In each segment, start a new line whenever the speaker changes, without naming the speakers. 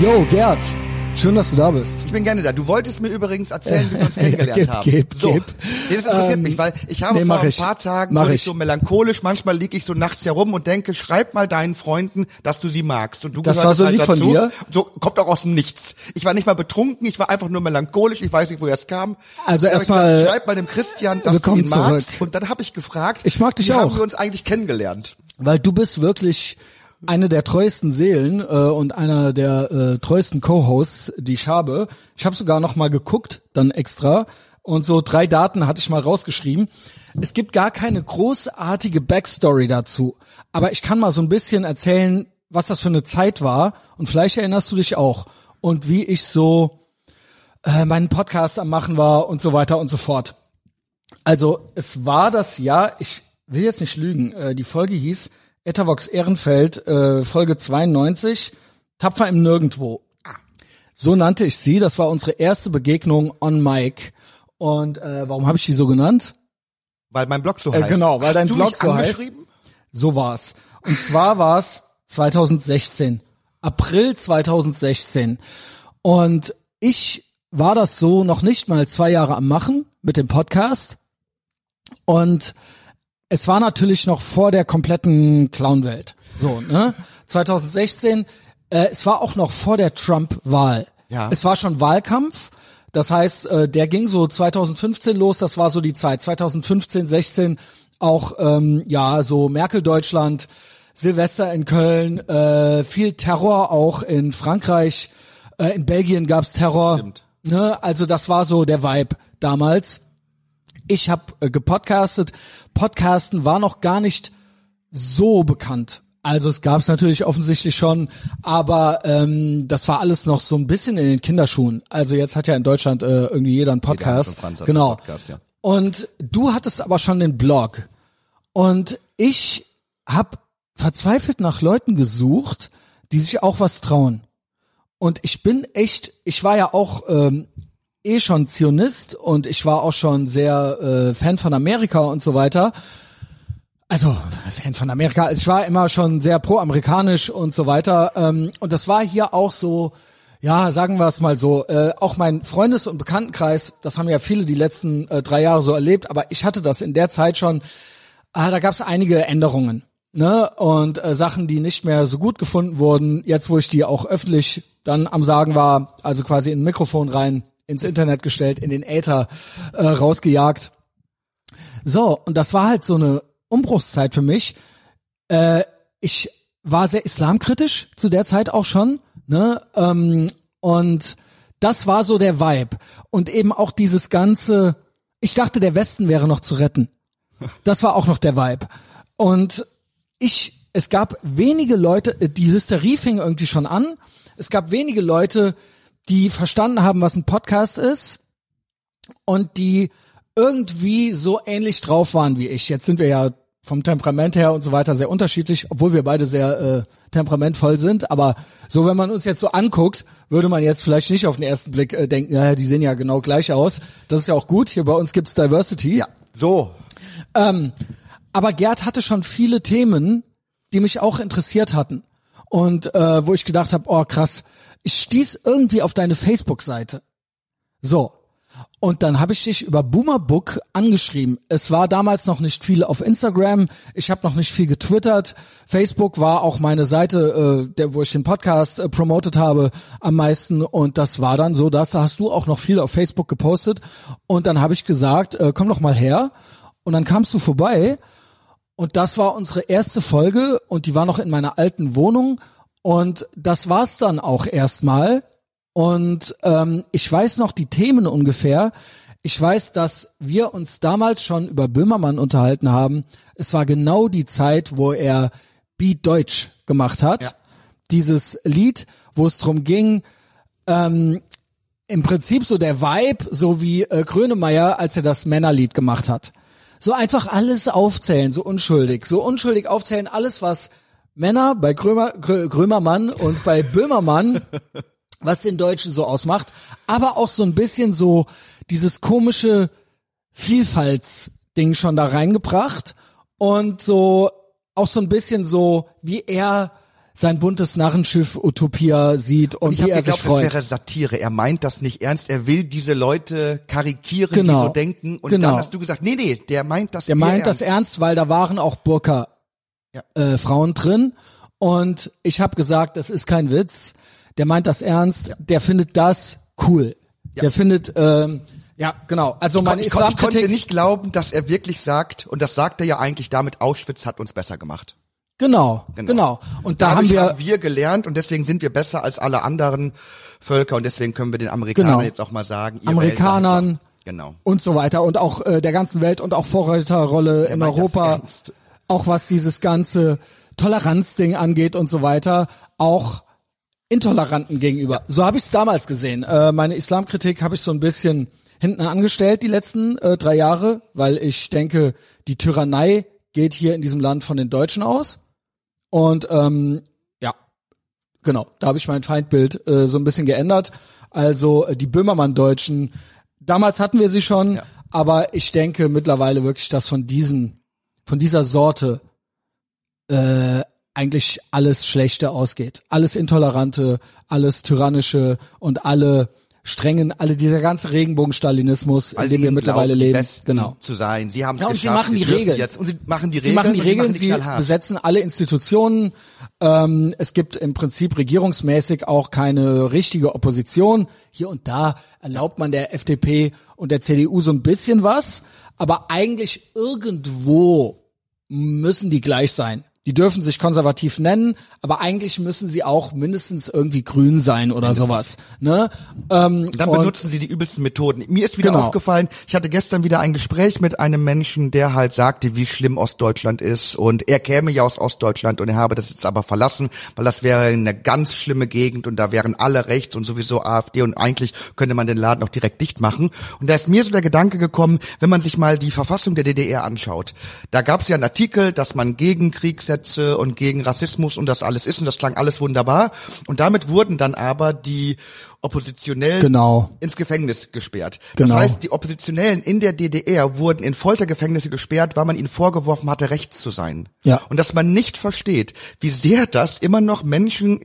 Yo, Gerd. Schön, dass du da bist.
Ich bin gerne da. Du wolltest mir übrigens erzählen, wie wir uns kennengelernt
gib,
haben.
gib,
so,
gib.
Nee, das interessiert
Ähm,
mich, weil ich habe
nee,
vor ein
ich.
paar Tagen
Mach ich.
ich so melancholisch. Manchmal liege ich so nachts herum und denke, schreib mal deinen Freunden, dass du sie magst. Und du
Das war so
halt
lieb von
dazu.
dir.
So kommt auch aus dem Nichts. Ich war nicht mal betrunken, ich war einfach nur melancholisch. Ich weiß nicht, woher es kam.
Also
ich
erstmal-
schreib mal dem Christian, dass du ihn magst.
zurück.
Und dann habe ich gefragt,
Ich mag dich
wie haben
auch.
wir uns eigentlich kennengelernt?
Weil du bist wirklich eine der treuesten Seelen äh, und einer der äh, treuesten Co-Hosts, die ich habe. Ich habe sogar noch mal geguckt, dann extra. Und so drei Daten hatte ich mal rausgeschrieben. Es gibt gar keine großartige Backstory dazu. Aber ich kann mal so ein bisschen erzählen, was das für eine Zeit war. Und vielleicht erinnerst du dich auch. Und wie ich so äh, meinen Podcast am machen war und so weiter und so fort. Also es war das Jahr, ich will jetzt nicht lügen, äh, die Folge hieß Etavox Ehrenfeld, äh, Folge 92, Tapfer im Nirgendwo. So nannte ich sie, das war unsere erste Begegnung on Mic. Und äh, warum habe ich die so genannt?
Weil mein Blog so
Äh,
heißt.
genau, weil
Hast
dein Blog so heißt. So war's. Und zwar war's 2016. April 2016. Und ich war das so noch nicht mal zwei Jahre am Machen mit dem Podcast. Und es war natürlich noch vor der kompletten Clown-Welt. So, ne? 2016, äh, es war auch noch vor der Trump-Wahl.
Ja.
Es war schon Wahlkampf. Das heißt, äh, der ging so 2015 los, das war so die Zeit. 2015, 16 auch, ähm, ja, so Merkel-Deutschland, Silvester in Köln, äh, viel Terror auch in Frankreich, äh, in Belgien gab's Terror.
Stimmt.
Ne? Also das war so der Vibe damals. Ich habe äh, gepodcastet. Podcasten war noch gar nicht so bekannt. Also es gab es natürlich offensichtlich schon, aber ähm, das war alles noch so ein bisschen in den Kinderschuhen. Also jetzt hat ja in Deutschland äh, irgendwie jeder einen Podcast.
Jeder
genau.
einen Podcast, ja.
Und du hattest aber schon den Blog. Und ich habe verzweifelt nach Leuten gesucht, die sich auch was trauen. Und ich bin echt, ich war ja auch ähm, eh schon Zionist und ich war auch schon sehr äh, Fan von Amerika und so weiter. Also Fan von Amerika. Also, Ich war immer schon sehr pro-amerikanisch und so weiter. Ähm, und das war hier auch so, ja, sagen wir es mal so, äh, auch mein Freundes- und Bekanntenkreis, das haben ja viele die letzten äh, drei Jahre so erlebt, aber ich hatte das in der Zeit schon, ah, da gab es einige Änderungen. Ne? Und äh, Sachen, die nicht mehr so gut gefunden wurden, jetzt wo ich die auch öffentlich dann am Sagen war, also quasi in ein Mikrofon rein, ins Internet gestellt, in den Äther äh, rausgejagt. So, und das war halt so eine Umbruchszeit für mich. Äh, ich war sehr islamkritisch zu der Zeit auch schon, ne? Ähm, und das war so der Vibe. Und eben auch dieses ganze, ich dachte, der Westen wäre noch zu retten. Das war auch noch der Vibe. Und ich, es gab wenige Leute, äh, die Hysterie fing irgendwie schon an. Es gab wenige Leute, die verstanden haben, was ein Podcast ist und die irgendwie so ähnlich drauf waren wie ich. Jetzt sind wir ja vom Temperament her und so weiter sehr unterschiedlich, obwohl wir beide sehr äh, temperamentvoll sind. Aber so, wenn man uns jetzt so anguckt, würde man jetzt vielleicht nicht auf den ersten Blick äh, denken, ja, die sehen ja genau gleich aus. Das ist ja auch gut. Hier bei uns gibt's Diversity.
Ja, so.
Aber Gerd hatte schon viele Themen, die mich auch interessiert hatten. Und äh, wo ich gedacht habe, oh krass, ich stieß irgendwie auf deine Facebook-Seite. So. Und dann habe ich dich über Boomerbook angeschrieben. Es war damals noch nicht viel auf Instagram. Ich habe noch nicht viel getwittert. Facebook war auch meine Seite, äh, der, wo ich den Podcast äh, promotet habe, am meisten. Und das war dann so, dass da hast du auch noch viel auf Facebook gepostet. Und dann habe ich gesagt, äh, komm doch mal her. Und dann kamst du vorbei. Und das war unsere erste Folge und die war noch in meiner alten Wohnung. Und das war's dann auch erstmal. Und ähm, ich weiß noch die Themen ungefähr. Ich weiß, dass wir uns damals schon über Böhmermann unterhalten haben. Es war genau die Zeit, wo er Beat Deutsch gemacht hat.
Ja.
Dieses Lied, wo es drum ging, ähm, im Prinzip so der Vibe, so wie äh, Grönemeyer, als er das Männerlied gemacht hat. So einfach alles aufzählen, so unschuldig, so unschuldig aufzählen, alles was Männer bei Grömer, Grö, Grömermann und bei Böhmermann, was den Deutschen so ausmacht, aber auch so ein bisschen so dieses komische Vielfaltsding schon da reingebracht und so auch so ein bisschen so, wie er sein buntes Narrenschiff Utopia sieht und,
Und ich
wie er sich
geglaubt, das
freut.
wäre Satire. Er meint das nicht ernst. Er will diese Leute karikieren,
Genau.
die so denken. Und
Genau.
dann hast du gesagt, nee, nee, der meint das
Der meint das
ernst.
ernst, weil da waren auch Burka
Ja.
äh, Frauen drin und ich habe gesagt, das ist kein Witz. Der meint das ernst. Der findet das cool. Der findet ähm, ja genau. Also meine
ich, kon- ich konnte
Islamkritik
nicht glauben, dass er wirklich sagt, und das sagt er ja eigentlich damit, Auschwitz hat uns besser gemacht.
genau, genau Und da haben wir
haben wir gelernt und deswegen sind wir besser als alle anderen Völker und deswegen können wir den Amerikanern
Genau.
jetzt auch mal sagen, ihr
Amerikanern.
Genau.
und so weiter und auch äh, der ganzen Welt und auch Vorreiterrolle in
meint das
Europa. Auch was dieses ganze Toleranzding angeht und so weiter, auch Intoleranten gegenüber. So habe ich es damals gesehen. Äh, meine Islamkritik habe ich so ein bisschen hinten angestellt die letzten äh, drei Jahre, weil ich denke, die Tyrannei geht hier in diesem Land von den Deutschen aus. Und ähm, ja, genau, da habe ich mein Feindbild äh, so ein bisschen geändert. Also äh, die Böhmermann-Deutschen, damals hatten wir sie schon,
Ja.
aber ich denke mittlerweile wirklich, dass von diesen, von dieser Sorte äh, eigentlich alles Schlechte ausgeht. Alles Intolerante, alles Tyrannische und alle strengen, alle dieser ganze Regenbogen-Stalinismus, in dem
sie
wir mittlerweile
glauben,
leben. Genau.
zu sein. Sie haben es
Ja, und sie
geschafft.
machen die Regeln.
Jetzt. Und sie machen die
Sie
Regeln.
machen die Regeln,
sie
sie
die knallhart.
besetzen alle Institutionen. Ähm, es gibt im Prinzip regierungsmäßig auch keine richtige Opposition. Hier und da erlaubt man der FDP und der CDU so ein bisschen was, aber eigentlich irgendwo müssen die gleich sein. Die dürfen sich konservativ nennen, aber eigentlich müssen sie auch mindestens irgendwie grün sein oder sowas. Ne? Ähm,
Dann benutzen sie die übelsten Methoden. Mir ist wieder
Genau.
aufgefallen, ich hatte gestern wieder ein Gespräch mit einem Menschen, der halt sagte, wie schlimm Ostdeutschland ist und er käme ja aus Ostdeutschland und er habe das jetzt aber verlassen, weil das wäre eine ganz schlimme Gegend und da wären alle rechts und sowieso AfD und eigentlich könnte man den Laden auch direkt dicht machen. Und da ist mir so der Gedanke gekommen, wenn man sich mal die Verfassung der DDR anschaut, da gab es ja einen Artikel, dass man gegen Kriegssätze und gegen Rassismus und das alles ist und das klang alles wunderbar und damit wurden dann aber die Oppositionellen
Genau.
ins Gefängnis gesperrt.
Genau.
Das heißt, die Oppositionellen in der DDR wurden in Foltergefängnisse gesperrt, weil man ihnen vorgeworfen hatte, rechts zu sein.
Ja.
Und dass man nicht versteht, wie sehr das immer noch Menschen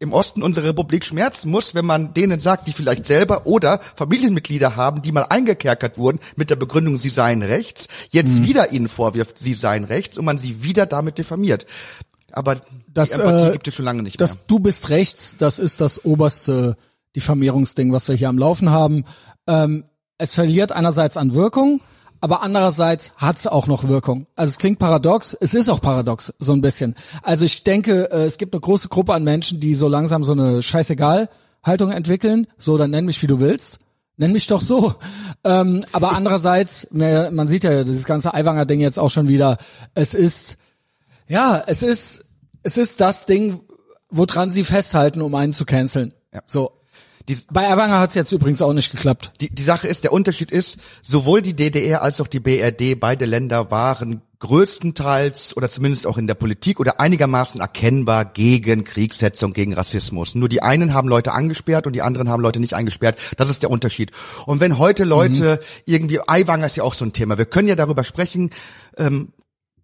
im Osten unserer Republik schmerzen muss, wenn man denen sagt, die vielleicht selber oder Familienmitglieder haben, die mal eingekerkert wurden mit der Begründung, sie seien rechts, jetzt
Mhm.
wieder ihnen vorwirft, sie seien rechts und man sie wieder damit diffamiert. Aber
Das,
die Empathie
äh,
gibt es schon lange nicht
das
mehr.
du bist rechts, das ist das oberste Diffamierungsding, was wir hier am Laufen haben. Ähm, es verliert einerseits an Wirkung, aber andererseits hat es auch noch Wirkung. Also es klingt paradox, es ist auch paradox, so ein bisschen. Also ich denke, äh, es gibt eine große Gruppe an Menschen, die so langsam so eine Scheißegal-Haltung entwickeln. So, dann nenn mich, wie du willst. Nenn mich doch so. Ähm, aber andererseits, man sieht ja dieses ganze Aiwanger-Ding jetzt auch schon wieder. Es ist, ja, es ist, es ist das Ding, woran sie festhalten, um einen zu canceln.
Ja.
So.
Die,
Bei Aiwanger hat es jetzt übrigens auch nicht geklappt.
die, die Sache ist, der Unterschied ist, sowohl die DDR als auch die BRD, beide Länder waren größtenteils oder zumindest auch in der Politik oder einigermaßen erkennbar gegen Kriegshetzung, gegen Rassismus. Nur die einen haben Leute angesperrt und die anderen haben Leute nicht eingesperrt. Das ist der Unterschied. Und wenn heute Leute irgendwie, Aiwanger ist ja auch so ein Thema. Wir können ja darüber sprechen, ähm,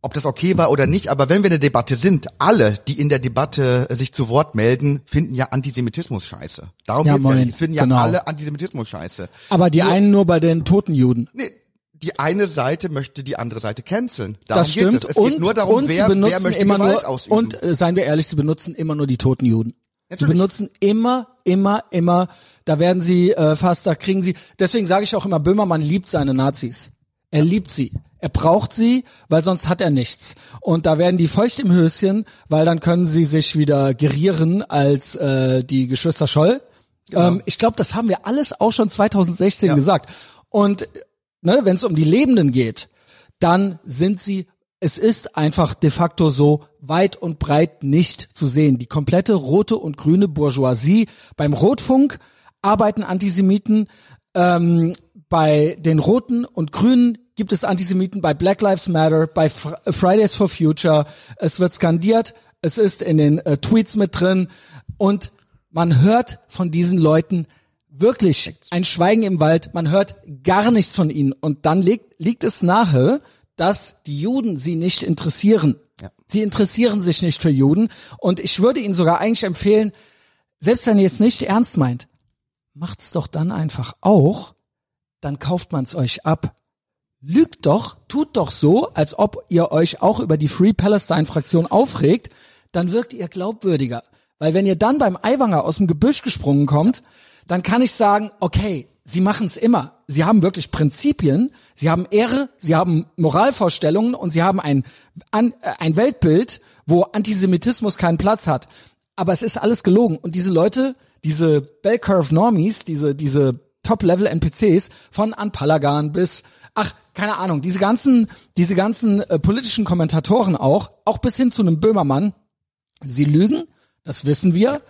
ob das okay war oder nicht, aber wenn wir in der Debatte sind, alle, die in der Debatte äh, sich zu Wort melden, finden ja Antisemitismus scheiße. Darum
Ja,
geht's ja
moin.
nicht. Es finden ja
Genau.
alle Antisemitismus scheiße.
Aber die einen nur bei den toten Juden.
Nee, die eine Seite möchte die andere Seite canceln. Darum
Das stimmt.
Geht es. es
und
geht nur darum,
und
wer,
sie benutzen
wer möchte
immer
Gewalt
nur,
ausüben.
und äh, seien wir ehrlich, sie benutzen immer nur die toten Juden. Sie
Natürlich.
benutzen immer, immer, immer, da werden sie äh, fast, da kriegen sie, deswegen sage ich auch immer, Böhmermann liebt seine Nazis. Er liebt sie. Er braucht sie, weil sonst hat er nichts. Und da werden die feucht im Höschen, weil dann können sie sich wieder gerieren als äh, die Geschwister Scholl. Ähm, ich glaube, das haben wir alles auch schon 2016 gesagt. Und ne, wenn es um die Lebenden geht, dann sind sie, es ist einfach de facto so weit und breit nicht zu sehen. Die komplette rote und grüne Bourgeoisie beim Rotfunk arbeiten Antisemiten, ähm, bei den Roten und Grünen gibt es Antisemiten, bei Black Lives Matter, bei Fr Fridays for Future. Es wird skandiert, es ist in den äh, Tweets mit drin und man hört von diesen Leuten wirklich ein Schweigen im Wald. Man hört gar nichts von ihnen und dann liegt, liegt es nahe, dass die Juden sie nicht interessieren.
Ja.
Sie interessieren sich nicht für Juden. Und ich würde Ihnen sogar eigentlich empfehlen, selbst wenn ihr es nicht ernst meint, macht's doch dann einfach auch, dann kauft man's euch ab. Lügt doch, tut doch so, als ob ihr euch auch über die Free Palestine Fraktion aufregt, dann wirkt ihr glaubwürdiger. Weil wenn ihr dann beim Aiwanger aus dem Gebüsch gesprungen kommt, dann kann ich sagen, okay, sie machen's immer. Sie haben wirklich Prinzipien, sie haben Ehre, sie haben Moralvorstellungen und sie haben ein, ein, äh, ein Weltbild, wo Antisemitismus keinen Platz hat. Aber es ist alles gelogen. Und diese Leute, diese Bell Curve Normies, diese, diese Top-Level-NPCs von Anpalagan bis, ach, keine Ahnung, diese ganzen, diese ganzen äh, politischen Kommentatoren auch, auch bis hin zu einem Böhmermann, sie lügen, das wissen wir,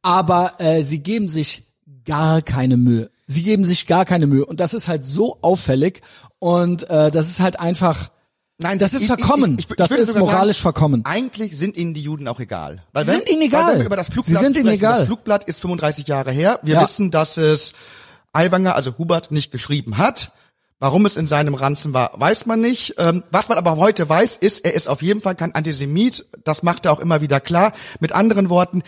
aber äh, sie geben sich gar keine Mühe. Sie geben sich gar keine Mühe. Und das ist halt so auffällig und äh, das ist halt einfach,
Nein,
das ist verkommen.
Ich, ich, ich,
das ist moralisch
sagen,
verkommen.
Eigentlich sind ihnen die Juden auch egal. Weil
Sie sind ihnen egal.
Wenn über das Flugblatt
Sie sind ihnen egal.
Das Flugblatt ist 35 Jahre her. Wir
Ja.
wissen, dass es Aiwanger, also Hubert, nicht geschrieben hat. Warum es in seinem Ranzen war, weiß man nicht. Ähm, was man aber heute weiß, ist, er ist auf jeden Fall kein Antisemit. Das macht er auch immer wieder klar. Mit anderen Worten,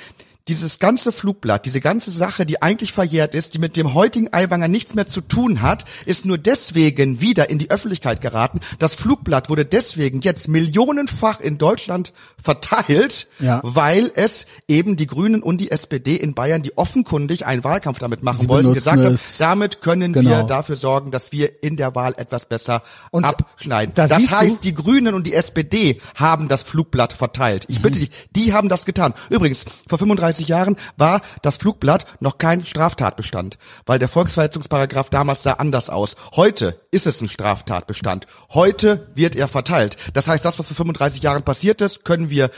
dieses ganze Flugblatt, diese ganze Sache, die eigentlich verjährt ist, die mit dem heutigen Aiwanger nichts mehr zu tun hat, ist nur deswegen wieder in die Öffentlichkeit geraten. Das Flugblatt wurde deswegen jetzt millionenfach in Deutschland verteilt,
Ja.
weil es eben die Grünen und die SPD in Bayern, die offenkundig einen Wahlkampf damit machen
Sie
wollten, gesagt haben, damit können
Genau.
wir dafür sorgen, dass wir in der Wahl etwas besser
Und
abschneiden.
da
das heißt, die Grünen und die SPD haben das Flugblatt verteilt. Ich bitte dich, die haben das getan. Übrigens, vor 35 Jahren war das Flugblatt noch kein Straftatbestand, weil der Volksverhetzungsparagraf damals sah anders aus. Heute ist es ein Straftatbestand. Heute wird er verteilt. Das heißt, das, was vor 35 Jahren passiert ist, können wir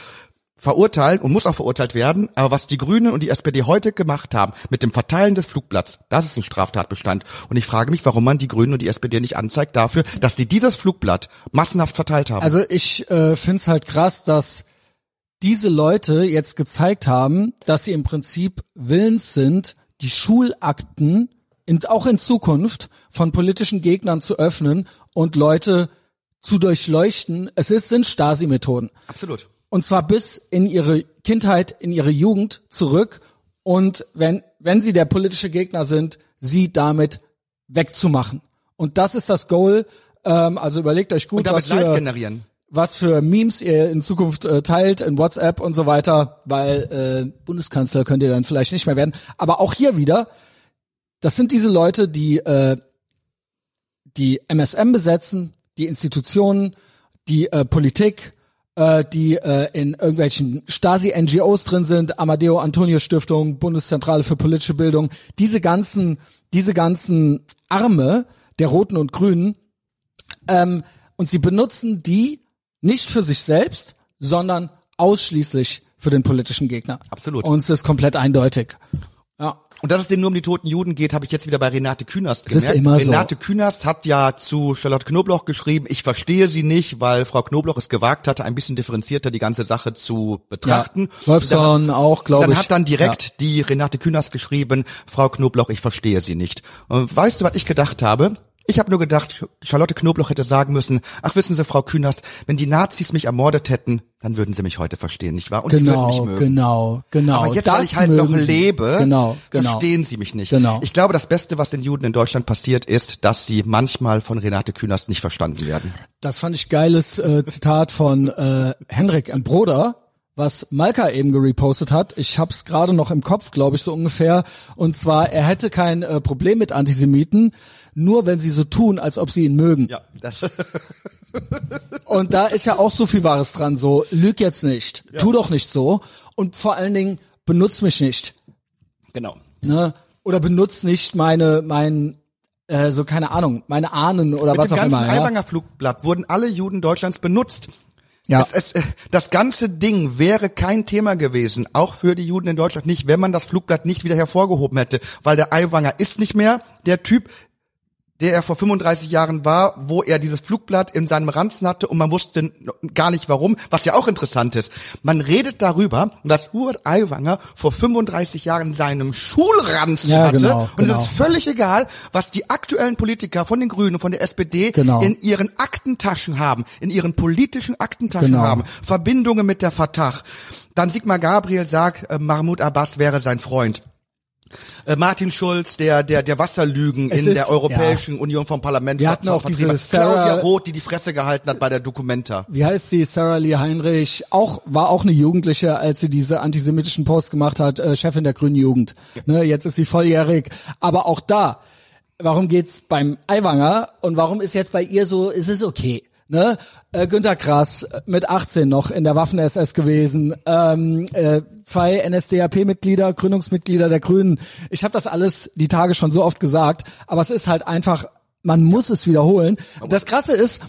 verurteilen und muss auch verurteilt werden. Aber was die Grünen und die SPD heute gemacht haben mit dem Verteilen des Flugblatts, das ist ein Straftatbestand. Und ich frage mich, warum man die Grünen und die SPD nicht anzeigt dafür, dass die dieses Flugblatt massenhaft verteilt haben.
Also ich äh, find's halt krass, dass diese Leute jetzt gezeigt haben, dass sie im Prinzip willens sind, die Schulakten in, auch in Zukunft von politischen Gegnern zu öffnen und Leute zu durchleuchten. Es ist, sind Stasi-Methoden.
Absolut.
Und zwar bis in ihre Kindheit, in ihre Jugend zurück. Und wenn, wenn sie der politische Gegner sind, sie damit wegzumachen. Und das ist das Goal. Ähm, also überlegt euch gut,
Und damit
was
Leid generieren.
Was für Memes ihr in Zukunft äh, teilt in WhatsApp und so weiter, weil äh, Bundeskanzler könnt ihr dann vielleicht nicht mehr werden. Aber auch hier wieder, das sind diese Leute, die äh, die MSM besetzen, die Institutionen, die äh, Politik, äh, die äh, in irgendwelchen Stasi-NGOs drin sind, Amadeo Antonio Stiftung, Bundeszentrale für politische Bildung, diese ganzen, diese ganzen Arme der Roten und Grünen, ähm, und sie benutzen die nicht für sich selbst, sondern ausschließlich für den politischen Gegner.
Absolut.
Und es ist komplett eindeutig. Ja.
Und dass es denen nur um die toten Juden geht, habe ich jetzt wieder bei Renate Künast
Das ist
gemerkt.
immer so.
Renate Künast hat ja zu Charlotte Knobloch geschrieben, ich verstehe sie nicht, weil Frau Knobloch es gewagt hatte, ein bisschen differenzierter die ganze Sache zu betrachten.
Ja. Wolfson auch, glaube
Dann
ich.
hat dann direkt die Renate Künast geschrieben, Frau Knobloch, ich verstehe sie nicht. Und weißt du, was ich gedacht habe? Ich habe nur gedacht, Charlotte Knobloch hätte sagen müssen, ach wissen Sie, Frau Künast, wenn die Nazis mich ermordet hätten, dann würden sie mich heute verstehen, nicht wahr? Und sie würden mich
Genau,
mögen.
genau, genau.
Aber jetzt,
das
weil ich halt noch lebe,
genau, genau.
verstehen sie mich nicht.
Genau.
Ich glaube, das Beste, was den Juden in Deutschland passiert, ist, dass sie manchmal von Renate Künast nicht verstanden werden.
Das fand ich geiles äh, Zitat von äh, Henrik M. Broder, was Malka eben gerepostet hat. Ich hab's gerade noch im Kopf, glaube ich, so ungefähr. Und zwar, er hätte kein äh, Problem mit Antisemiten, nur wenn sie so tun, als ob sie ihn mögen.
Ja, das
Und da ist ja auch so viel Wahres dran. So, lüg jetzt nicht, tu doch nicht so. Und vor allen Dingen, benutz mich nicht.
genau.
Ne? Oder benutz nicht meine, mein, äh, so keine Ahnung, meine Ahnen oder
Mit
was
dem
auch
ganzen
immer. Ja?
Aiwanger Flugblatt wurden alle Juden Deutschlands benutzt.
Ja.
Es, es, äh, das ganze Ding wäre kein Thema gewesen, auch für die Juden in Deutschland nicht, wenn man das Flugblatt nicht wieder hervorgehoben hätte, weil der Aiwanger ist nicht mehr der Typ, der er vor 35 Jahren war, wo er dieses Flugblatt in seinem Ranzen hatte und man wusste gar nicht warum, was ja auch interessant ist. Man redet darüber, dass Hubert Aiwanger vor 35 Jahren seinem Schulranzen
Ja,
hatte
genau,
und es
genau.
ist völlig egal, was die aktuellen Politiker von den Grünen, von der SPD
Genau.
in ihren Aktentaschen haben, in ihren politischen Aktentaschen
Genau.
haben, Verbindungen mit der Fatah. Dann Sigmar Gabriel sagt, äh, Mahmoud Abbas wäre sein Freund. Äh, Martin Schulz, der der der Wasserlügen
Es
in
ist-
der Europäischen Union vom Parlament.
Wir hatten auch diese
hat. Claudia
Sarah-
Roth, die die Fresse gehalten hat bei der Documenta.
wie heißt sie, Sarah Lee Heinrich, auch war auch eine Jugendliche, als sie diese antisemitischen Posts gemacht hat, äh, Chefin der Grünen Jugend. Ne, jetzt ist sie volljährig, aber auch da, warum geht's beim Aiwanger und warum ist jetzt bei ihr so, ist es okay? Ne? Äh, Günter Grass äh, mit 18 noch in der Waffen-SS gewesen, ähm, äh, zwei NSDAP-Mitglieder, Gründungsmitglieder der Grünen. Ich habe das alles die Tage schon so oft gesagt, aber es ist halt einfach, man muss es wiederholen. Das Krasse ist,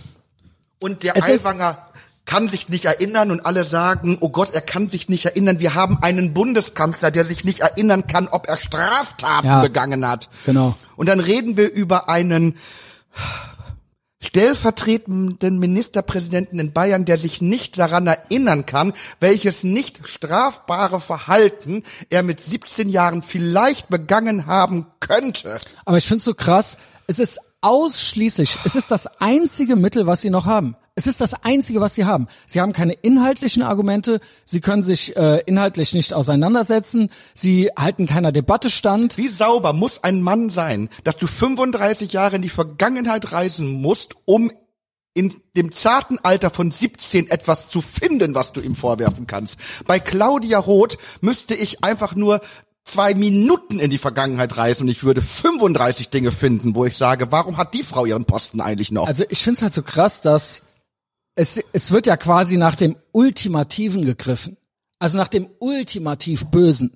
Und der Aiwanger kann sich nicht erinnern und alle sagen, oh Gott, er kann sich nicht erinnern. Wir haben einen Bundeskanzler, der sich nicht erinnern kann, ob er Straftaten
Ja.
begangen hat.
Genau.
Und dann reden wir über einen stellvertretenden Ministerpräsidenten in Bayern, der sich nicht daran erinnern kann, welches nicht strafbare Verhalten er mit 17 Jahren vielleicht begangen haben könnte.
Aber ich find's so krass. Es ist ausschließlich, es ist das einzige Mittel, was sie noch haben. Es ist das einzige, was sie haben. Sie haben keine inhaltlichen Argumente. Sie können sich äh, inhaltlich nicht auseinandersetzen. Sie halten keiner Debatte stand.
Wie sauber muss ein Mann sein, dass du 35 Jahre in die Vergangenheit reisen musst, um in dem zarten Alter von 17 etwas zu finden, was du ihm vorwerfen kannst. Bei Claudia Roth müsste ich einfach nur zwei Minuten in die Vergangenheit reisen und ich würde 35 Dinge finden, wo ich sage, warum hat die Frau ihren Posten eigentlich noch?
Also ich find's halt so krass, dass es, es wird ja quasi nach dem Ultimativen gegriffen. Also nach dem ultimativ Bösen.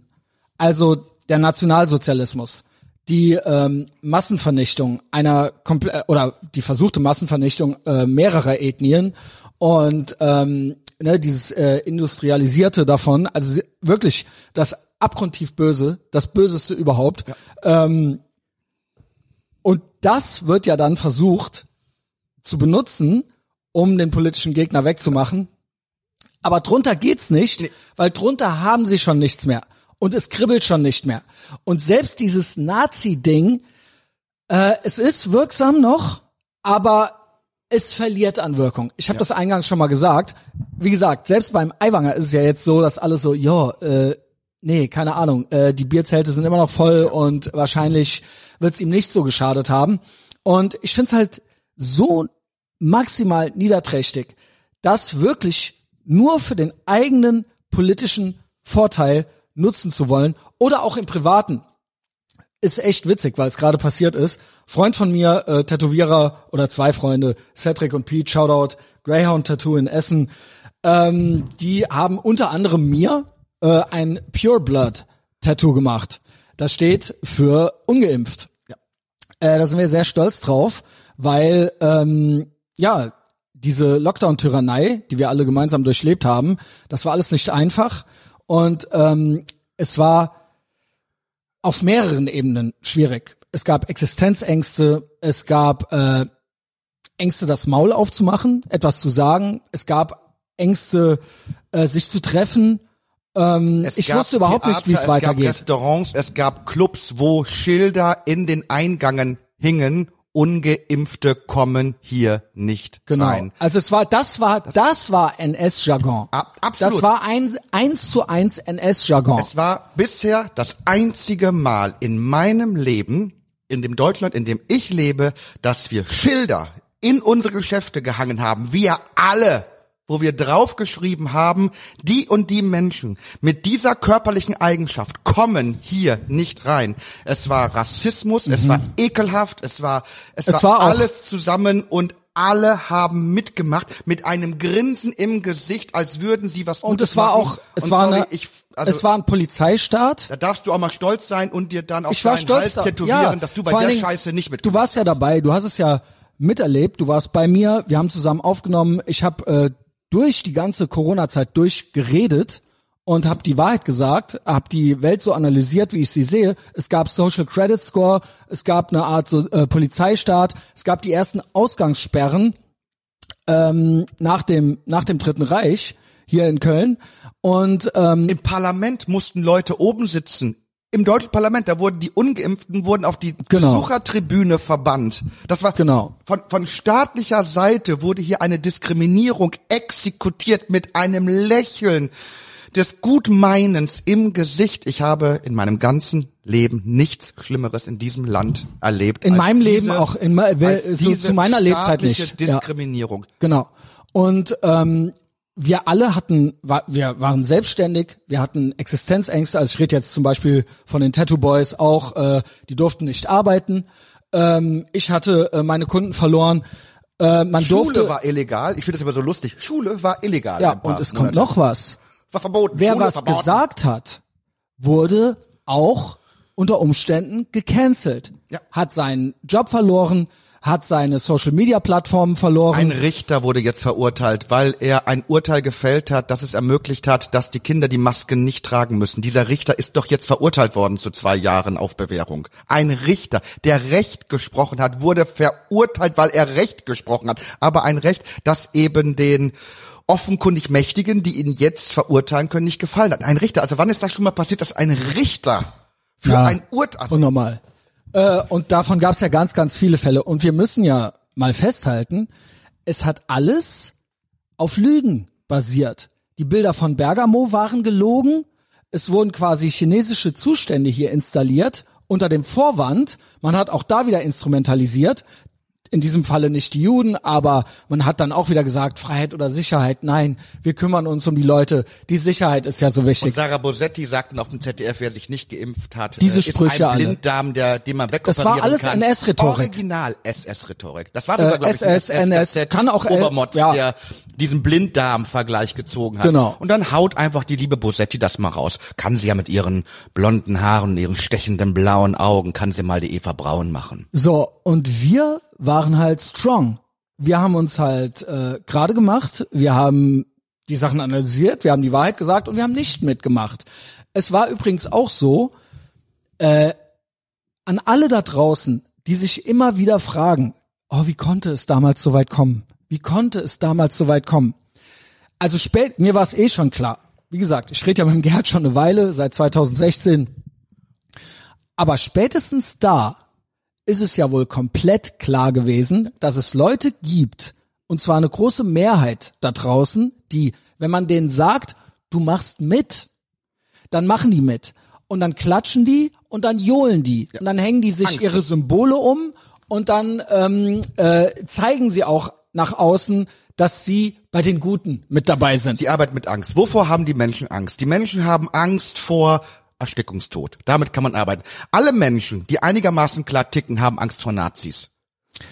Also der Nationalsozialismus. Die ähm, Massenvernichtung einer komple oder die versuchte Massenvernichtung äh, mehrerer Ethnien und ähm, ne, dieses äh, industrialisierte davon, also wirklich das abgrundtief Böse, das Böseste überhaupt. Ähm, und das wird ja dann versucht zu benutzen, um den politischen Gegner wegzumachen. Aber drunter geht's nicht, weil drunter haben sie schon nichts mehr. Und es kribbelt schon nicht mehr. Und selbst dieses Nazi-Ding, äh, es ist wirksam noch, aber es verliert an Wirkung. Ich habe das eingangs schon mal gesagt. Wie gesagt, selbst beim Aiwanger ist es ja jetzt so, dass alles so, ja, äh, nee, keine Ahnung, äh, die Bierzelte sind immer noch voll und wahrscheinlich wird's ihm nicht so geschadet haben. Und ich find's halt so maximal niederträchtig, das wirklich nur für den eigenen politischen Vorteil nutzen zu wollen oder auch im Privaten. Ist echt witzig, weil es gerade passiert ist. Freund von mir, äh, Tätowierer oder zwei Freunde, Cedric und Pete, Shoutout, Greyhound Tattoo in Essen, ähm, die haben unter anderem mir äh, ein Pure Blood Tattoo gemacht. Das steht für ungeimpft. Äh, da sind wir sehr stolz drauf, weil ähm, ja diese Lockdown-Tyrannei, die wir alle gemeinsam durchlebt haben, das war alles nicht einfach und ähm, es war auf mehreren Ebenen schwierig. Es gab Existenzängste, es gab äh, Ängste, das Maul aufzumachen, etwas zu sagen, es gab Ängste, äh, sich zu treffen. Ähm, ich wusste überhaupt nicht, wie es
Theater, Es
weitergeht.
gab Restaurants, es gab Clubs, wo Schilder in den Eingängen hingen. Ungeimpfte kommen hier nicht
Genau.
rein.
Also es war, das war, das war NS-Jargon.
Ab- absolut.
Das war eins, eins zu eins NS-Jargon.
Es war bisher das einzige Mal in meinem Leben, in dem Deutschland, in dem ich lebe, dass wir Schilder in unsere Geschäfte gehangen haben. Wir alle wo wir draufgeschrieben haben, die und die Menschen mit dieser körperlichen Eigenschaft kommen hier nicht rein. Es war Rassismus, es war ekelhaft, es war, es,
Mhm. Es
war,
war auch-
alles zusammen und alle haben mitgemacht mit einem Grinsen im Gesicht, als würden sie was
und
Gutes
es war
machen.
auch, es
Und
war
sorry,
eine,
ich, also,
es war ein Polizeistaat.
da darfst du auch mal stolz sein und dir dann auf
war
deinen
stolz,
Hals tätowieren,
ja,
dass du bei der
Dingen,
Scheiße nicht mit.
Du warst ja dabei, du hast es ja miterlebt, du warst bei mir, wir haben zusammen aufgenommen, ich habe äh, durch die ganze Corona-Zeit durchgeredet und habe die Wahrheit gesagt, habe die Welt so analysiert, wie ich sie sehe. Es gab Social Credit Score, es gab eine Art so, äh, Polizeistaat, es gab die ersten Ausgangssperren ähm, nach dem nach dem Dritten Reich hier in Köln und ähm,
Im Parlament mussten Leute oben sitzen. Im deutschen Parlament, da wurden die Ungeimpften wurden auf die
Genau.
Besuchertribüne verbannt. Das war
Genau.
von, von staatlicher Seite wurde hier eine Diskriminierung exekutiert mit einem Lächeln des Gutmeinens im Gesicht. Ich habe in meinem ganzen Leben nichts Schlimmeres in diesem Land erlebt.
In meinem Leben
diese,
auch, in
als
so zu meiner Lebzeit nicht. Ja.
Diskriminierung.
Genau. Und ähm, wir alle hatten, wir waren selbstständig, wir hatten Existenzängste. Also ich rede jetzt zum Beispiel von den Tattoo Boys auch, äh, die durften nicht arbeiten. Ähm, ich hatte äh, meine Kunden verloren. Äh, man
Schule
durfte.
war illegal. Ich finde das immer so lustig. Schule war illegal.
ja, und es kommt
Monate.
noch was.
War verboten.
Wer
Schule
was
verboten.
gesagt hat, wurde auch unter Umständen gecancelt.
Ja.
Hat seinen Job verloren, hat seine Social Media Plattformen verloren.
Ein Richter wurde jetzt verurteilt, weil er ein Urteil gefällt hat, das es ermöglicht hat, dass die Kinder die Masken nicht tragen müssen. Dieser Richter ist doch jetzt verurteilt worden zu zwei Jahren auf Bewährung. Ein Richter, der Recht gesprochen hat, wurde verurteilt, weil er Recht gesprochen hat. Aber ein Recht, das eben den offenkundig Mächtigen, die ihn jetzt verurteilen können, nicht gefallen hat. Ein Richter, also wann ist das schon mal passiert, dass ein Richter für
Ja.
ein Urteil, also
Unnormal. Äh, und davon gab es ja ganz, ganz viele Fälle. Und wir müssen ja mal festhalten, es hat alles auf Lügen basiert. Die Bilder von Bergamo waren gelogen. Es wurden quasi chinesische Zustände hier installiert unter dem Vorwand, man hat auch da wieder instrumentalisiert, in diesem Falle nicht die Juden, aber man hat dann auch wieder gesagt, Freiheit oder Sicherheit, nein, wir kümmern uns um die Leute. Die Sicherheit ist ja so
Und
wichtig.
Sarah Bosetti sagte auf dem ZDF, wer sich nicht geimpft hat,
Diese
äh, ist
Sprüche
ein. Blinddarm, der, den man
Das
wegoperieren
war alles
kann.
NS-Rhetorik.
Original SS-Rhetorik. Das war sogar,
Äh,
glaube ich,
SS, NS, kann auch,
Obermotz,
ja.
der diesen Blinddarm-Vergleich gezogen hat.
Genau.
Und dann haut einfach die liebe Bosetti das mal raus. Kann sie ja mit ihren blonden Haaren und ihren stechenden blauen Augen, kann sie mal die Eva Braun machen.
So, und wir waren halt strong. Wir haben uns halt äh, gerade gemacht, wir haben die Sachen analysiert, wir haben die Wahrheit gesagt und wir haben nicht mitgemacht. Es war übrigens auch so, äh, an alle da draußen, die sich immer wieder fragen, oh, wie konnte es damals so weit kommen? Wie konnte es damals so weit kommen? Also spät, mir war es eh schon klar. Wie gesagt, ich rede ja mit dem Gerhard schon eine Weile, seit 2016. Aber spätestens da ist es ja wohl komplett klar gewesen, dass es Leute gibt, und zwar eine große Mehrheit da draußen, die, wenn man denen sagt, du machst mit, dann machen die mit. Und dann klatschen die und dann johlen die. Und dann hängen die sich
Angst.
ihre Symbole um und dann ähm, äh, zeigen sie auch nach außen, dass sie bei den Guten mit dabei sind.
Die Arbeit mit Angst. Wovor haben die Menschen Angst? Die Menschen haben Angst vor Erstickungstod. Damit kann man arbeiten. Alle Menschen, die einigermaßen klar ticken, haben Angst vor Nazis.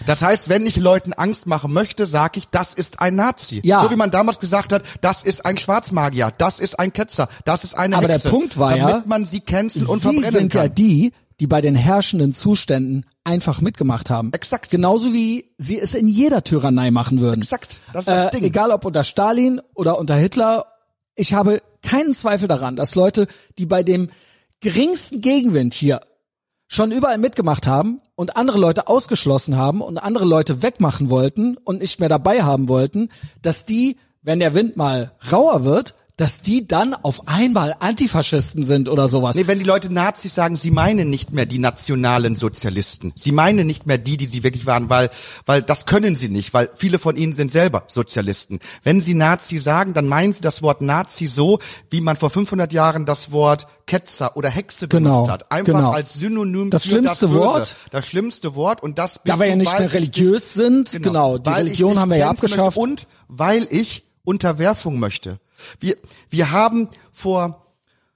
Das heißt, wenn ich Leuten Angst machen möchte, sage ich, das ist ein Nazi.
Ja.
So wie man damals gesagt hat, das ist ein Schwarzmagier, das ist ein Ketzer, das ist eine
Aber der
Hexe.
Punkt war ja,
damit man sie canceln und
Sie
verbrennen
sind ja
kann.
die, die bei den herrschenden Zuständen einfach mitgemacht haben.
Exakt.
Genauso wie sie es in jeder Tyrannei machen würden.
Exakt. Das ist das
äh,
Ding.
Egal ob unter Stalin oder unter Hitler. Ich habe keinen Zweifel daran, dass Leute, die bei dem geringsten Gegenwind hier schon überall mitgemacht haben und andere Leute ausgeschlossen haben und andere Leute wegmachen wollten und nicht mehr dabei haben wollten, dass die, wenn der Wind mal rauer wird, dass die dann auf einmal Antifaschisten sind oder sowas.
Nee, wenn die Leute Nazis sagen, sie meinen nicht mehr die nationalen Sozialisten. Sie meinen nicht mehr die, die sie wirklich waren, weil, weil das können sie nicht, weil viele von ihnen sind selber Sozialisten. Wenn sie Nazi sagen, dann meinen sie das Wort Nazi so, wie man vor 500 Jahren das Wort Ketzer oder Hexe
Genau,
benutzt hat. Einfach
genau.
als Synonym
Das
für
schlimmste
das.
Wort.
Das schlimmste Wort und das
Da wir ja nicht mehr religiös
dich-
sind, genau, die
weil ich
Religion haben wir ja abgeschafft.
Und weil ich Unterwerfung möchte. Wir, wir haben vor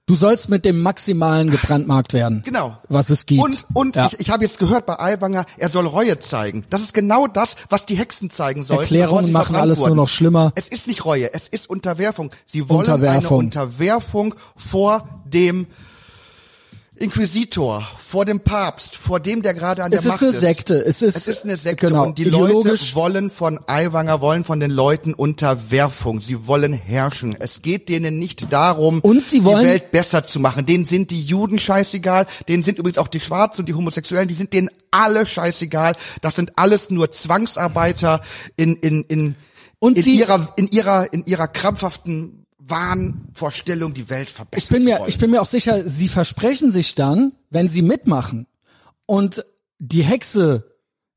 Du sollst mit dem Maximalen gebrandmarkt werden.
Genau.
Was es gibt.
Und, und
ja.
ich, ich habe jetzt gehört bei Aiwanger, er soll Reue zeigen. Das ist genau das, was die Hexen zeigen sollen.
Erklärungen machen alles nur noch schlimmer.
Es ist nicht Reue, es ist Unterwerfung. Sie wollen
Unterwerfung.
eine Unterwerfung vor dem Inquisitor, vor dem Papst, vor dem, der gerade an
Es
der
ist
Macht
eine
ist.
Sekte. Es ist,
Es ist eine Sekte
genau,
und die
ideologisch.
Leute wollen von Aiwanger, wollen von den Leuten Unterwerfung. Sie wollen herrschen. Es geht denen nicht darum,
Und sie wollen-
die Welt besser zu machen. Denen sind die Juden scheißegal. Denen sind übrigens auch die Schwarzen und die Homosexuellen. Die sind denen alle scheißegal. Das sind alles nur Zwangsarbeiter in in in
Und
in
sie-
ihrer in ihrer in ihrer krampfhaften Wahnvorstellung, die Welt verbessern
ich bin mir,
wollen.
ich bin mir auch sicher, sie versprechen sich dann, wenn sie mitmachen und die Hexe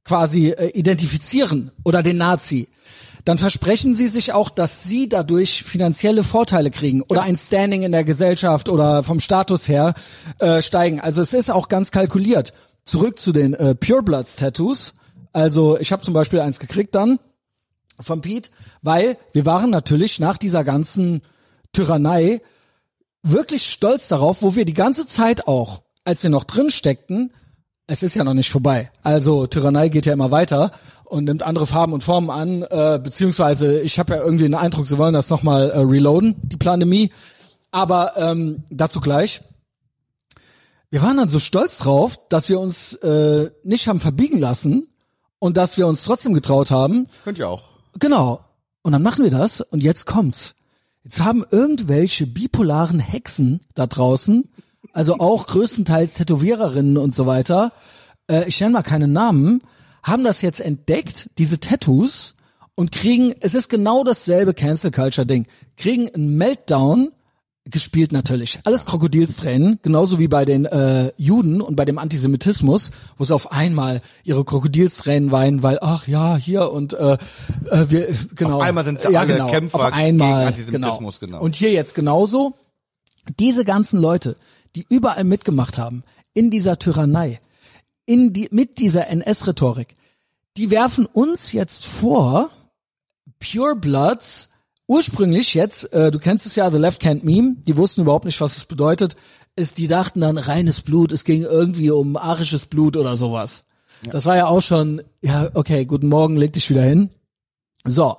quasi äh, identifizieren oder den Nazi, dann versprechen sie sich auch, dass sie dadurch finanzielle Vorteile kriegen oder ein Standing in der Gesellschaft oder vom Status her äh, steigen. Also es ist auch ganz kalkuliert. Zurück zu den äh, Purebloods Tattoos. Also ich habe zum Beispiel eins gekriegt dann von Pete, weil wir waren natürlich nach dieser ganzen Tyrannei wirklich stolz darauf, wo wir die ganze Zeit auch, als wir noch drin steckten, es ist ja noch nicht vorbei. Also Tyrannei geht ja immer weiter und nimmt andere Farben und Formen an, äh, beziehungsweise ich habe ja irgendwie den Eindruck, sie wollen das nochmal äh, reloaden, die Pandemie. Aber ähm, dazu gleich. Wir waren dann so stolz drauf, dass wir uns äh, nicht haben verbiegen lassen und dass wir uns trotzdem getraut haben,
Könnt ihr auch.
Genau. Und dann machen wir das und jetzt kommt's. Jetzt haben irgendwelche bipolaren Hexen da draußen, also auch größtenteils Tätowiererinnen und so weiter, äh, ich nenne mal keine Namen, haben das jetzt entdeckt, diese Tattoos, und kriegen, es ist genau dasselbe Cancel Culture Ding, kriegen einen Meltdown, gespielt natürlich. Alles Krokodilstränen, genauso wie bei den äh, Juden und bei dem Antisemitismus, wo sie auf einmal ihre Krokodilstränen weinen, weil ach ja, hier und äh, äh, wir genau.
Auf einmal sind sie
ja,
alle
genau,
Kämpfer
auf einmal,
gegen Antisemitismus, genau.
Und hier jetzt genauso. Diese ganzen Leute, die überall mitgemacht haben in dieser Tyrannei, in die mit dieser NS-Rhetorik, die werfen uns jetzt vor, Pure Bloods, ursprünglich jetzt, äh, du kennst es ja, The Left Hand Meme, die wussten überhaupt nicht, was es bedeutet, ist, die dachten dann reines Blut, es ging irgendwie um arisches Blut oder sowas. Das war ja auch schon, ja, okay, guten Morgen, leg dich wieder hin. So,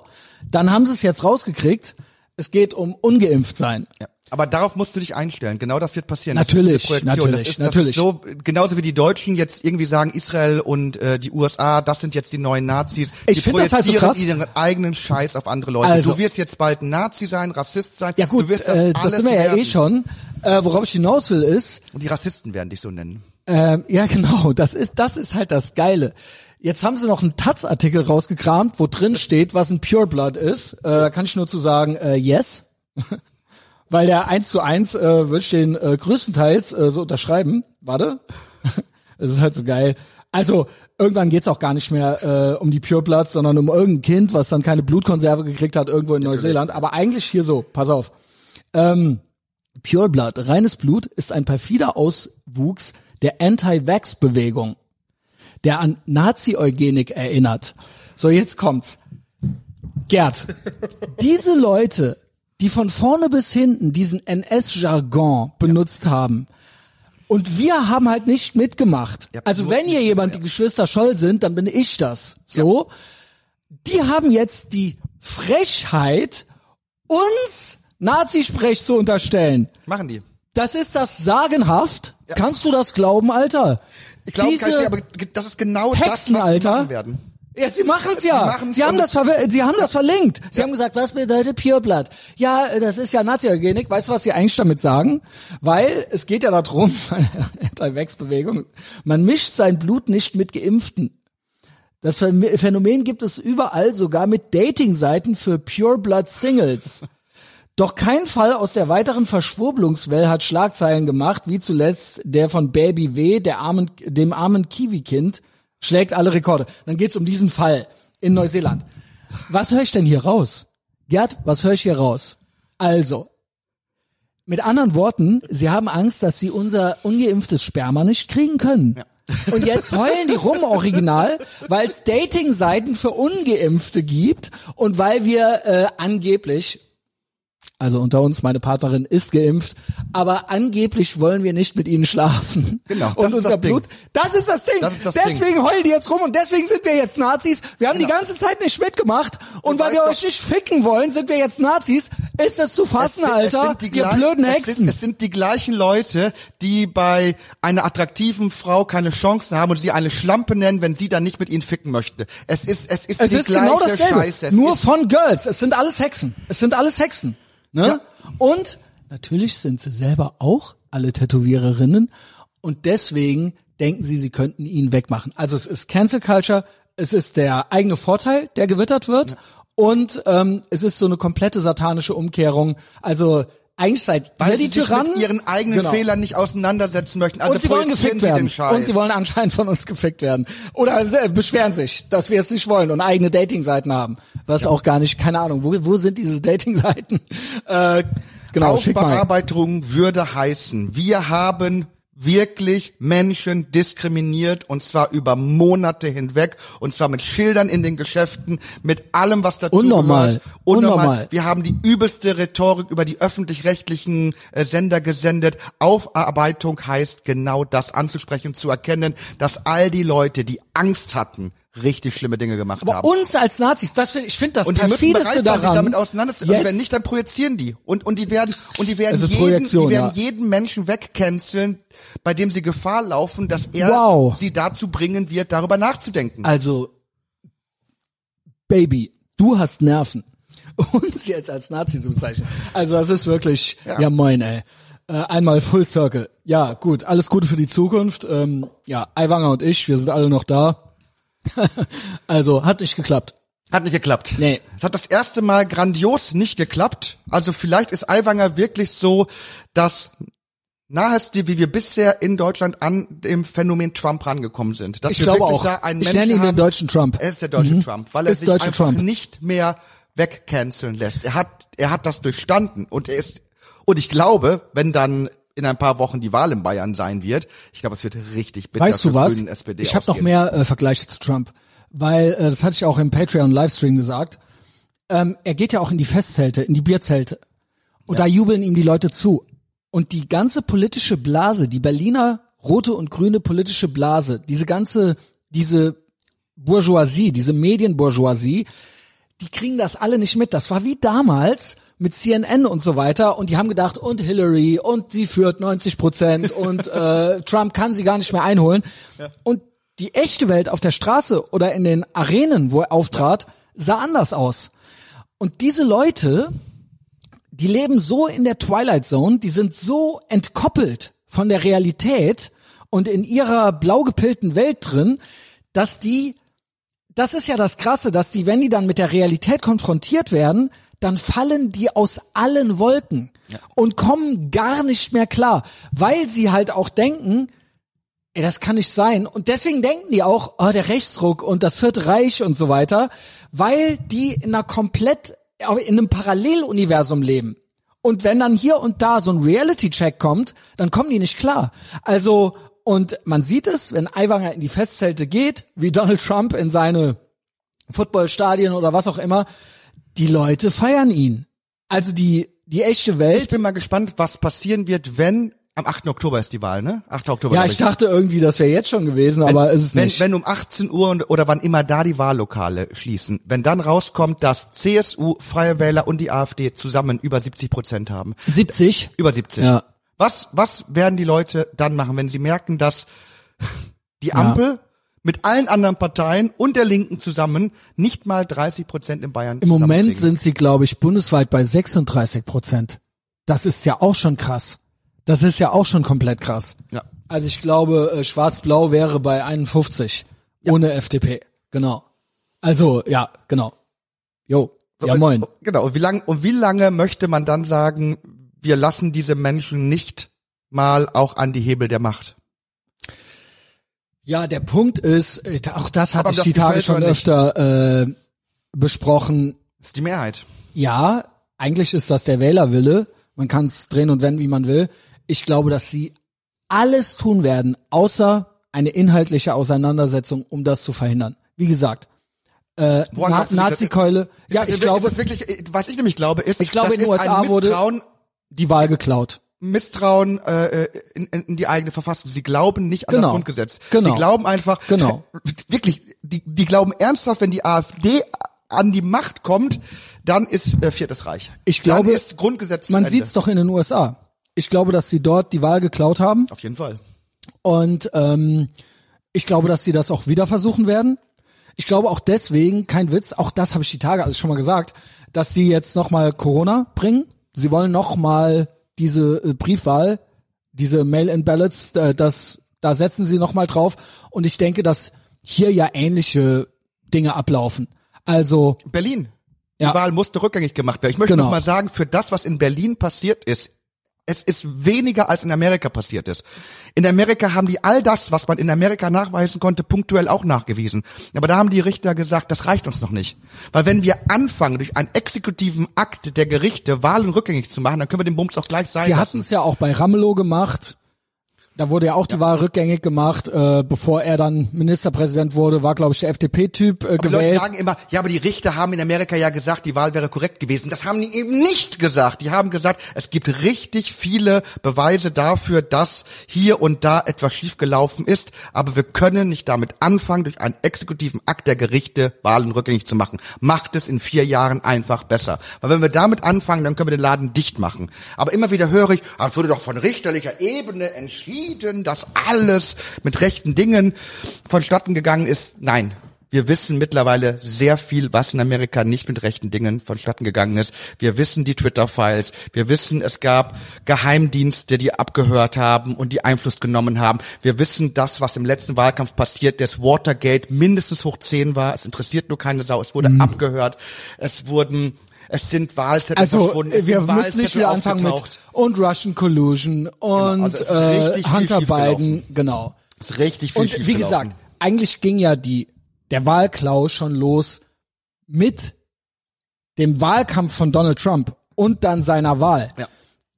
dann haben sie es jetzt rausgekriegt, es geht um ungeimpft sein.
Ja. Aber darauf musst du dich einstellen. Genau das wird passieren.
Natürlich,
das ist diese Projektion.
natürlich,
das ist, das
natürlich.
So genauso wie die Deutschen jetzt irgendwie sagen, Israel und äh, die USA, das sind jetzt die neuen Nazis.
Ich
die
find das halt so
projizieren
krass.
ihren eigenen Scheiß auf andere Leute.
Also-
du wirst jetzt bald Nazi sein, Rassist sein.
Ja gut,
du wirst das
äh, das sind wir ja
werden.
eh schon. Äh, worauf ich hinaus will ist,
Und die Rassisten werden dich so nennen.
Ähm, ja, genau. Das ist, das ist halt das Geile. Jetzt haben sie noch einen Taz-Artikel rausgekramt, wo drin steht, was ein Pure Blood ist. Äh, da kann ich nur zu sagen, äh, yes. Weil der eins zu eins äh, würde ich den äh, größtenteils äh, so unterschreiben. Warte. Es ist halt so geil. Also, irgendwann geht's auch gar nicht mehr äh, um die Pure Blood, sondern um irgendein Kind, was dann keine Blutkonserve gekriegt hat, irgendwo in Neuseeland. Aber eigentlich hier so, pass auf. Pure Blood, reines Blut, ist ein perfider Auswuchs der Anti-Vax-Bewegung, der an Nazi-Eugenik erinnert. So, jetzt kommt's. Gerd, diese Leute, die von vorne bis hinten diesen NS-Jargon benutzt haben, und wir haben halt nicht mitgemacht.
Ja,
also
so-
wenn hier jemand die Geschwister Scholl sind, dann bin ich das. So. Die haben jetzt die Frechheit, uns Nazisprech zu unterstellen.
Machen die.
Das ist das sagenhaft. Kannst du das glauben, Alter?
Ich glaube,
Diese
aber das ist genau
Hexen,
das, was
Alter.
machen werden.
Ja, sie machen's ja.
machen's
sie haben das sie haben das verlinkt. Sie haben gesagt, was bedeutet Pure Blood? Ja, das ist ja Nazi-Eugenik. Weißt du, was sie eigentlich damit sagen? Weil es geht ja darum, Anti-Vax-Bewegung, man mischt sein Blut nicht mit Geimpften. Das Phän- Phänomen gibt es überall, sogar mit Dating-Seiten für Pure Blood Singles. Doch kein Fall aus der weiteren Verschwurbelungswelle hat Schlagzeilen gemacht, wie zuletzt der von Baby W, der armen, dem armen Kiwi-Kind, schlägt alle Rekorde. Dann geht's um diesen Fall in Neuseeland. Was höre ich denn hier raus? Gerd, was höre ich hier raus? Also, mit anderen Worten, sie haben Angst, dass sie unser ungeimpftes Sperma nicht kriegen können. Und jetzt heulen die rum original, weil es Dating-Seiten für Ungeimpfte gibt und weil wir äh, angeblich Also unter uns, meine Partnerin ist geimpft, aber angeblich wollen wir nicht mit ihnen schlafen.
Genau,
Und unser
das Ding.
Blut, das ist das Ding.
Das ist das
deswegen
Ding.
heulen die jetzt rum und deswegen sind wir jetzt Nazis. Wir haben die
Genau.
ganze Zeit nicht mitgemacht und
Du
weil wir euch nicht ficken wollen, sind wir jetzt Nazis. Ist das zu fassen, Alter?
die
ihr
gleich-
blöden
es
Hexen.
Sind, es sind die gleichen Leute, die bei einer attraktiven Frau keine Chancen haben und sie eine Schlampe nennen, wenn sie dann nicht mit ihnen ficken möchte. Es ist, es ist
Es
die
ist
gleiche
genau dasselbe.
Scheiße. Es
Nur von Girls. Es sind alles Hexen. Es sind alles Hexen. Ne?
Ja.
Und natürlich sind sie selber auch alle Tätowiererinnen. Und deswegen denken sie, sie könnten ihn wegmachen. Also es ist Cancel Culture. Es ist der eigene Vorteil, der gewittert wird. Und ähm, es ist so eine komplette satanische Umkehrung. Also eigentlich seid
weil
ihr
sie
die
sich
Tyrannen.
mit ihren eigenen
Genau.
Fehlern nicht auseinandersetzen möchten. Also
und sie wollen gefickt
sie den
werden. Und sie wollen anscheinend von uns gefickt werden. Oder äh, beschweren sich, dass wir es nicht wollen und eigene Datingseiten haben. Was auch gar nicht, keine Ahnung, wo, wo sind diese Datingseiten? Äh, genau.
Aufbearbeitung würde heißen, wir haben wirklich Menschen diskriminiert und zwar über Monate hinweg und zwar mit Schildern in den Geschäften, mit allem, was dazu
Unnormal.
gehört. Unnormal.
Unnormal.
Wir haben die übelste Rhetorik über die öffentlich-rechtlichen äh, Sender gesendet. Aufarbeitung heißt genau das anzusprechen, zu erkennen, dass all die Leute, die Angst hatten, richtig schlimme Dinge gemacht
Aber
haben.
uns als Nazis, das find, ich finde das
Und die müssen bereit sein,
daran.
sich damit auseinanderzusetzen. Und wenn nicht, dann projizieren die. Und, und die werden, und die werden
ist
jeden,
Projektion,
die werden
ja.
jeden Menschen wegcanceln, bei dem sie Gefahr laufen, dass er
Wow.
sie dazu bringen wird, darüber nachzudenken.
Also, Baby, du hast Nerven. Uns jetzt als Nazi zu bezeichnen. Also das ist wirklich, ja,
Ja.
moin, ey. Äh, einmal Full Circle. Ja, gut, alles Gute für die Zukunft. Ähm, ja, Aiwanger und ich, wir sind alle noch da. also, hat nicht geklappt.
Hat nicht geklappt.
Nee.
Es hat das erste Mal grandios nicht geklappt. Also vielleicht ist Aiwanger wirklich so das naheste, wie wir bisher in Deutschland an dem Phänomen Trump rangekommen sind. Dass
Ich
wir
glaube
wirklich
auch.
Da einen
Ich
Menschen
nenne ihn den
haben,
deutschen Trump.
Er ist der deutsche Trump, weil er
Ist
sich
deutsche
einfach
Trump.
nicht mehr wegcanceln lässt. Er hat, er hat das durchstanden und er ist, und ich glaube, wenn dann in ein paar Wochen die Wahl in Bayern sein wird, ich glaube, es wird richtig bitter
Weißt du was?
Grünen, SPD
ich habe noch mehr äh, Vergleiche zu Trump, weil äh, das hatte ich auch im Patreon Livestream gesagt. Ähm, er geht ja auch in die Festzelte, in die Bierzelte und da jubeln ihm die Leute zu. Und die ganze politische Blase, die Berliner rote und grüne politische Blase, diese ganze, diese Bourgeoisie, diese Medienbourgeoisie, die kriegen das alle nicht mit. Das war wie damals mit CNN und so weiter und die haben gedacht, und Hillary und sie führt 90 Prozent und äh, Trump kann sie gar nicht mehr einholen. Und die echte Welt auf der Straße oder in den Arenen, wo er auftrat, sah anders aus. Und diese Leute, die leben so in der Twilight Zone, die sind so entkoppelt von der Realität und in ihrer blau gepillten Welt drin, dass die, das ist ja das Krasse, dass die, wenn die dann mit der Realität konfrontiert werden, dann fallen die aus allen Wolken und kommen gar nicht mehr klar, weil sie halt auch denken, ey, das kann nicht sein. Und deswegen denken die auch, oh, der Rechtsruck und das Vierte Reich und so weiter, weil die in einer komplett, in einem Paralleluniversum leben. Und wenn dann hier und da so ein Reality-Check kommt, dann kommen die nicht klar. Also, und man sieht es, wenn Aiwanger in die Festzelte geht, wie Donald Trump in seine Footballstadien oder was auch immer, die Leute feiern ihn. Also die, die echte
Ich
Welt.
bin mal gespannt, was passieren wird, wenn am 8. Oktober ist die Wahl, ne? 8. Oktober.
Ja, ich dachte irgendwie, das wäre jetzt schon gewesen, aber ist es
wenn,
nicht.
wenn um 18 Uhr oder wann immer da die Wahllokale schließen, wenn dann rauskommt, dass CSU, Freie Wähler und die AfD zusammen über 70 Prozent haben.
70?
Über 70.
Ja.
Was, was werden die Leute dann machen, wenn sie merken, dass die Ampel mit allen anderen Parteien und der Linken zusammen nicht mal 30 Prozent in Bayern
Im Moment sind sie, glaube ich, bundesweit bei 36 Prozent. Das ist ja auch schon krass. Das ist ja auch schon komplett krass.
Ja.
Also ich glaube, äh, Schwarz-Blau wäre bei 51 ohne FDP. Genau. Also, ja, genau. Jo. Ja, moin.
Genau. Und wie lang, und wie lange möchte man dann sagen, wir lassen diese Menschen nicht mal auch an die Hebel der Macht?
Ja, der Punkt ist, äh, auch das hatte ich
das
die Tage schon öfter äh, besprochen.
Das ist die Mehrheit.
Ja, eigentlich ist das der Wählerwille. Man kann es drehen und wenden, wie man will. Ich glaube, dass sie alles tun werden, außer eine inhaltliche Auseinandersetzung, um das zu verhindern. Wie gesagt, äh, Na? Nazi-Keule. Ja,
das-
ich
ist
glaube,
wirklich, äh, was ich nämlich glaube, ist,
Ich glaube, in den USA wurde- die Wahl geklaut.
Misstrauen äh, in, in, in die eigene Verfassung. Sie glauben nicht an
Genau.
das Grundgesetz.
Genau.
Sie glauben einfach,
Genau.
wirklich, die, die glauben ernsthaft, wenn die AfD an die Macht kommt, dann ist äh, Viertes Reich.
Ich glaube,
dann ist Grundgesetz
Man
Ende.
sieht's doch in den USA. Ich glaube, dass sie dort die Wahl geklaut haben
Auf jeden Fall.
und ähm, ich glaube, dass sie das auch wieder versuchen werden. Ich glaube auch deswegen, kein Witz, auch das habe ich die Tage alles schon mal gesagt, dass sie jetzt nochmal Corona bringen. Sie wollen nochmal diese äh, Briefwahl, diese Mail-in-Ballots, äh, das, da setzen sie nochmal drauf. Und ich denke, dass hier ja ähnliche Dinge ablaufen. Also,
Berlin. Die
Ja.
Wahl musste rückgängig gemacht werden. Ich möchte
Genau.
noch mal sagen, für das, was in Berlin passiert ist, es ist weniger als in Amerika passiert ist. In Amerika haben die all das, was man in Amerika nachweisen konnte, punktuell auch nachgewiesen. Aber da haben die Richter gesagt, das reicht uns noch nicht. Weil wenn wir anfangen, durch einen exekutiven Akt der Gerichte Wahlen rückgängig zu machen, dann können wir den Bums auch gleich sein
sie hatten es ja auch bei Ramelow gemacht. Da wurde ja auch die Wahl rückgängig gemacht, äh, bevor er dann Ministerpräsident wurde, war glaube ich der FDP-Typ äh,
Aber die Leute
gewählt.
sagen immer, ja, aber die Richter haben in Amerika ja gesagt, die Wahl wäre korrekt gewesen. Das haben die eben nicht gesagt. Die haben gesagt, es gibt richtig viele Beweise dafür, dass hier und da etwas schiefgelaufen ist, aber wir können nicht damit anfangen, durch einen exekutiven Akt der Gerichte Wahlen rückgängig zu machen. Macht es in vier Jahren einfach besser. Weil wenn wir damit anfangen, dann können wir den Laden dicht machen. Aber immer wieder höre ich, es wurde doch von richterlicher Ebene entschieden, dass alles mit rechten Dingen vonstatten gegangen ist. Nein, wir wissen mittlerweile sehr viel, was in Amerika nicht mit rechten Dingen vonstatten gegangen ist. Wir wissen die Twitter-Files. Wir wissen, es gab Geheimdienste, die abgehört haben und die Einfluss genommen haben. Wir wissen das, was im letzten Wahlkampf passiert, das Watergate mindestens hoch 10 war. Es interessiert nur keine Sau. Es wurde abgehört. Es wurden, es sind Wahlzettel.
Also
verschwunden. Es
wir müssen nicht wieder anfangen mit und Russian Collusion und
also es ist
äh, Hunter. Biden, genau.
Es ist richtig viel
Und wie gesagt, eigentlich ging ja die der Wahlklau schon los mit dem Wahlkampf von Donald Trump und dann seiner Wahl.
Ja.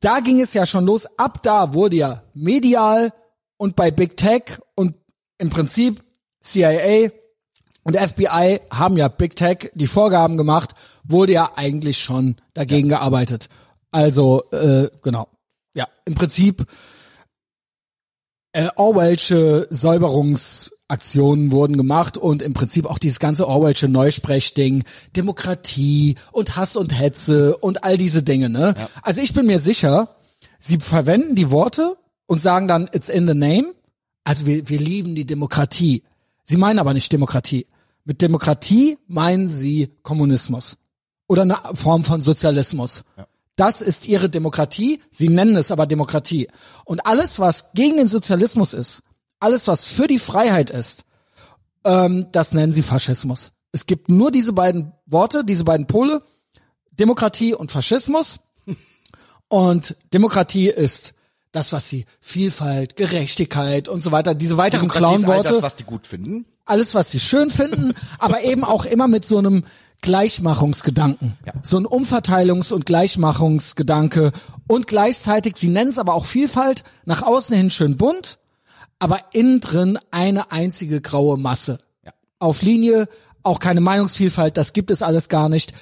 Da ging es ja schon los. Ab da wurde ja medial und bei Big Tech und im Prinzip CIA und FBI haben ja Big Tech die Vorgaben gemacht, wurde ja eigentlich schon dagegen gearbeitet. Also äh, genau. Ja, im Prinzip äh, Orwellsche Säuberungsaktionen wurden gemacht und im Prinzip auch dieses ganze Orwellsche Neusprechding, Demokratie und Hass und Hetze und all diese Dinge, ne? Also ich bin mir sicher, sie verwenden die Worte und sagen dann, it's in the name. Also wir, wir lieben die Demokratie. Sie meinen aber nicht Demokratie. Mit Demokratie meinen sie Kommunismus oder eine Form von Sozialismus. Das ist ihre Demokratie. Sie nennen es aber Demokratie. Und alles, was gegen den Sozialismus ist, alles, was für die Freiheit ist, ähm, das nennen sie Faschismus. Es gibt nur diese beiden Worte, diese beiden Pole, Demokratie und Faschismus. Und Demokratie ist das, was sie Vielfalt, Gerechtigkeit und so weiter, diese weiteren Clownworte
das, was die gut finden.
alles, was sie schön finden, aber eben auch immer mit so einem Gleichmachungsgedanken.
Ja.
So ein Umverteilungs- und Gleichmachungsgedanke und gleichzeitig, sie nennen es aber auch Vielfalt, nach außen hin schön bunt, aber innen drin eine einzige graue Masse.
Ja.
Auf Linie, auch keine Meinungsvielfalt, das gibt es alles gar nicht,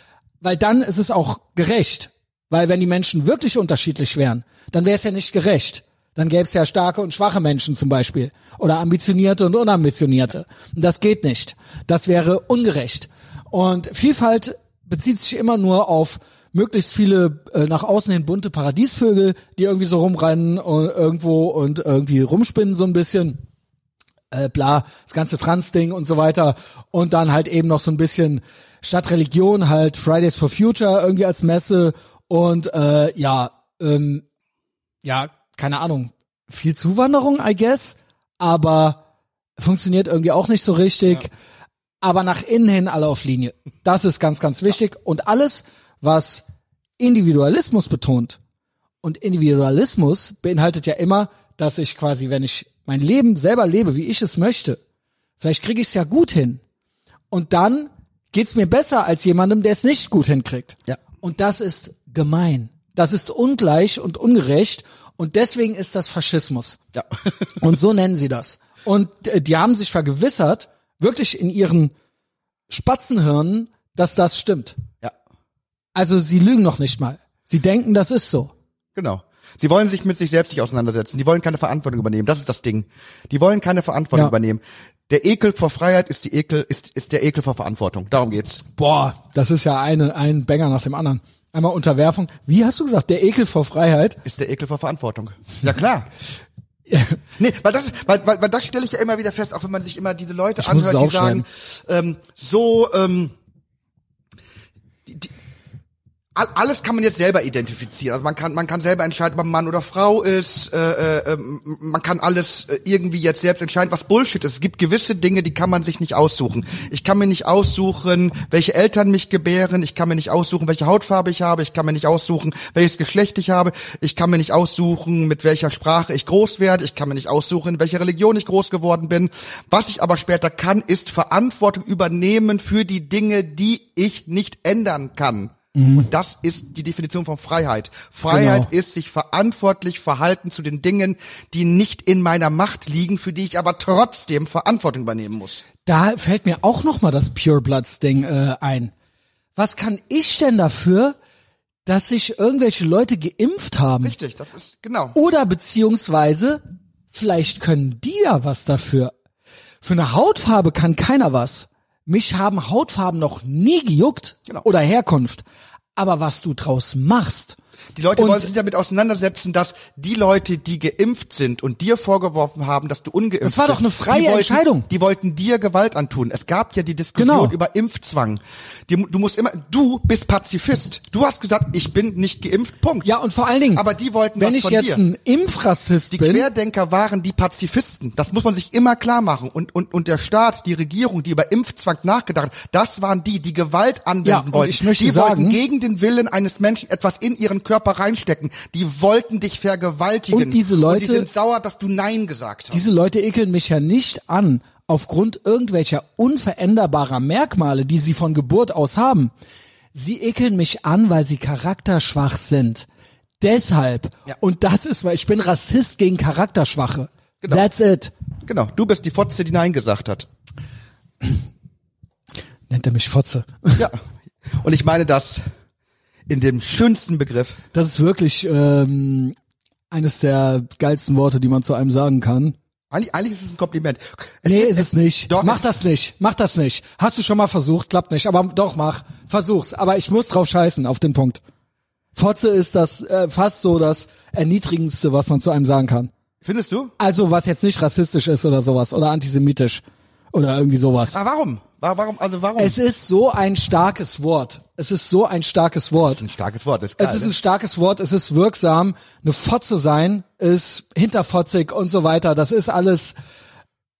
weil dann ist es auch gerecht. Weil wenn die Menschen wirklich unterschiedlich wären, dann wäre es ja nicht gerecht. Dann gäbe es ja starke und schwache Menschen zum Beispiel. Oder ambitionierte und unambitionierte. Und das geht nicht. Das wäre ungerecht. Und Vielfalt bezieht sich immer nur auf möglichst viele äh, nach außen hin bunte Paradiesvögel, die irgendwie so rumrennen und irgendwo und irgendwie rumspinnen so ein bisschen äh, bla, das ganze Trans-Ding und so weiter. Und dann halt eben noch so ein bisschen statt Religion halt Fridays for Future irgendwie als Messe und äh, ja, ähm, ja, keine Ahnung, viel Zuwanderung, I guess, aber funktioniert irgendwie auch nicht so richtig. Aber nach innen hin alle auf Linie. Das ist ganz, ganz wichtig. Und alles, was Individualismus betont, und Individualismus beinhaltet ja immer, dass ich quasi, wenn ich mein Leben selber lebe, wie ich es möchte, vielleicht kriege ich es ja gut hin. Und dann geht's mir besser als jemandem, der es nicht gut hinkriegt.
Ja.
Und das ist gemein. Das ist ungleich und ungerecht. Und deswegen ist das Faschismus.
Ja.
Und so nennen sie das. Und äh, die haben sich vergewissert, wirklich in ihren Spatzenhirnen, dass das stimmt.
Ja,
Also sie lügen noch nicht mal. Sie denken, das ist so.
genau. Sie wollen sich mit sich selbst nicht auseinandersetzen. Die wollen keine Verantwortung übernehmen. Das ist das Ding. Die wollen keine Verantwortung
Ja.
übernehmen. Der Ekel vor Freiheit ist die Ekel, ist, ist der Ekel vor Verantwortung. Darum geht's.
Boah, das ist ja eine, ein Banger nach dem anderen. Einmal Unterwerfung. Wie hast du gesagt? Der Ekel vor Freiheit?
Ist der Ekel vor Verantwortung. Ja klar. Nee, weil das, weil, weil, weil das stelle ich ja immer wieder fest, auch wenn man sich immer diese Leute
Ich
anhört, die sagen, ähm, so, ähm, alles kann man jetzt selber identifizieren. Also man kann, man kann selber entscheiden, ob man Mann oder Frau ist. Äh, äh, ähm, man kann alles äh, irgendwie jetzt selbst entscheiden, was Bullshit ist. Es gibt gewisse Dinge, die kann man sich nicht aussuchen. Ich kann mir nicht aussuchen, welche Eltern mich gebären. Ich kann mir nicht aussuchen, welche Hautfarbe ich habe. Ich kann mir nicht aussuchen, welches Geschlecht ich habe. Ich kann mir nicht aussuchen, mit welcher Sprache ich groß werde. Ich kann mir nicht aussuchen, in welcher Religion ich groß geworden bin. Was ich aber später kann, ist Verantwortung übernehmen für die Dinge, die ich nicht ändern kann. Und das ist die Definition von Freiheit. Freiheit
Genau.
ist sich verantwortlich verhalten zu den Dingen, die nicht in meiner Macht liegen, für die ich aber trotzdem Verantwortung übernehmen muss.
Da fällt mir auch noch mal das Pure Bloods Ding äh, ein. Was kann ich denn dafür, dass sich irgendwelche Leute geimpft haben?
Richtig, das ist genau.
Oder beziehungsweise, vielleicht können die ja was dafür. Für eine Hautfarbe kann keiner was. Mich haben Hautfarben noch nie gejuckt
Genau.
oder Herkunft. Aber was du draus machst.
Die Leute
Und-
wollen sich damit auseinandersetzen, dass die Leute, die geimpft sind und dir vorgeworfen haben, dass du ungeimpft bist.
Das war doch eine freie
die wollten,
Entscheidung.
Die wollten dir Gewalt antun. Es gab ja die Diskussion
Genau.
über Impfzwang. Die, du musst immer, du bist Pazifist. Du hast gesagt, ich bin nicht geimpft. Punkt.
Ja, und vor allen Dingen,
Aber die wollten
wenn
was
ich
von
jetzt
dir.
ein Impfrassist
Die
bin,
Querdenker waren die Pazifisten. Das muss man sich immer klar machen. Und, und, und der Staat, die Regierung, die über Impfzwang nachgedacht hat, das waren die, die Gewalt anwenden
Ja,
wollten.
ich möchte
die
sagen-
wollten gegen den Willen eines Menschen etwas in ihren Körper reinstecken. Die wollten dich vergewaltigen.
Und diese Leute-
Und die sind sauer, dass du Nein gesagt hast.
diese Leute ekeln mich ja nicht an aufgrund irgendwelcher unveränderbarer Merkmale, die sie von Geburt aus haben. Sie ekeln mich an, weil sie charakterschwach sind. Deshalb.
Ja.
Und das ist, weil ich bin Rassist gegen Charakterschwache.
Genau.
That's it.
genau, du bist die Fotze, die Nein gesagt hat.
Nennt er mich Fotze.
Ja. Und ich meine das in dem schönsten Begriff.
Das ist wirklich ähm, eines der geilsten Worte, die man zu einem sagen kann.
Eigentlich, eigentlich ist es ein Kompliment. Es
Nee, ist es nicht.
Doch,
mach
es-
das nicht. Mach das nicht. Hast du schon mal versucht? Klappt nicht. Aber doch, mach. Versuch's. Aber ich muss drauf scheißen, auf den Punkt. Fotze ist das äh, fast so das Erniedrigendste, was man zu einem sagen kann.
Findest du?
Also, was jetzt nicht rassistisch ist oder sowas. Oder antisemitisch. Oder irgendwie sowas.
Ah, warum? Wa- Warum? Also warum?
Es ist so ein starkes Wort. Es ist so ein starkes Wort.
ist ein starkes Wort. Ist geil,
Es ist
ne?
ein starkes Wort, es ist wirksam. Eine Fotze sein ist hinterfotzig und so weiter. Das ist alles,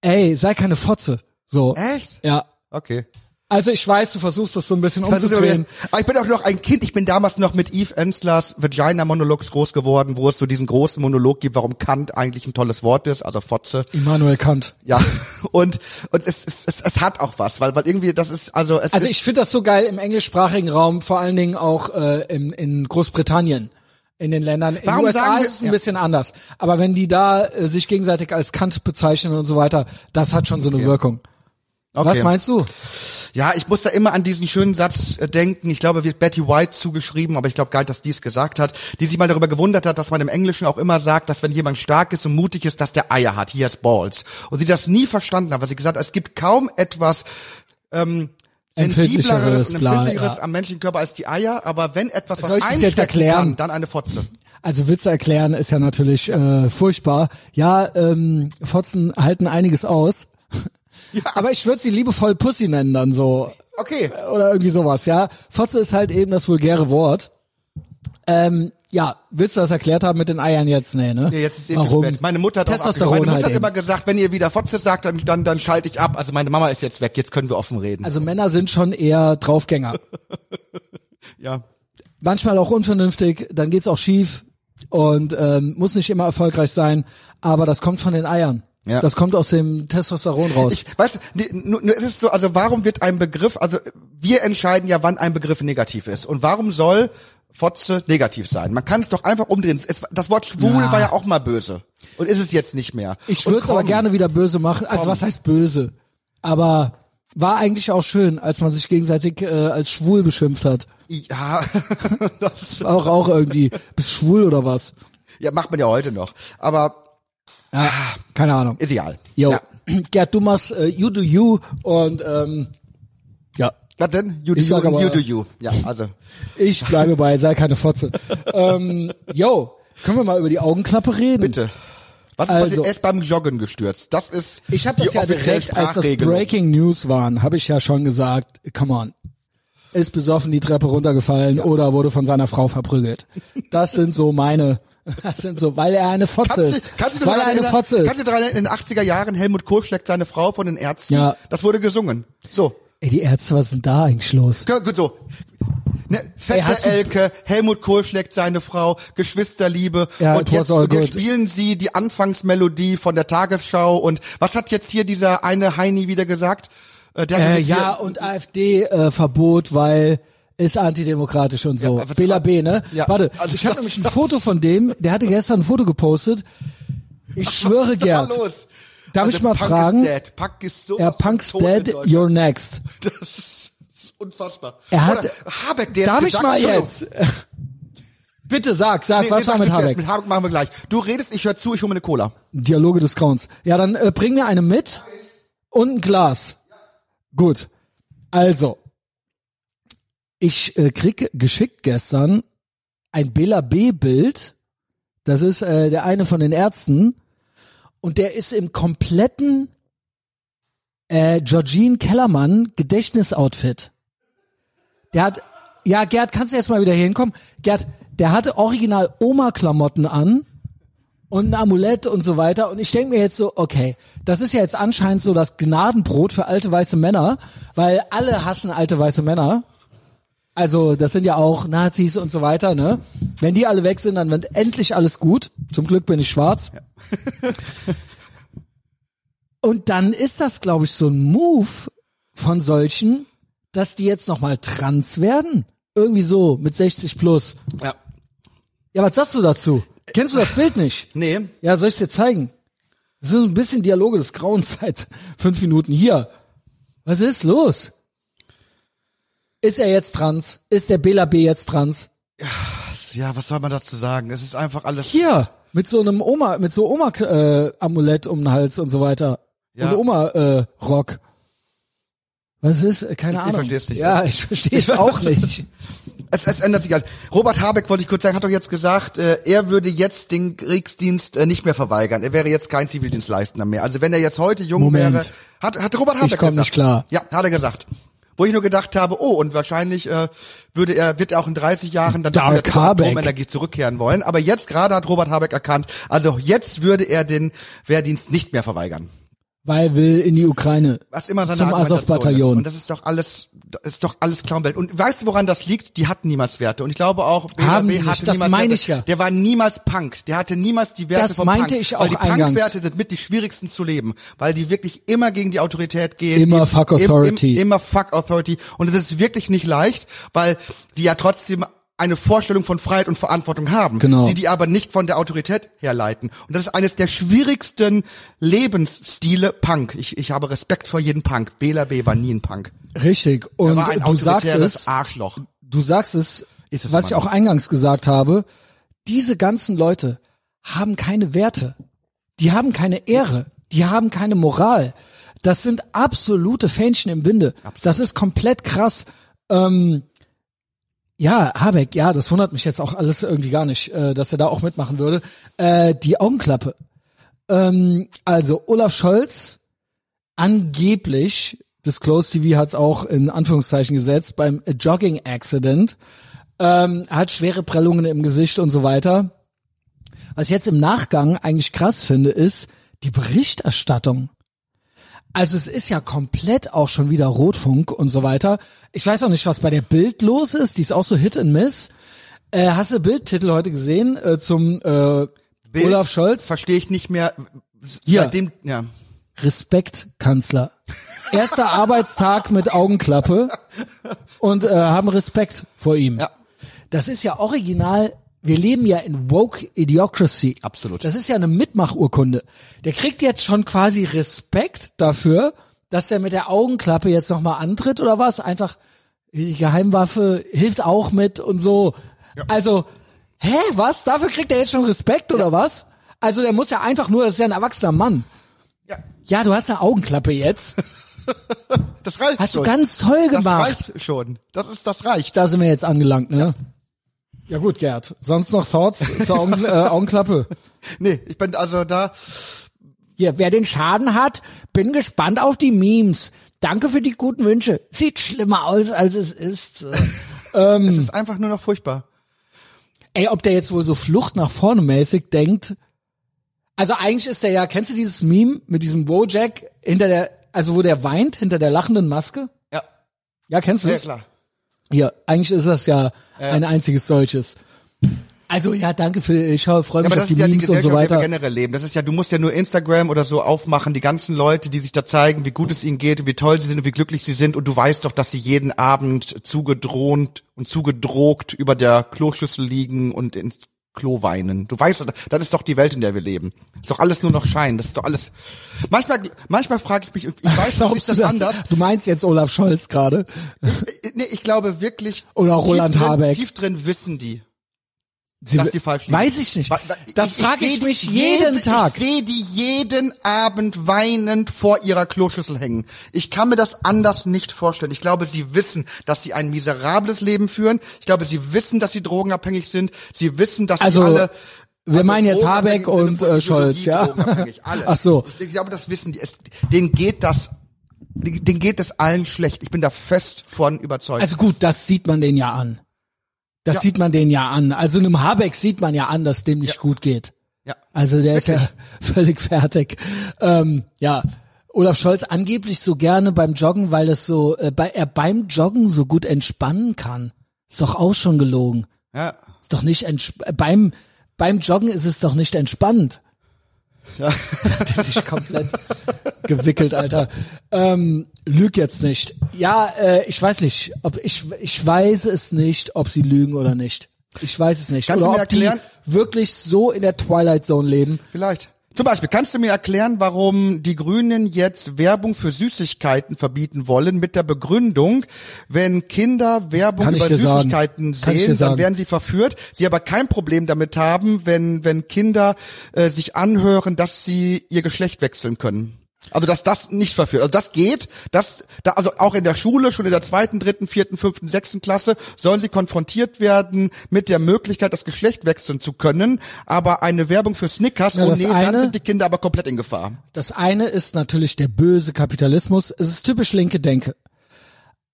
ey, sei keine Fotze. So.
Echt?
Ja.
Okay.
Also ich weiß, du versuchst das so ein bisschen umzudrehen.
aber- ich bin auch noch ein Kind. Ich bin damals noch mit Eve Enslers Vagina-Monologs groß geworden, wo es so diesen großen Monolog gibt, warum Kant eigentlich ein tolles Wort ist, also Fotze.
Immanuel Kant.
Ja. Und, und es, es, es, es hat auch was, weil, weil irgendwie das ist, also es
Also
ist,
ich finde das so geil im englischsprachigen Raum, vor allen Dingen auch äh, in, in Großbritannien. In den Ländern. In
Warum
den USA
wir-
ist es ein
ja.
bisschen anders. Aber wenn die da äh, sich gegenseitig als Kant bezeichnen und so weiter, das hat schon so eine Wirkung.
Okay.
Was meinst du?
Ja, ich muss da immer an diesen schönen Satz äh, denken. Ich glaube, wird Betty White zugeschrieben, aber ich glaube gar nicht, dass die es gesagt hat, die sich mal darüber gewundert hat, dass man im Englischen auch immer sagt, dass wenn jemand stark ist und mutig ist, dass der Eier hat. He has balls. Und sie das nie verstanden hat, weil sie gesagt hat, es gibt kaum etwas ähm, sensibleres und empfindlicheres
ja.
am menschlichen Körper als die Eier, aber wenn etwas was
Soll ich das jetzt erklären?
kann, dann eine Fotze.
Also Witze erklären ist ja natürlich äh, furchtbar. Ja, ähm, Fotzen halten einiges aus.
Ja.
Aber ich würde sie liebevoll Pussy nennen dann so.
Okay.
Oder irgendwie sowas, ja. Fotze ist halt eben das vulgäre Wort. Ähm, ja, willst du das erklärt haben mit den Eiern jetzt? Nee, ne?
Nee, jetzt ist es
Warum?
spät. Meine Mutter hat
Testosteron.
Meine Mutter
halt
hat immer gesagt, wenn ihr wieder Fotze sagt, dann, dann, dann schalte ich ab. Also meine Mama ist jetzt weg, jetzt können wir offen reden.
Also Männer sind schon eher Draufgänger.
ja.
Manchmal auch unvernünftig, dann geht's auch schief und ähm, muss nicht immer erfolgreich sein, aber das kommt von den Eiern.
Ja.
Das kommt aus dem Testosteron raus.
Ich weiß, nee, nur, nur es ist so, also warum wird ein Begriff, also wir entscheiden ja, wann ein Begriff negativ ist. Und warum soll Fotze negativ sein? Man kann es doch einfach umdrehen. Es, das Wort schwul
Ja.
war ja auch mal böse. Und ist es jetzt nicht mehr.
Ich würde es aber gerne wieder böse machen. Also
Komm.
was heißt böse? Aber War eigentlich auch schön, als man sich gegenseitig äh, als schwul beschimpft hat.
Ja, das,
Auch auch irgendwie, bist schwul oder was?
ja, macht man ja heute noch. Aber
Ja, keine Ahnung.
ist egal.
Jo,
Ja.
Gerd, du machst äh, You Do You und ähm, ja,
Was denn? You do
Ich
you,
aber-
you do you. Ja, also.
ich bleibe bei, sei keine Fotze. ähm, yo, können wir mal über die Augenklappe reden?
Bitte. Was ist
Also-
passiert? Er ist beim Joggen gestürzt. Das ist
Ich habe das ja direkt, als das. Breaking News waren, habe ich ja schon gesagt, come on. Ist besoffen die Treppe runtergefallen oder wurde von seiner Frau verprügelt. Das sind so meine, das sind so, weil er eine Fotze
Kannst,
ist.
kannst du
weil er eine Fotze ist.
kannst du daran in den 80er Jahren Helmut Kohl schlägt seine Frau von den Ärzten?
Ja.
Das wurde gesungen. So.
Ey, die Ärzte, was denn da eigentlich los?
Ja, Gut so. Ne, fette
Ey,
Elke, Helmut Kohl schlägt seine Frau, Geschwisterliebe
Ja,
und jetzt, und jetzt spielen sie die Anfangsmelodie von der Tagesschau und was hat jetzt hier dieser eine Heini wieder gesagt? Äh,
Äh, ja, und AfD-Verbot, weil ist antidemokratisch und so.
Ja,
Bela B, ne?
Ja,
Warte,
also
ich habe nämlich ein Foto von dem, der hatte gestern ein Foto gepostet. Ich schwöre,
da
Gerd. Darf
Also
ich mal
Punk
fragen?
Ist dead. Punk ist so
Ja, Punk's dead, you're next.
Das ist unfassbar.
Er hat-
Oder Habeck, der
Darf ich
gesagt-
mal jetzt? Bitte sag, sag,
Nee,
was
nee,
war mit. Habeck?
Mit Habeck machen wir gleich. Du redest, ich höre zu, ich hole mir eine Cola.
Dialoge des Grauens. Ja, dann äh, bring mir eine mit und ein Glas. Gut. Also, ich äh, krieg geschickt gestern ein Bela B. Bild. Das ist äh, der eine von den Ärzten. Und der ist im kompletten äh, Georgine Kellermann Gedächtnisoutfit. Der hat, ja, Gerd, kannst du erst mal wieder hinkommen? Gerd, der hatte original Oma-Klamotten an und ein Amulett und so weiter. Und ich denke mir jetzt so, okay, das ist ja jetzt anscheinend so das Gnadenbrot für alte weiße Männer, weil alle hassen alte weiße Männer. Also das sind ja auch Nazis und so weiter, ne? Wenn die alle weg sind, dann wird endlich alles gut. Zum Glück bin ich schwarz. und dann ist das, glaube ich, so ein Move von solchen, dass die jetzt nochmal trans werden. Irgendwie so, mit 60 plus.
Ja.
Ja, was sagst du dazu? Kennst du das Bild nicht?
Nee.
Ja, soll ich dir zeigen? Das ist so ein bisschen Dialoge des Grauens seit fünf Minuten. Hier. Was ist los? Ist er jetzt trans? Ist der Bela B jetzt trans?
Ja, was soll man dazu sagen? Es ist einfach alles.
Hier. Mit so einem Oma, mit so Oma-Amulett um den Hals und so weiter.
Ja.
Und Oma-Rock. Was ist? Keine
Ich- ich
Ahnung.
versteh's nicht.
Ja, ich verstehe es auch nicht.
Es, es ändert sich alles. Robert Habeck, wollte ich kurz sagen, hat doch jetzt gesagt, äh, er würde jetzt den Kriegsdienst äh, nicht mehr verweigern. Er wäre jetzt kein Zivildienstleistender mehr. Also wenn er jetzt heute jung
Moment.
wäre, hat, hat Robert Habeck
komm
gesagt.
nicht klar.
Ja, hat er gesagt. Wo ich nur gedacht habe, oh, und wahrscheinlich äh, würde er, wird er auch in 30 Jahren dann
Dark
wieder zur. Atomenergie zurückkehren wollen. Aber jetzt gerade hat Robert Habeck erkannt, also jetzt würde er den Wehrdienst nicht mehr verweigern.
Weil will in die Ukraine.
Was immer seine
Zum Azov-Bataillon.
Und das ist doch alles, ist doch alles Clownwelt. Und weißt du, woran das liegt? Die hatten niemals Werte. Und ich glaube auch, BRB
Haben die nicht.
hatte
Das
niemals
meine
Werte.
ich ja.
Der war niemals Punk. Der hatte niemals die Werte
Das
vom
meinte
Punk.
ich auch
Weil die. Punk-Werte sind mit die schwierigsten zu leben. Weil die wirklich immer gegen die Autorität gehen.
Immer
Im-
fuck
im-
authority.
Im, immer fuck authority. Und es ist wirklich nicht leicht, weil die ja trotzdem eine Vorstellung von Freiheit und Verantwortung haben,
Genau.
sie die aber nicht von der Autorität herleiten. Und das ist eines der schwierigsten Lebensstile Punk. Ich, ich habe Respekt vor jedem Punk. Bela B. war nie ein Punk.
Richtig. Und du sagst es,
Arschloch.
du sagst es,
es
was ich auch eingangs gesagt habe, diese ganzen Leute haben keine Werte. Die haben keine Ehre. Die haben keine Moral. Das sind absolute Fähnchen im Winde. Das ist komplett krass. Ähm, ja, Habeck, ja, das wundert mich jetzt auch alles irgendwie gar nicht, äh, dass er da auch mitmachen würde. Äh, die Augenklappe. Ähm, also Olaf Scholz, angeblich, Disclosed TV hat es auch in Anführungszeichen gesetzt, beim Jogging Accident, ähm, hat schwere Prellungen im Gesicht und so weiter. Was ich jetzt im Nachgang eigentlich krass finde, ist die Berichterstattung. Also es ist ja komplett auch schon wieder Rotfunk und so weiter. Ich weiß auch nicht, was bei der Bild los ist. Die ist auch so Hit and Miss. Äh, hast du Bildtitel heute gesehen äh, zum äh,
Bild
Olaf Scholz?
Verstehe ich nicht mehr.
Hier.
Seitdem, ja.
Respekt, Kanzler. Erster Arbeitstag mit Augenklappe und äh, haben Respekt vor ihm.
Ja.
Das ist ja original. Wir leben ja in woke Idiocracy.
Absolut.
Das ist ja eine Mitmachurkunde. Der kriegt jetzt schon quasi Respekt dafür, dass er mit der Augenklappe jetzt nochmal antritt oder was? Einfach, die Geheimwaffe hilft auch mit und so. Also, hä, was? Dafür kriegt er jetzt schon Respekt oder was? Also der muss ja einfach nur, das ist ja ein erwachsener Mann.
Ja,
Ja, du hast eine Augenklappe jetzt.
das reicht
Hast du
schon.
ganz toll
das
gemacht.
reicht schon. Das ist, das reicht.
Da sind wir jetzt angelangt, ne? Ja gut, Gerd. Sonst noch Thoughts zur Augen, äh, Augenklappe?
Nee, ich bin also da,
Hier, wer den Schaden hat, bin gespannt auf die Memes. Danke für die guten Wünsche. Sieht schlimmer aus, als es ist.
es ist einfach nur noch furchtbar.
Ey, ob der jetzt wohl so Flucht nach vorne mäßig denkt. Also eigentlich ist der ja, kennst du dieses Meme mit diesem Bojack hinter der, also wo der weint hinter der lachenden Maske?
Ja,
Ja, kennst du
ja
das?
klar.
Ja, eigentlich ist das ja, ein einziges solches. Also ja, danke für, ich freue
Ja,
mich
aber
auf die
ist ja die
Memes und
Gesellschaft,
so weiter.
generell leben. Das ist ja, du musst ja nur Instagram oder so aufmachen, die ganzen Leute, die sich da zeigen, wie gut es ihnen geht und wie toll sie sind und wie glücklich sie sind und du weißt doch, dass sie jeden Abend zugedroht und zugedrogt über der Kloschüssel liegen und ins Klo weinen. Du weißt, das ist doch die Welt, in der wir leben. Ist doch alles nur noch Schein. Das ist doch alles. Manchmal, manchmal frage ich mich, ich weiß,
Glaubst du,
das
das-
anders.
du meinst jetzt Olaf Scholz gerade?
Nee, ich glaube wirklich.
Oder
tief
Roland
drin,
Habeck.
Tief drin wissen die.
Sie-
dass die falsch liegen.
Weiß ich nicht. Das frage ich,
die
mich jeden
jede-
Tag.
Ich sehe die jeden Abend weinend vor ihrer Kloschüssel hängen. Ich kann mir das anders nicht vorstellen. Ich glaube, sie wissen, dass sie ein miserables Leben führen. Ich glaube, sie wissen, dass sie drogenabhängig sind. Sie wissen, dass
Also,
sie alle
wir
also
meinen jetzt Habeck und, äh, Scholz, ja?
alle.
Ach so.
Ich, ich glaube, das wissen die. Es, denen geht das, denen geht es allen schlecht. Ich bin da fest von überzeugt.
Also gut, das sieht man den ja an. Das
Ja.
sieht man den ja an. Also einem Habeck sieht man ja an, dass dem nicht gut geht.
ja.
Also der ist ja völlig fertig. Ähm, ja, Olaf Scholz angeblich so gerne beim Joggen, weil es so, äh, bei, er beim Joggen so gut entspannen kann. Ist doch auch schon gelogen.
Ja.
Ist doch nicht beim beim Joggen ist es doch nicht entspannend.
Ja.
Hat er sich komplett gewickelt, Alter. Ähm, lüg jetzt nicht. Ja, äh, ich weiß nicht, ob ich ich weiß es nicht, ob sie lügen oder nicht. Ich weiß es nicht.
Kannst du
oder
mir
ob die
erklären-
wirklich so in der Twilight Zone leben.
Vielleicht. Zum Beispiel, kannst du mir erklären, warum die Grünen jetzt Werbung für Süßigkeiten verbieten wollen mit der Begründung, wenn Kinder Werbung über
sagen.
Süßigkeiten
dir
sehen, dann
sagen.
werden sie verführt, sie aber kein Problem damit haben, wenn, wenn Kinder äh, sich anhören, dass sie ihr Geschlecht wechseln können. Also dass das nicht verführt. Also das geht, das da also auch in der Schule, schon in der zweiten, dritten, vierten, fünften, sechsten Klasse sollen sie konfrontiert werden mit der Möglichkeit, das Geschlecht wechseln zu können. Aber eine Werbung für Snickers,
Ja,
oh nee, dann
eine-
sind die Kinder aber komplett in Gefahr.
Das eine ist natürlich der böse Kapitalismus. Es ist typisch linke Denke.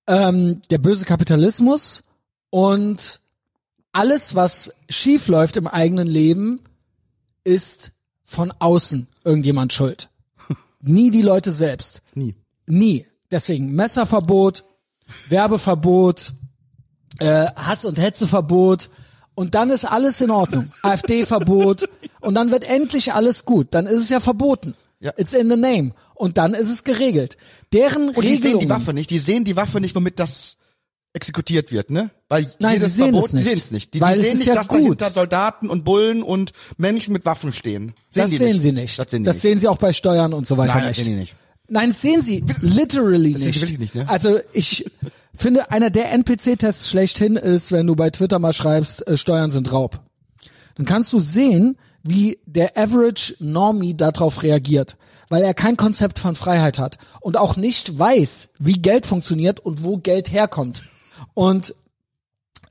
Ähm, der böse Kapitalismus und alles, was schief läuft im eigenen Leben, ist von außen irgendjemand schuld. Nie die Leute selbst.
Nie.
Nie. Deswegen Messerverbot, Werbeverbot, äh, Hass- und Hetzeverbot und dann ist alles in Ordnung. AfD-Verbot und dann wird endlich alles gut. Dann ist es ja verboten.
Ja.
It's in the name. Und dann ist es geregelt. Deren
Und die sehen die Waffe nicht. Die sehen die Waffe nicht, womit das exekutiert wird, ne? Weil
Nein,
jedes
sie sehen
Verbot,
es nicht.
die sehen es nicht. Die,
Weil
die
es
sehen
ist
nicht,
ja
dass
gut.
dahinter Soldaten und Bullen und Menschen mit Waffen stehen. Sehen
das
die
sehen
nicht.
sie nicht.
Das sehen die
das
nicht.
sehen sie auch bei Steuern und so weiter
Nein, das
nicht.
sehen die nicht.
Nein, das sehen sie literally
sehen sie
nicht.
wirklich nicht, ne?
Also ich finde, einer der NPC-Tests schlechthin ist, wenn du bei Twitter mal schreibst, äh, Steuern sind Raub. Dann kannst du sehen, wie der Average Normie darauf reagiert, weil er kein Konzept von Freiheit hat und auch nicht weiß, wie Geld funktioniert und wo Geld herkommt. Und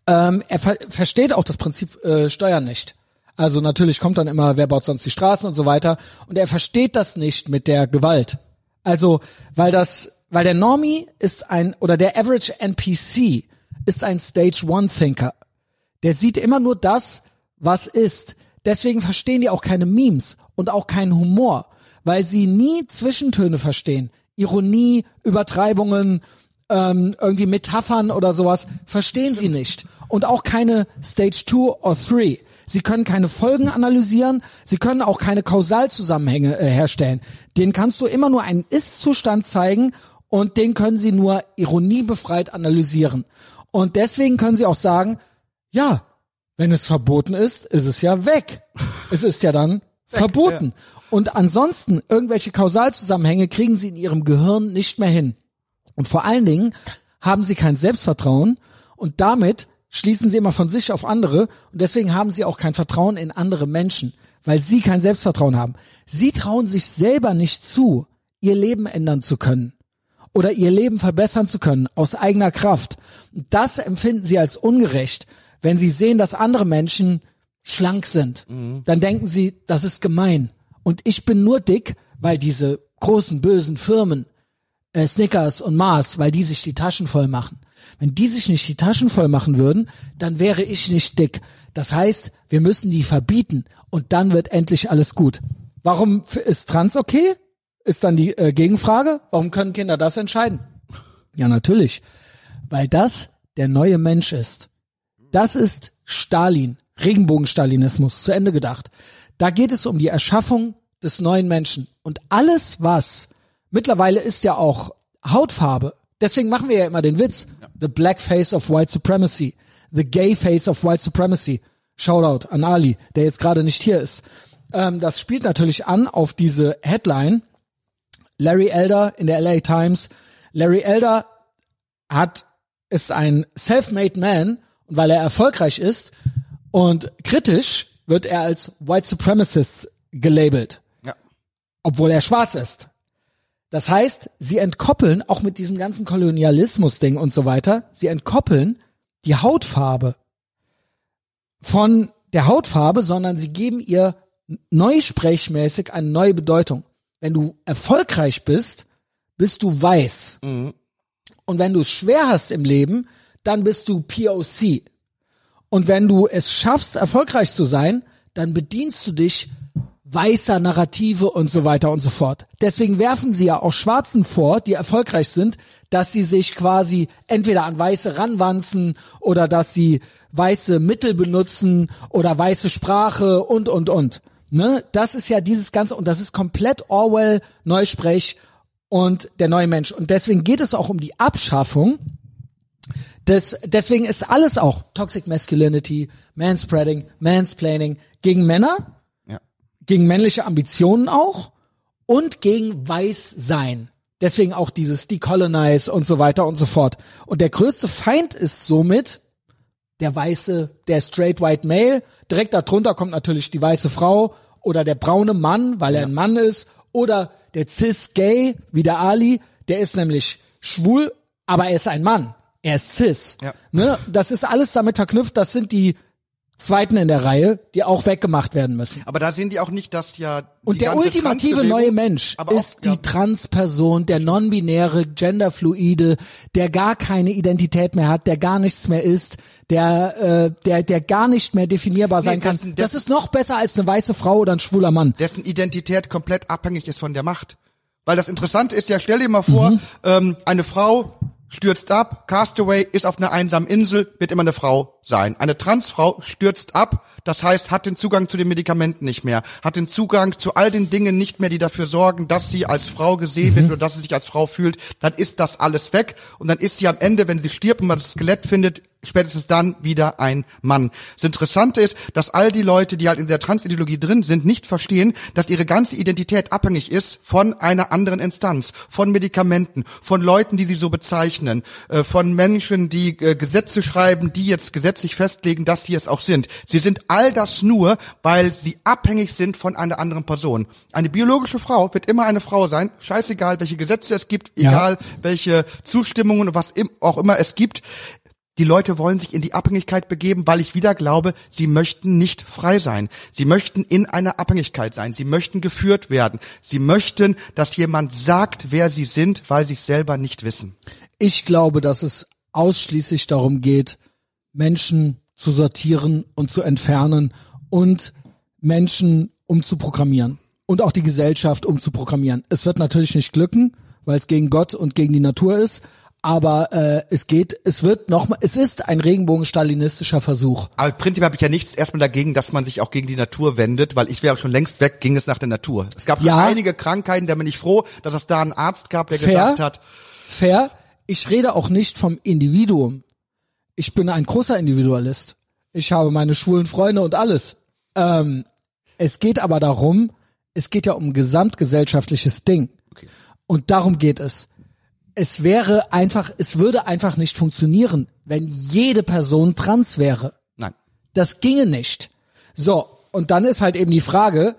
ähm, er ver versteht auch das Prinzip äh, Steuern nicht. Also natürlich kommt dann immer, wer baut sonst die Straßen und so weiter. Und er versteht das nicht mit der Gewalt. Also, weil das, weil der Normie ist ein, oder der Average NPC ist ein Stage One Thinker. Der sieht immer nur das, was ist. Deswegen verstehen die auch keine Memes und auch keinen Humor, weil sie nie Zwischentöne verstehen. Ironie, Übertreibungen, ähm, irgendwie Metaphern oder sowas verstehen sie nicht. Und auch keine Stage 2 or 3. Sie können keine Folgen analysieren, sie können auch keine Kausalzusammenhänge äh, herstellen. Den kannst du immer nur einen Ist-Zustand zeigen und den können sie nur ironiebefreit analysieren. Und deswegen können sie auch sagen, ja, wenn es verboten ist, ist es ja weg. es ist ja dann Verboten. Und ansonsten irgendwelche Kausalzusammenhänge kriegen sie in ihrem Gehirn nicht mehr hin. Und vor allen Dingen haben sie kein Selbstvertrauen und damit schließen sie immer von sich auf andere und deswegen haben sie auch kein Vertrauen in andere Menschen, weil sie kein Selbstvertrauen haben. Sie trauen sich selber nicht zu, ihr Leben ändern zu können oder ihr Leben verbessern zu können aus eigener Kraft. Das empfinden sie als ungerecht, wenn sie sehen, dass andere Menschen schlank sind. Dann denken sie, das ist gemein. Und ich bin nur dick, weil diese großen bösen Firmen, äh, Snickers und Mars, weil die sich die Taschen voll machen. Wenn die sich nicht die Taschen voll machen würden, dann wäre ich nicht dick. Das heißt, wir müssen die verbieten und dann wird endlich alles gut. Warum ist Trans okay? Ist dann die äh, Gegenfrage. Warum können Kinder das entscheiden? Ja, natürlich. Weil das der neue Mensch ist. Das ist Stalin, Regenbogenstalinismus, zu Ende gedacht. Da geht es um die Erschaffung des neuen Menschen. Und alles, was mittlerweile ist ja auch Hautfarbe. Deswegen machen wir ja immer den Witz. The black face of white supremacy. The gay face of white supremacy. Shoutout an Ali, der jetzt gerade nicht hier ist. Ähm, das spielt natürlich an auf diese Headline. Larry Elder in der LA Times. Larry Elder hat, ist ein self-made man und weil er erfolgreich ist und kritisch wird er als White Supremacist gelabelt,
Ja.
obwohl er schwarz ist. Das heißt, sie entkoppeln, auch mit diesem ganzen Kolonialismus-Ding und so weiter, sie entkoppeln die Hautfarbe von der Hautfarbe, sondern sie geben ihr neusprechmäßig eine neue Bedeutung. Wenn du erfolgreich bist, bist du weiß. Und wenn du es schwer hast im Leben, dann bist du POC. Und wenn du es schaffst, erfolgreich zu sein, dann bedienst du dich weißer Narrative und so weiter und so fort. Deswegen werfen sie ja auch Schwarzen vor, die erfolgreich sind, dass sie sich quasi entweder an Weiße ranwanzen oder dass sie weiße Mittel benutzen oder weiße Sprache und, und, und. Ne? Das ist ja dieses Ganze und das ist komplett Orwell, Neusprech und der neue Mensch. Und deswegen geht es auch um die Abschaffung des, deswegen ist alles auch Toxic Masculinity, Manspreading, Mansplaining gegen Männer. Gegen männliche Ambitionen auch und gegen Weißsein. Deswegen auch dieses Decolonize und so weiter und so fort. Und der größte Feind ist somit der weiße, der straight white male. Direkt darunter kommt natürlich die weiße Frau oder der braune Mann, weil er ein Mann ist. Oder der cis gay, wie der Ali. Der ist nämlich schwul, aber er ist ein Mann. Er ist cis.
Ja.
Ne? Das ist alles damit verknüpft. Das sind die Zweiten in der Reihe, die auch weggemacht werden müssen.
Aber da sehen die auch nicht, dass ja die
Und der ultimative neue Mensch
aber auch,
ist die
ja,
Transperson, der non-binäre, genderfluide, der gar keine Identität mehr hat, der gar nichts mehr ist, der, äh, der, der gar nicht mehr definierbar sein kann.
dessen-
das
dessen-
ist noch besser als eine weiße Frau oder ein schwuler Mann.
dessen Identität komplett abhängig ist von der Macht. Weil das Interessante ist ja, stell dir mal vor,
Mhm.
ähm, eine Frau stürzt ab, Castaway ist auf einer einsamen Insel, wird immer eine Frau sein. Eine Transfrau stürzt ab, das heißt, hat den Zugang zu den Medikamenten nicht mehr, hat den Zugang zu all den Dingen nicht mehr, die dafür sorgen, dass sie als Frau gesehen
Mhm.
wird oder dass sie sich als Frau fühlt, dann ist das alles weg und dann ist sie am Ende, wenn sie stirbt und man das Skelett findet, spätestens dann wieder ein Mann. Das Interessante ist, dass all die Leute, die halt in der Transideologie drin sind, nicht verstehen, dass ihre ganze Identität abhängig ist von einer anderen Instanz, von Medikamenten, von Leuten, die sie so bezeichnen, äh, von Menschen, die äh, Gesetze schreiben, die jetzt gesetzlich festlegen, dass sie es auch sind. Sie sind all das nur, weil sie abhängig sind von einer anderen Person. Eine biologische Frau wird immer eine Frau sein, scheißegal, welche Gesetze es gibt,
Ja.
egal welche Zustimmungen und was auch immer es gibt. Die Leute wollen sich in die Abhängigkeit begeben, weil ich wieder glaube, sie möchten nicht frei sein. Sie möchten in einer Abhängigkeit sein. Sie möchten geführt werden. Sie möchten, dass jemand sagt, wer sie sind, weil sie es selber nicht wissen.
Ich glaube, dass es ausschließlich darum geht, Menschen zu sortieren und zu entfernen und Menschen umzuprogrammieren und auch die Gesellschaft umzuprogrammieren. Es wird natürlich nicht glücken, weil es gegen Gott und gegen die Natur ist, aber äh, es geht, es wird noch mal, es ist ein regenbogen-stalinistischer Versuch.
Aber prinzipiell habe ich ja nichts erstmal dagegen, dass man sich auch gegen die Natur wendet, weil ich wäre schon längst weg, ging es nach der Natur. Es gab
Ja.
einige Krankheiten, da bin ich froh, dass es da einen Arzt gab, der
Fair.
gesagt hat,
Fair. Ich rede auch nicht vom Individuum. Ich bin ein großer Individualist. Ich habe meine schwulen Freunde und alles. Ähm, Es geht aber darum, es geht ja um ein gesamtgesellschaftliches Ding.
Okay.
Und darum geht es. Es wäre einfach, es würde einfach nicht funktionieren, wenn jede Person trans wäre.
Nein.
Das ginge nicht. So, und dann ist halt eben die Frage,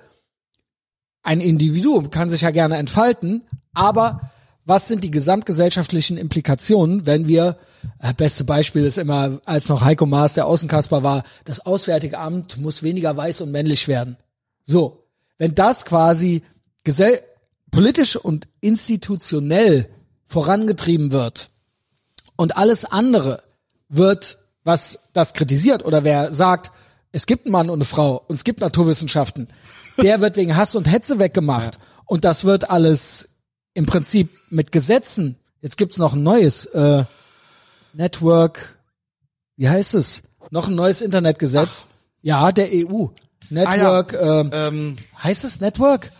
ein Individuum kann sich ja gerne entfalten, aber was sind die gesamtgesellschaftlichen Implikationen, wenn wir, äh, beste Beispiel ist immer, als noch Heiko Maas der Außenkasper war, das Auswärtige Amt muss weniger weiß und männlich werden. So, wenn das quasi gesell politisch und institutionell vorangetrieben wird und alles andere wird, was das kritisiert oder wer sagt, es gibt einen Mann und eine Frau und es gibt Naturwissenschaften, der wird wegen Hass und Hetze weggemacht und das wird alles im Prinzip mit Gesetzen. Jetzt gibt's noch ein neues äh, Network, wie heißt es? Noch ein neues Internetgesetz. Ja, der EU. Network, ähm,
Ähm,
heißt es Network?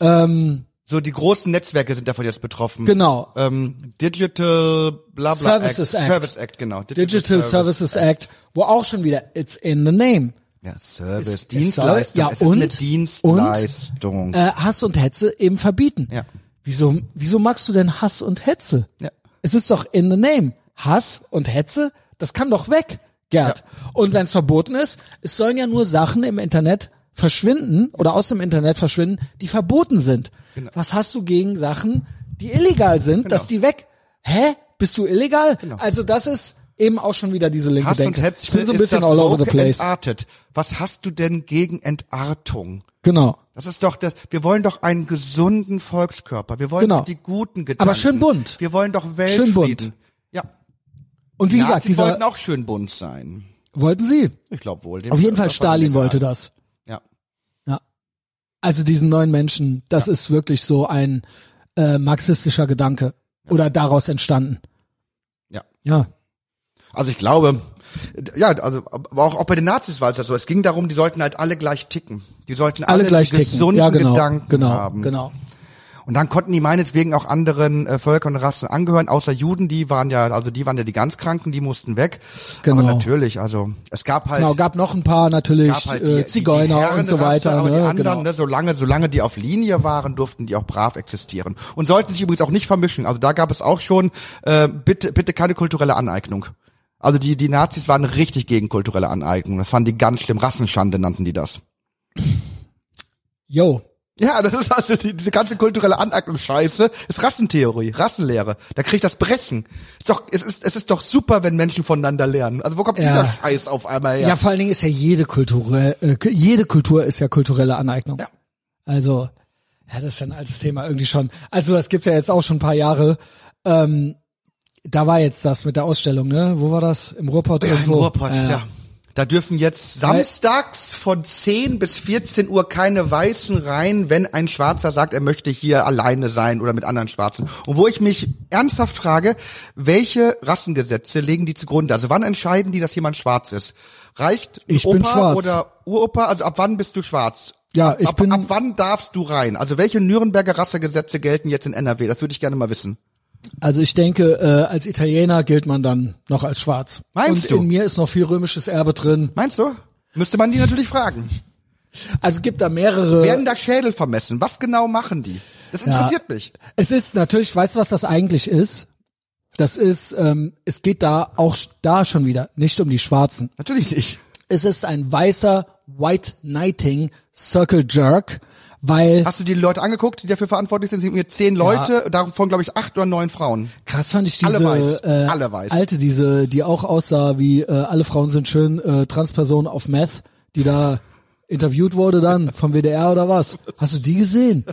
Ähm,
so die großen Netzwerke sind davon jetzt betroffen.
genau.
Ähm, Digital bla bla
Services
Act.
Act.
Service Act, genau.
Digital Services Act, wo auch schon wieder it's in the name.
Ja, Service,
es
Dienstleistung.
ja,
es ist
und-
eine Dienstleistung.
Äh, Hass und Hetze eben verbieten.
Ja.
Wieso, wieso magst du denn Hass und Hetze?
Ja.
Es ist doch in the name. Hass und Hetze, das kann doch weg, Gerd. Und wenn es verboten ist, es sollen ja nur Sachen im Internet verschwinden oder aus dem Internet verschwinden, die verboten sind.
Genau.
Was hast du gegen Sachen, die illegal sind, dass die weg? Hä? Bist du illegal? Also das ist eben auch schon wieder diese linke
Genau. Hass
Denke.
und Hetze
ich bin so ein bisschen all over the place.
entartet. Was hast du denn gegen Entartung?
Genau.
Das ist doch das, wir wollen doch einen gesunden Volkskörper. Wir wollen
Genau.
doch die guten Gedanken.
Aber schön bunt.
Wir wollen doch
Schön
Weltfrieden.
bunt.
Ja.
Und wie
Die
gesagt,
Nazis
dieser,
wollten auch schön bunt sein.
wollten sie?
Ich glaube wohl.
Auf jeden Fall Stalin wollte das.
Ja.
Ja. Also diesen neuen Menschen, das ist wirklich so ein äh, marxistischer Gedanke oder daraus entstanden.
Ja.
Ja.
Also ich glaube, ja, also aber auch, auch bei den Nazis war es ja so. Es ging darum, die sollten halt alle gleich ticken. Die sollten alle,
Alle gleich
gesunden
Ja, genau.
Gedanken
genau.
haben.
Genau.
Und dann konnten die meinetwegen auch anderen äh, Völkern und Rassen angehören, außer Juden, die waren ja, also die waren ja die ganz Kranken, die mussten weg.
Genau.
Aber natürlich, also es gab halt,
Genau, gab noch ein paar natürlich
halt
äh,
die,
Zigeuner
die
und so weiter.
Aber
ne?
die anderen,
genau.
ne, solange, solange die auf Linie waren, durften die auch brav existieren. Und sollten sich übrigens auch nicht vermischen. Also da gab es auch schon, äh, bitte, bitte keine kulturelle Aneignung. Also die, die Nazis waren richtig gegen kulturelle Aneignung. Das fanden die ganz schlimm. Rassenschande nannten die das.
Yo.
Ja, das ist also die, diese ganze kulturelle Aneignung Scheiße, ist Rassentheorie, Rassenlehre. Da kriegt das Brechen. Ist doch, es ist, es ist doch super, wenn Menschen voneinander lernen. Also wo kommt
Ja.
dieser Scheiß auf einmal her?
Ja, vor allen Dingen ist ja jede Kultur, äh, jede Kultur ist ja kulturelle Aneignung.
Ja.
Also, ja, das ist ja ein altes Thema irgendwie schon. Also, das gibt's ja jetzt auch schon ein paar Jahre. Ähm, da war jetzt das mit der Ausstellung, ne? Wo war das? Im Ruhrpott
Ja, im
irgendwo?
Ruhrpott, ja. Da dürfen jetzt samstags von 10 bis 14 Uhr keine Weißen rein, wenn ein Schwarzer sagt, er möchte hier alleine sein oder mit anderen Schwarzen. Und wo ich mich ernsthaft frage, welche Rassengesetze legen die zugrunde? Also wann entscheiden die, dass jemand schwarz ist? Reicht
Ich
Opa
bin schwarz.
oder Uropa? Also ab wann bist du schwarz?
Ja, ich
ab,
bin-
ab wann darfst du rein? Also welche Nürnberger Rassegesetze gelten jetzt in NRW? Das würde ich gerne mal wissen.
Also ich denke, äh, als Italiener gilt man dann noch als schwarz.
Meinst
Und
du?
in mir ist noch viel römisches Erbe drin.
Meinst du? Müsste man die natürlich fragen.
Also gibt da mehrere.
Werden da Schädel vermessen? Was genau machen die? Das interessiert mich.
Es ist natürlich, weißt du, was das eigentlich ist? Das ist, ähm, es geht da auch da schon wieder nicht um die Schwarzen.
Natürlich nicht.
Es ist ein weißer White Knighting Circle Jerk, weil
Hast du die Leute angeguckt, die dafür verantwortlich sind? Es sind mir zehn Leute, davon glaube ich acht oder neun Frauen.
krass fand ich diese
Alle weiß.
Äh,
Alle weiß.
alte, diese, die auch aussah wie äh, alle Frauen sind schön, äh, Transperson auf Meth, die da interviewt wurde dann vom WDR oder was? Hast du die gesehen?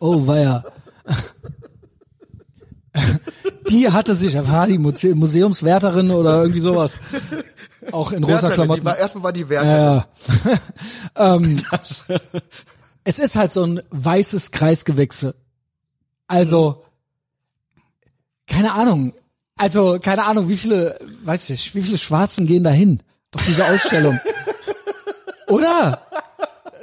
Oh weia. Die hatte sich, war die Muse Museumswärterin oder irgendwie sowas. Auch in rosa Klamotten.
War, erstmal war die Wärterin.
Ja, ja. ähm, es ist halt so ein weißes Kreisgewichse. Also, keine Ahnung. Also, keine Ahnung, wie viele, weiß ich nicht, wie viele Schwarzen gehen da hin auf diese Ausstellung? Oder?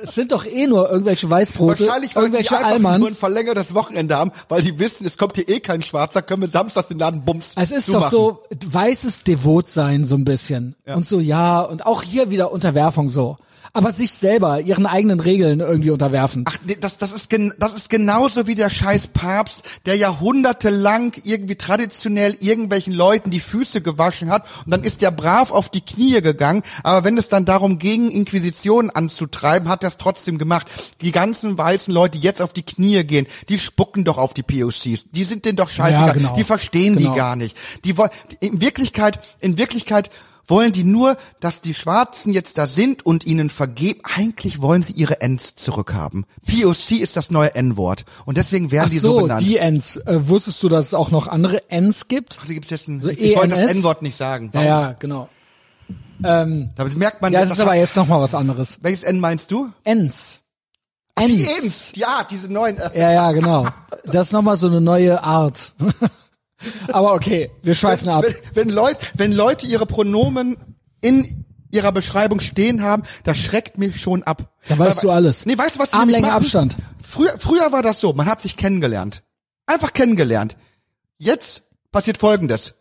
Es sind doch eh nur irgendwelche Weißbrote,
Wahrscheinlich, weil die
irgendwelche
einfach nur ein
Almans.
verlängertes Wochenende haben, weil die wissen, es kommt hier eh kein Schwarzer, können wir samstags den Laden bums
Es ist
zumachen.
doch so weißes Devotsein so ein bisschen. Und so, ja, und auch hier wieder Unterwerfung so. Aber sich selber, ihren eigenen Regeln irgendwie unterwerfen.
Ach, das, das, ist gen, das ist genauso wie der scheiß Papst, der jahrhundertelang irgendwie traditionell irgendwelchen Leuten die Füße gewaschen hat und dann ist der brav auf die Knie gegangen, aber wenn es dann darum ging, Inquisitionen anzutreiben, hat er es trotzdem gemacht. Die ganzen weißen Leute, die jetzt auf die Knie gehen, die spucken doch auf die POCs. Die sind denen doch scheißegal.
Ja, genau.
Die verstehen
Genau.
die gar nicht. Die wollen, in Wirklichkeit, in Wirklichkeit wollen die nur, dass die Schwarzen jetzt da sind und ihnen vergeben. Eigentlich wollen sie ihre Ends zurückhaben. POC ist das neue N-Wort. Und deswegen werden
Ach
die so,
so,
benannt.
die Ents. Äh, wusstest du, dass es auch noch andere Ents gibt?
Ach, da gibt's jetzt ein,
So
ich wollte das
ENS?
N-Wort nicht sagen.
Ja, ja, genau. Ähm,
Da merkt man,
ja, das ist aber jetzt noch mal was anderes.
welches N meinst du?
Ents.
Die Ends. Ja, diese neuen. Äh,
Ja, ja, genau. Das ist noch mal so eine neue Art. Aber okay, wir schweifen ab.
wenn, wenn, Leute, wenn Leute ihre Pronomen in ihrer Beschreibung stehen haben, das schreckt mich schon ab.
Da weißt du alles.
Nee, weißt du, was
Armlänge? Abstand.
Früher, früher war das so, man hat sich kennengelernt. Einfach kennengelernt. Jetzt passiert Folgendes.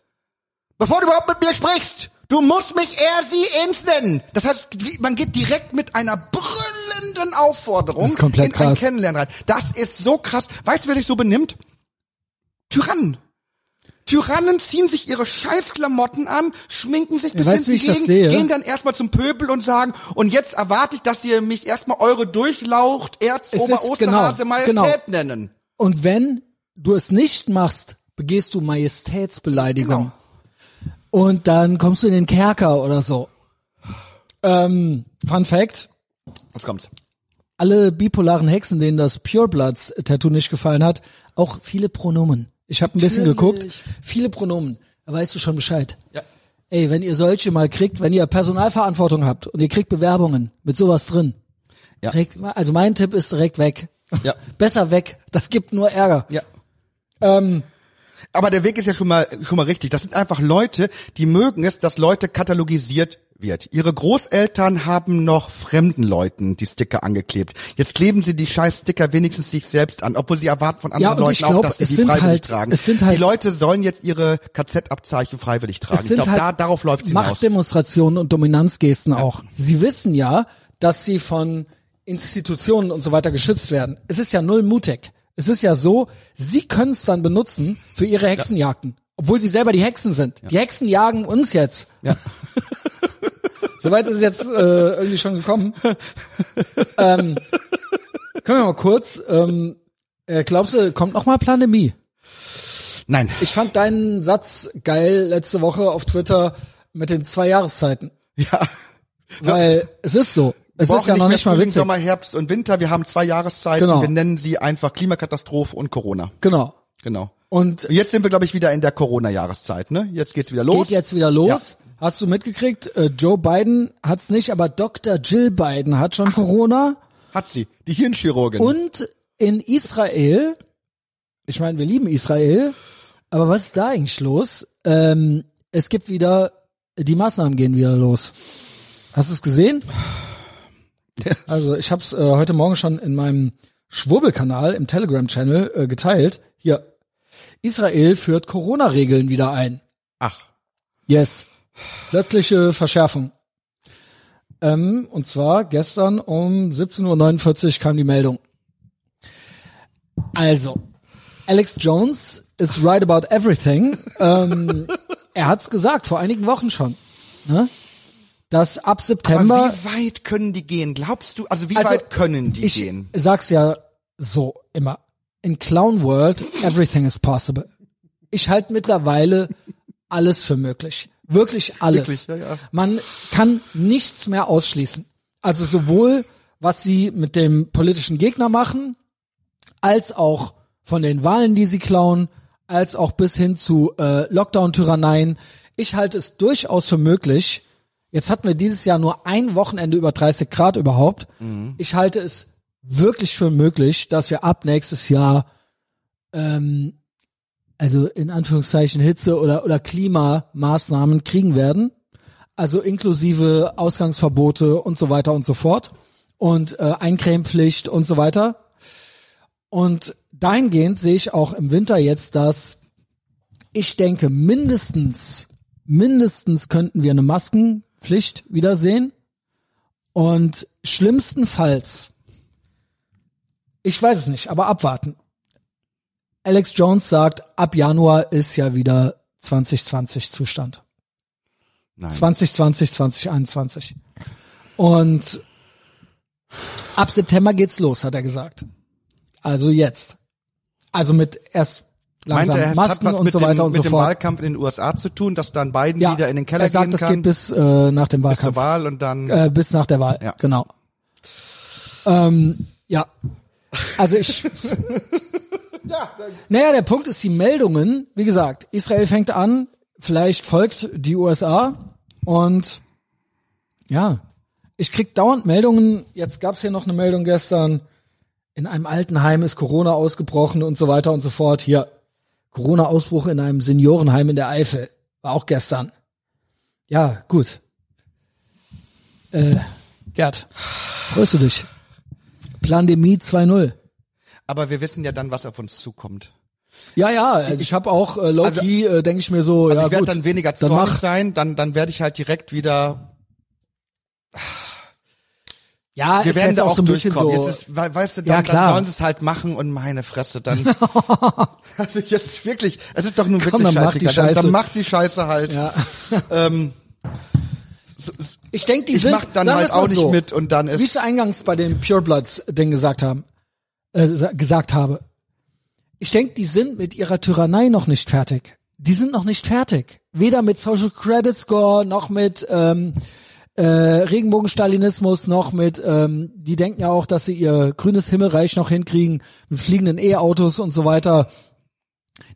Bevor du überhaupt mit mir sprichst, du musst mich er, sie, ins nennen. Das heißt, man geht direkt mit einer brüllenden Aufforderung in ein
krass.
Kennenlernen rein. Das ist so krass. Weißt du, wer sich so benimmt? Tyrannen. Tyrannen ziehen sich ihre Scheißklamotten an, schminken sich bis
weißt
gegen,
sehe?
gehen dann erstmal zum Pöbel und sagen, und jetzt erwarte ich, dass ihr mich erstmal eure Durchlaucht,
Es
Erzober,
ist-
Osterhase,
genau,
Majestät
genau.
nennen.
Und wenn du es nicht machst, begehst du Majestätsbeleidigung.
Genau.
Und dann kommst du in den Kerker oder so. Ähm, Fun Fact.
Jetzt kommt's.
alle bipolaren Hexen, denen das Purebloods Tattoo nicht gefallen hat, auch viele Pronomen. Ich habe ein bisschen
Natürlich.
geguckt, viele Pronomen. Da weißt du schon Bescheid.
Ja.
Ey, wenn ihr solche mal kriegt, wenn ihr Personalverantwortung habt und ihr kriegt Bewerbungen mit sowas drin,
Ja.
direkt, also mein Tipp ist direkt weg.
Ja.
Besser weg. Das gibt nur Ärger.
Ja.
Ähm,
Aber der Weg ist ja schon mal, schon mal richtig. Das sind einfach Leute, die mögen es, dass Leute katalogisiert wird. Ihre Großeltern haben noch fremden Leuten die Sticker angeklebt. Jetzt kleben sie die scheiß Sticker wenigstens sich selbst an, obwohl sie erwarten von anderen
Ja,
Leuten
ich
auch,
glaub,
dass sie die freiwillig
halt-
tragen.
es sind halt-
die Leute sollen jetzt ihre KZ-Abzeichen freiwillig tragen.
es
Ich
sind
glaube,
halt
da, darauf läuft es hinaus.
Machtdemonstrationen und Dominanzgesten auch. Sie wissen ja, dass sie von Institutionen und so weiter geschützt werden. Es ist ja null mutig. Es ist ja so, sie können es dann benutzen für ihre Hexenjagden. Obwohl sie selber die Hexen sind. Die Hexen jagen uns jetzt.
Ja.
Soweit ist es jetzt äh, irgendwie schon gekommen. ähm, können wir mal kurz, ähm, äh, glaubst du, kommt noch mal Pandemie?
Nein.
Ich fand deinen Satz geil letzte Woche auf Twitter mit den zwei Jahreszeiten.
Ja.
Weil es ist so. Es ist ja
nicht
noch nicht mal
Frühling,
witzig.
Sommer, Herbst und Winter. Wir haben zwei Jahreszeiten.
Genau.
Wir nennen sie einfach Klimakatastrophe und Corona.
Genau.
Genau.
Und
Und jetzt sind wir, glaube ich, wieder in der Corona-Jahreszeit, ne? Jetzt geht's wieder los.
geht jetzt wieder los. Hast du mitgekriegt? Äh, Joe Biden hat's nicht, aber Dr. Jill Biden hat schon Corona.
Hat sie. Die Hirnchirurgin.
Und in Israel, ich meine, wir lieben Israel, aber was ist da eigentlich los? Ähm, es gibt wieder, die Maßnahmen gehen wieder los. Hast du es gesehen? Also ich habe es äh, heute Morgen schon in meinem Schwurbelkanal im Telegram-Channel äh, geteilt. Hier, Israel führt Corona-Regeln wieder ein.
Ach.
Yes. Plötzliche Verschärfung. Ähm, und zwar gestern um 17.49 Uhr kam die Meldung. Also, Alex Jones is right about everything. ähm, er hat's gesagt, vor einigen Wochen schon. Ne? Dass ab September...
Aber wie weit können die gehen? Glaubst du, also wie
Also,
weit können die
ich
gehen?
sag's ja so immer. In Clown World, everything is possible. Ich halte mittlerweile alles für möglich. Wirklich alles.
Wirklich, ja, ja.
Man kann nichts mehr ausschließen. Also sowohl, was sie mit dem politischen Gegner machen, als auch von den Wahlen, die sie klauen, als auch bis hin zu äh, Lockdown-Tyranneien. Ich halte es durchaus für möglich. Jetzt hatten wir dieses Jahr nur ein Wochenende über 30 Grad überhaupt. Ich halte es wirklich für möglich, dass wir ab nächstes Jahr ähm, also in Anführungszeichen Hitze oder oder Klimamaßnahmen kriegen werden, also inklusive Ausgangsverbote und so weiter und so fort und äh, Eincremepflicht und so weiter. Und dahingehend sehe ich auch im Winter jetzt, dass ich denke, mindestens, mindestens könnten wir eine Maskenpflicht wiedersehen. Und schlimmstenfalls, ich weiß es nicht, aber abwarten. Alex Jones sagt, ab Januar ist ja wieder 2020 Zustand.
Nein.
2020, 2021. Und ab September geht's los, hat er gesagt. Also jetzt. Also mit erst langsam
Meinte er, es
Masken
hat was
und
mit,
so weiter
dem,
und
mit
so
dem
fort.
Wahlkampf in den USA zu tun, dass dann Biden
Ja,
wieder in den Keller
er sagt,
gehen
das
kann
geht bis äh, nach dem
bis zur
Wahlkampf.
Wahl und dann
Äh, bis nach der Wahl,
Ja.
genau. Ähm, ja. Also ich. naja, der Punkt ist, die Meldungen, wie gesagt, Israel fängt an, vielleicht folgt die USA und ja, ich krieg dauernd Meldungen, jetzt gab's hier noch eine Meldung gestern, in einem Altenheim ist Corona ausgebrochen und so weiter und so fort. Hier, Corona-Ausbruch in einem Seniorenheim in der Eifel, war auch gestern. Ja, gut. Äh, Gerd, freust du dich? Plandemie 2.0.
aber wir wissen ja dann, was auf uns zukommt.
Ja, ja, also ich habe auch äh, low-key, äh, denke ich mir so,
Also
ja
ich werde dann weniger
dann
zornig
mach,
sein, dann dann werde ich halt direkt wieder
ja,
wir
ist
werden da
auch
auch
so ein bisschen
durchkommen.
so,
Jetzt ist, we- weißt du,
Ja,
dann,
klar.
dann sollen sie es halt machen und meine Fresse dann. also jetzt wirklich, es ist doch nun
Komm,
wirklich
dann mach die
scheißegal. Dann,
Scheiße.
dann mach die Scheiße halt.
ja.
Ähm, so- so-
Ich denke, die
ich
sind,
mach dann halt auch nicht
so,
mit und dann
wie ich
ist
eingangs bei dem Pure Bloods Ding gesagt haben, äh, sa- gesagt habe. Ich denke, die sind mit ihrer Tyrannei noch nicht fertig. Die sind noch nicht fertig. Weder mit Social Credit Score noch mit ähm, äh, Regenbogenstalinismus noch mit, ähm, die denken ja auch, dass sie ihr grünes Himmelreich noch hinkriegen mit fliegenden E-Autos und so weiter.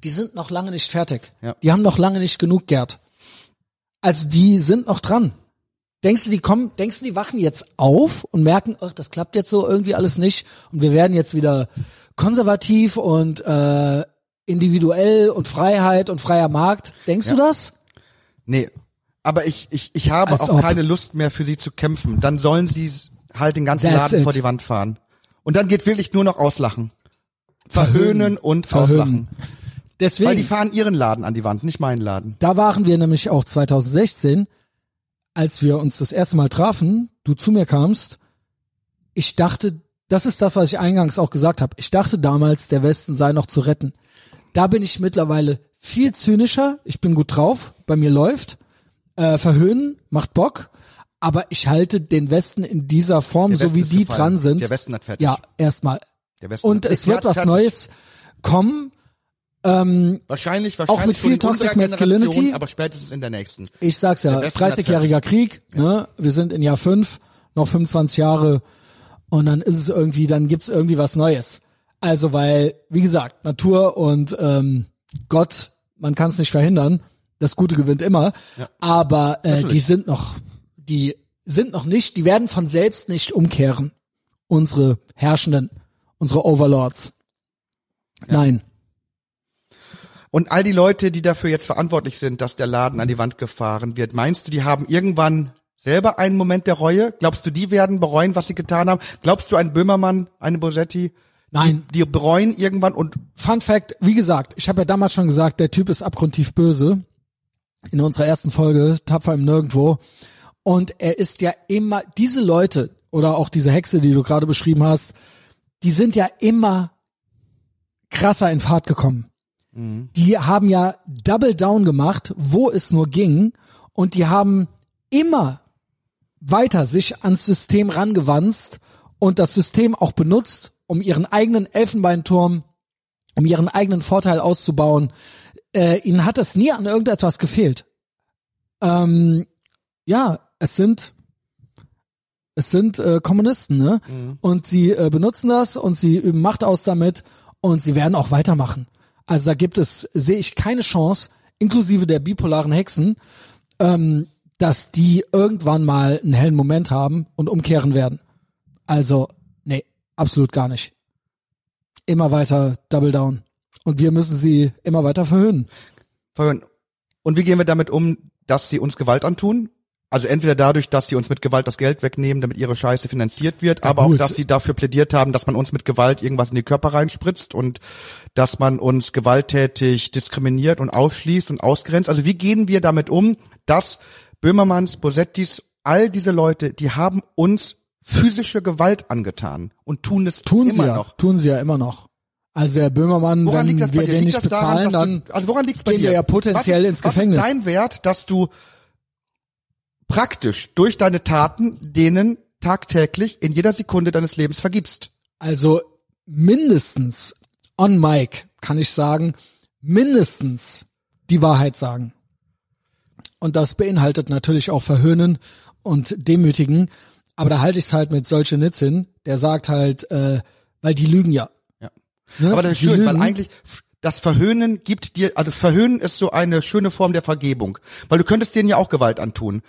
Die sind noch lange nicht fertig.
Ja.
Die haben noch lange nicht genug, Gerd. Also die sind noch dran. Denkst du, die kommen, denkst du, die wachen jetzt auf und merken, ach, das klappt jetzt so irgendwie alles nicht und wir werden jetzt wieder konservativ und äh, individuell und Freiheit und freier Markt. Denkst du das?
nee. Aber ich ich ich habe
Als
auch
ob.
keine Lust mehr für sie zu kämpfen. Dann sollen sie halt den ganzen
That's
Laden
it.
vor die Wand fahren. Und dann geht wirklich nur noch auslachen. Verhöhnen und
Verhöhnen.
auslachen.
Deswegen,
Weil die fahren ihren Laden an die Wand, nicht meinen Laden.
da waren wir nämlich auch 2016, als wir uns das erste Mal trafen, du zu mir kamst. Ich dachte, das ist das, was ich eingangs auch gesagt habe. Ich dachte damals, der Westen sei noch zu retten. Da bin ich mittlerweile viel zynischer. Ich bin gut drauf, bei mir läuft. Äh, verhöhnen macht Bock, aber ich halte den Westen in dieser Form, so wie die
gefallen.
dran sind.
Der Westen hat fertig.
Ja, erstmal. Und es wird was
fertig.
Neues kommen. Ähm,
Wahrscheinlich, wahrscheinlich
Auch mit viel Toxic Masculinity.
Aber spätestens in der nächsten.
Ich sag's ja,
Der Westen hat
30-jähriger Krieg, ne? Wir sind in Jahr 5, noch 25 Jahre und dann ist es irgendwie, dann gibt's irgendwie was Neues. Also weil, wie gesagt, Natur und ähm, Gott, man kann es nicht verhindern. Das Gute gewinnt immer. Aber äh,
Natürlich.
die sind noch, die sind noch nicht, die werden von selbst nicht umkehren. Unsere Herrschenden, unsere Overlords. Nein.
Und all die Leute, die dafür jetzt verantwortlich sind, dass der Laden an die Wand gefahren wird, meinst du, die haben irgendwann selber einen Moment der Reue? Glaubst du, die werden bereuen, was sie getan haben? Glaubst du, ein Böhmermann, eine Bosetti,
Nein.
die, die bereuen irgendwann und
Fun Fact, wie gesagt, ich habe ja damals schon gesagt, der Typ ist abgrundtief böse. In unserer ersten Folge, Tapfer im Nirgendwo. Und er ist ja immer, diese Leute oder auch diese Hexe, die du gerade beschrieben hast, die sind ja immer krasser in Fahrt gekommen. Die haben ja Double Down gemacht, wo es nur ging. Und die haben immer weiter sich ans System rangewanzt und das System auch benutzt, um ihren eigenen Elfenbeinturm, um ihren eigenen Vorteil auszubauen. Äh, ihnen hat es nie an irgendetwas gefehlt. Ähm, ja, es sind es sind äh, Kommunisten, ne? Und sie äh, benutzen das und sie üben Macht aus damit und sie werden auch weitermachen. Also da gibt es, sehe ich keine Chance, inklusive der bipolaren Hexen, ähm, dass die irgendwann mal einen hellen Moment haben und umkehren werden. Also, nee, absolut gar nicht. Immer weiter Double Down. Und wir müssen sie immer weiter verhöhnen.
verhören? Und wie gehen wir damit um, dass sie uns Gewalt antun? Also entweder dadurch, dass sie uns mit Gewalt das Geld wegnehmen, damit ihre Scheiße finanziert wird, aber auch,
gut.
dass sie dafür plädiert haben, dass man uns mit Gewalt irgendwas in die Körper reinspritzt und dass man uns gewalttätig diskriminiert und ausschließt und ausgrenzt. Also wie gehen wir damit um, dass Böhmermanns, Bosettis, all diese Leute, die haben uns physische Gewalt angetan und tun es
Tun
immer
sie ja,
noch.
tun sie ja immer noch. Also der Böhmermann,
Woran
wenn
liegt das bei
wir den nicht
daran,
bezahlen,
dass
dann
also woran liegt's bei
gehen
dir?
wir ja potenziell
was
ins Gefängnis.
Was ist dein Wert, dass du praktisch durch deine Taten denen tagtäglich in jeder Sekunde deines Lebens vergibst?
Also mindestens on mic kann ich sagen, mindestens die Wahrheit sagen. Und das beinhaltet natürlich auch verhöhnen und demütigen. Aber da halte ich es halt mit solche Nitzin, der sagt halt, äh, weil die lügen ja.
Ja.
Ne?
Aber das ist schön, weil eigentlich das Verhöhnen gibt dir, also Verhöhnen ist so eine schöne Form der Vergebung, weil du könntest denen ja auch Gewalt antun.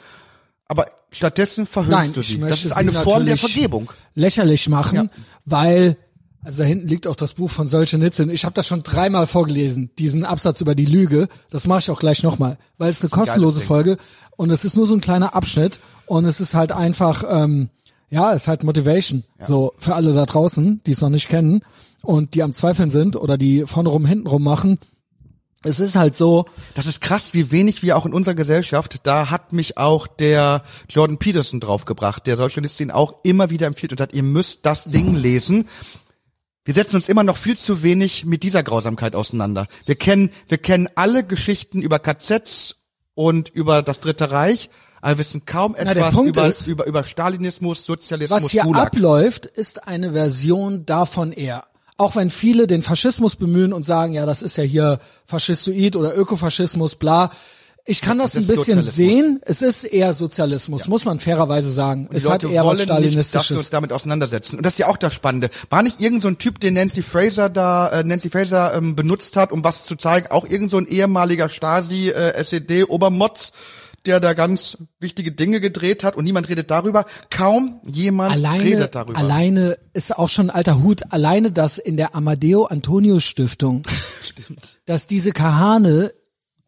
Aber stattdessen verhöhnst
Nein,
du sie. Das ist eine Form der Vergebung.
lächerlich machen,
Ja.
weil also da hinten liegt auch das Buch von solche Nitzin. Ich habe das schon dreimal vorgelesen, diesen Absatz über die Lüge. Das mache ich auch gleich nochmal, weil es eine kostenlose. Folge und es ist nur so ein kleiner Abschnitt und es ist halt einfach, ähm, ja, es ist halt Motivation. So für alle da draußen, die es noch nicht kennen und die am Zweifeln sind oder die vorne rum, hinten rum machen. Es ist halt so,
Das ist krass, wie wenig wir auch in unserer Gesellschaft, da hat mich auch der Jordan Peterson draufgebracht, der Sozialistin auch immer wieder empfiehlt und sagt, ihr müsst das Ding lesen. Wir setzen uns immer noch viel zu wenig mit dieser Grausamkeit auseinander. Wir kennen, wir kennen alle Geschichten über KZs und über das Dritte Reich, aber wir wissen kaum etwas
Punkt
über,
ist,
über, über Stalinismus, Sozialismus,
was hier
Gulag.
abläuft, ist eine Version davon eher. Auch wenn viele den Faschismus bemühen und sagen, ja, das ist ja hier Faschistoid oder Ökofaschismus, bla. Ich kann das ein bisschen sehen. Es ist eher Sozialismus, muss man fairerweise sagen. Es hat eher was
wollen nicht, dass wir uns
Stalinistisches.
damit auseinandersetzen. Und das ist ja auch das Spannende. War nicht irgend so ein Typ, den Nancy Fraser da, äh, Nancy Fraser ähm, benutzt hat, um was zu zeigen, auch irgend so ein ehemaliger Stasi, äh, SED-Obermotz, der da ganz wichtige Dinge gedreht hat und niemand redet darüber. Kaum jemand
Alleine,
redet darüber.
alleine ist auch schon ein alter Hut. Alleine, dass in der Amadeo Antonius Stiftung, dass diese Kahane,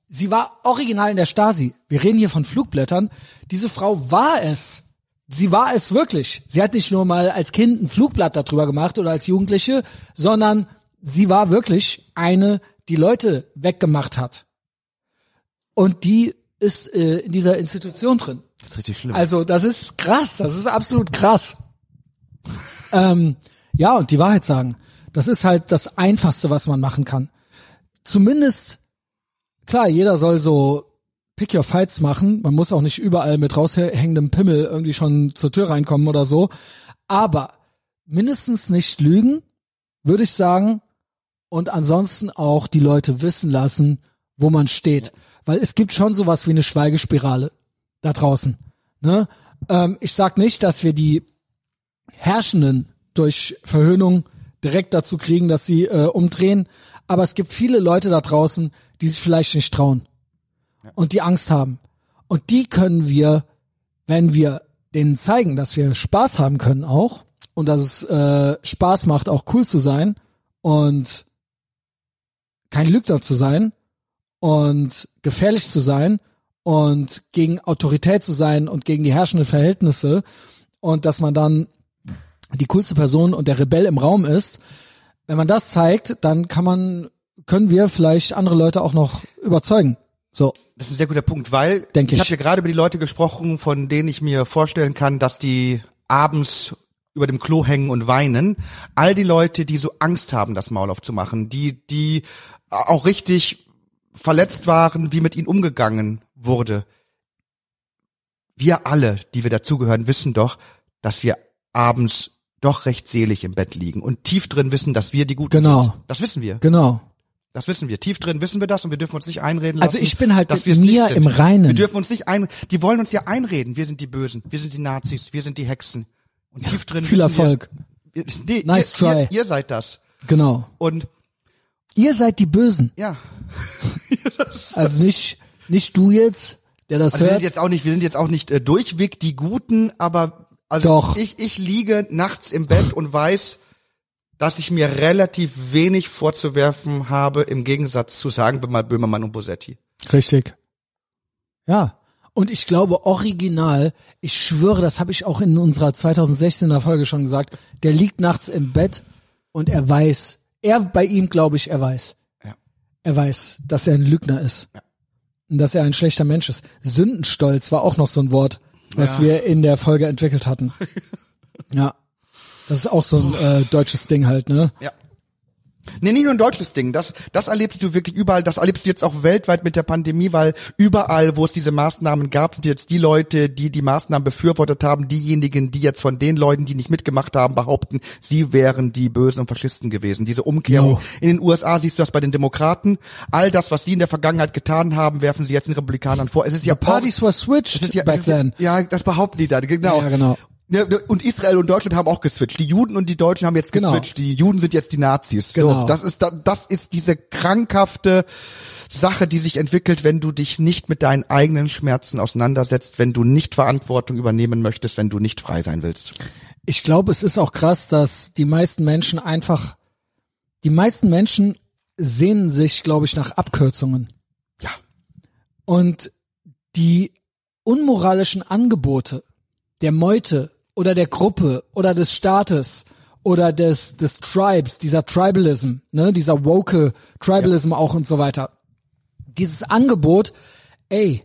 sie war original in der Stasi. Wir reden hier von Flugblättern. Diese Frau war es. Sie war es wirklich. Sie hat nicht nur mal als Kind ein Flugblatt darüber gemacht oder als Jugendliche, sondern sie war wirklich eine, die Leute weggemacht hat. Und die ist äh, in dieser Institution drin.
Das ist richtig schlimm.
Also das ist krass, das ist absolut krass. ähm, ja, und die Wahrheit sagen, das ist halt das Einfachste, was man machen kann. Zumindest, klar, jeder soll so Pick Your Fights machen. Man muss auch nicht überall mit raushängendem Pimmel irgendwie schon zur Tür reinkommen oder so. Aber mindestens nicht lügen, würde ich sagen. Und ansonsten auch die Leute wissen lassen, wo man steht. Weil es gibt schon sowas wie eine Schweigespirale da draußen. Ne? Ähm, ich sag nicht, dass wir die Herrschenden durch Verhöhnung direkt dazu kriegen, dass sie äh, umdrehen, aber es gibt viele Leute da draußen, die sich vielleicht nicht trauen und die Angst haben. Und die können wir, wenn wir denen zeigen, dass wir Spaß haben können auch und dass es äh, Spaß macht, auch cool zu sein und kein Lügner zu sein und gefährlich zu sein und gegen Autorität zu sein und gegen die herrschenden Verhältnisse und dass man dann die coolste Person und der Rebell im Raum ist. Wenn man das zeigt, dann kann man, können wir vielleicht andere Leute auch noch überzeugen. So,
Das ist ein sehr guter Punkt, weil
Denk
ich
ich.
habe ja gerade über die Leute gesprochen, von denen ich mir vorstellen kann, dass die abends über dem Klo hängen und weinen. All die Leute, die so Angst haben, das Maul aufzumachen, die, die auch richtig verletzt waren, wie mit ihnen umgegangen wurde. Wir alle, die wir dazugehören, wissen doch, dass wir abends doch recht selig im Bett liegen und tief drin wissen, dass wir die Guten
Genau.
sind. Das wissen wir.
genau.
Das wissen wir. Tief drin wissen wir das und wir dürfen uns nicht einreden lassen.
Also ich bin halt
dass
mit mir im Reinen.
Wir dürfen uns nicht ein, die wollen uns ja einreden. Wir sind die Bösen. Wir sind die Nazis. Wir sind die Hexen. Und tief drin
Viel
wissen
Erfolg.
Wir, nee,
Nice
ihr,
try.
Ihr, ihr seid das.
Genau.
Und
Ihr seid die Bösen.
ja,
Also nicht, nicht du jetzt, der das
also wir
hört.
sind jetzt auch nicht, wir sind jetzt auch nicht äh, durchweg die Guten, aber also
Doch.
ich ich liege nachts im Bett und weiß, dass ich mir relativ wenig vorzuwerfen habe im Gegensatz zu sagen wir mal Böhmermann und Bosetti.
Richtig. Ja. Und ich glaube original, ich schwöre, das habe ich auch in unserer 2016er Folge schon gesagt, der liegt nachts im Bett und er weiß, er bei ihm glaube ich, er weiß.
Ja.
Er weiß, dass er ein Lügner ist. Und dass er ein schlechter Mensch ist. Sündenstolz war auch noch so ein Wort, was
Ja.
wir in der Folge entwickelt hatten. Ja. Das ist auch so ein äh, deutsches Ding halt, ne?
Ja. Nee, nicht nur ein deutsches Ding. Das, das erlebst du wirklich überall. Das erlebst du jetzt auch weltweit mit der Pandemie, weil überall, wo es diese Maßnahmen gab, sind jetzt die Leute, die die Maßnahmen befürwortet haben, diejenigen, die jetzt von den Leuten, die nicht mitgemacht haben, behaupten, sie wären die Bösen und Faschisten gewesen. Diese Umkehrung.
Jo.
In den USA siehst du das bei den Demokraten. All das, was sie in der Vergangenheit getan haben, werfen sie jetzt den Republikanern vor. Es ist ja
Parties were switched
ja,
back then.
ja, das behaupten die da, genau.
Ja, genau.
Ja, und Israel und Deutschland haben auch geswitcht. Die Juden und die Deutschen haben jetzt
Genau.
geswitcht. Die Juden sind jetzt die Nazis.
Genau.
So, das ist da, das ist diese krankhafte Sache, die sich entwickelt, wenn du dich nicht mit deinen eigenen Schmerzen auseinandersetzt, wenn du nicht Verantwortung übernehmen möchtest, wenn du nicht frei sein willst.
Ich glaube, es ist auch krass, dass die meisten Menschen einfach, die meisten Menschen sehnen sich, glaube ich, nach Abkürzungen.
Ja.
Und die unmoralischen Angebote der Meute oder der Gruppe oder des Staates oder des, des Tribes, dieser Tribalism, ne, dieser woke Tribalism auch und so weiter. Dieses Angebot, ey,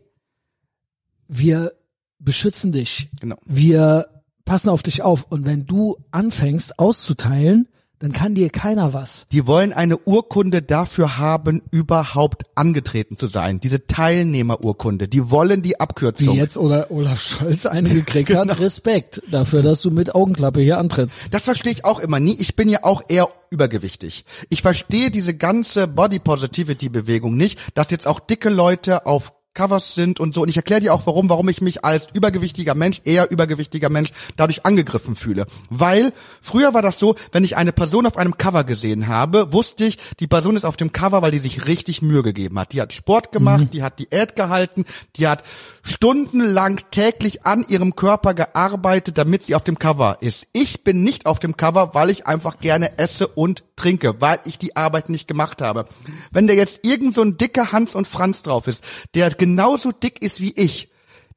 wir beschützen dich.
Genau.
Wir passen auf dich auf. Und wenn du anfängst auszuteilen, dann kann dir keiner was.
Die wollen eine Urkunde dafür haben, überhaupt angetreten zu sein. Diese Teilnehmerurkunde. Die wollen die
Wie
Abkürzung.
jetzt oder Olaf Scholz eine gekriegt hat, Respekt dafür, dass du mit Augenklappe hier antrittst.
Das verstehe ich auch immer nie. Ich bin ja auch eher übergewichtig. Ich verstehe diese ganze Body Positivity Bewegung nicht, dass jetzt auch dicke Leute auf Covers sind und so. Und ich erkläre dir auch, warum, warum ich mich als übergewichtiger Mensch, eher übergewichtiger Mensch, dadurch angegriffen fühle. Weil früher war das so, wenn ich eine Person auf einem Cover gesehen habe, wusste ich, die Person ist auf dem Cover, weil die sich richtig Mühe gegeben hat. Die hat Sport gemacht, die hat Diät gehalten, die hat stundenlang täglich an ihrem Körper gearbeitet, damit sie auf dem Cover ist. Ich bin nicht auf dem Cover, weil ich einfach gerne esse und trinke, weil ich die Arbeit nicht gemacht habe. Wenn da jetzt irgend so ein dicker Hans und Franz drauf ist, der genauso dick ist wie ich,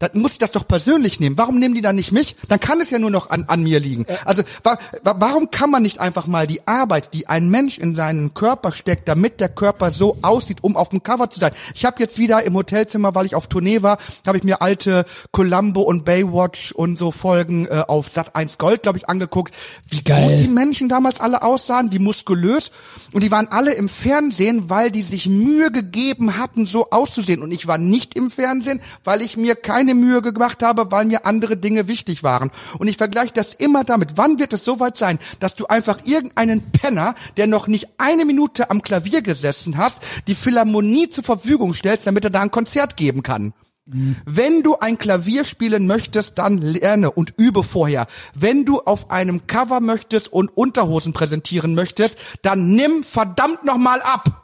dann muss ich das doch persönlich nehmen. Warum nehmen die dann nicht mich? Dann kann es ja nur noch an, an mir liegen. Also wa, wa, warum kann man nicht einfach mal die Arbeit, die ein Mensch in seinen Körper steckt, damit der Körper so aussieht, um auf dem Cover zu sein? Ich habe jetzt wieder im Hotelzimmer, weil ich auf Tournee war, habe ich mir alte Columbo und Baywatch und so Folgen äh, auf Sat 1 Gold, glaube ich, angeguckt. Wie
Geil.
gut die Menschen damals alle aussahen, wie muskulös. Und die waren alle im Fernsehen, weil die sich Mühe gegeben hatten, so auszusehen. Und ich war nicht im Fernsehen, weil ich mir keine Mühe gemacht habe, weil mir andere Dinge wichtig waren. Und ich vergleiche das immer damit. Wann wird es soweit sein, dass du einfach irgendeinen Penner, der noch nicht eine Minute am Klavier gesessen hast, die Philharmonie zur Verfügung stellst, damit er da ein Konzert geben kann? Wenn du ein Klavier spielen möchtest, dann lerne und übe vorher. Wenn du auf einem Cover möchtest und Unterhosen präsentieren möchtest, dann nimm verdammt nochmal ab.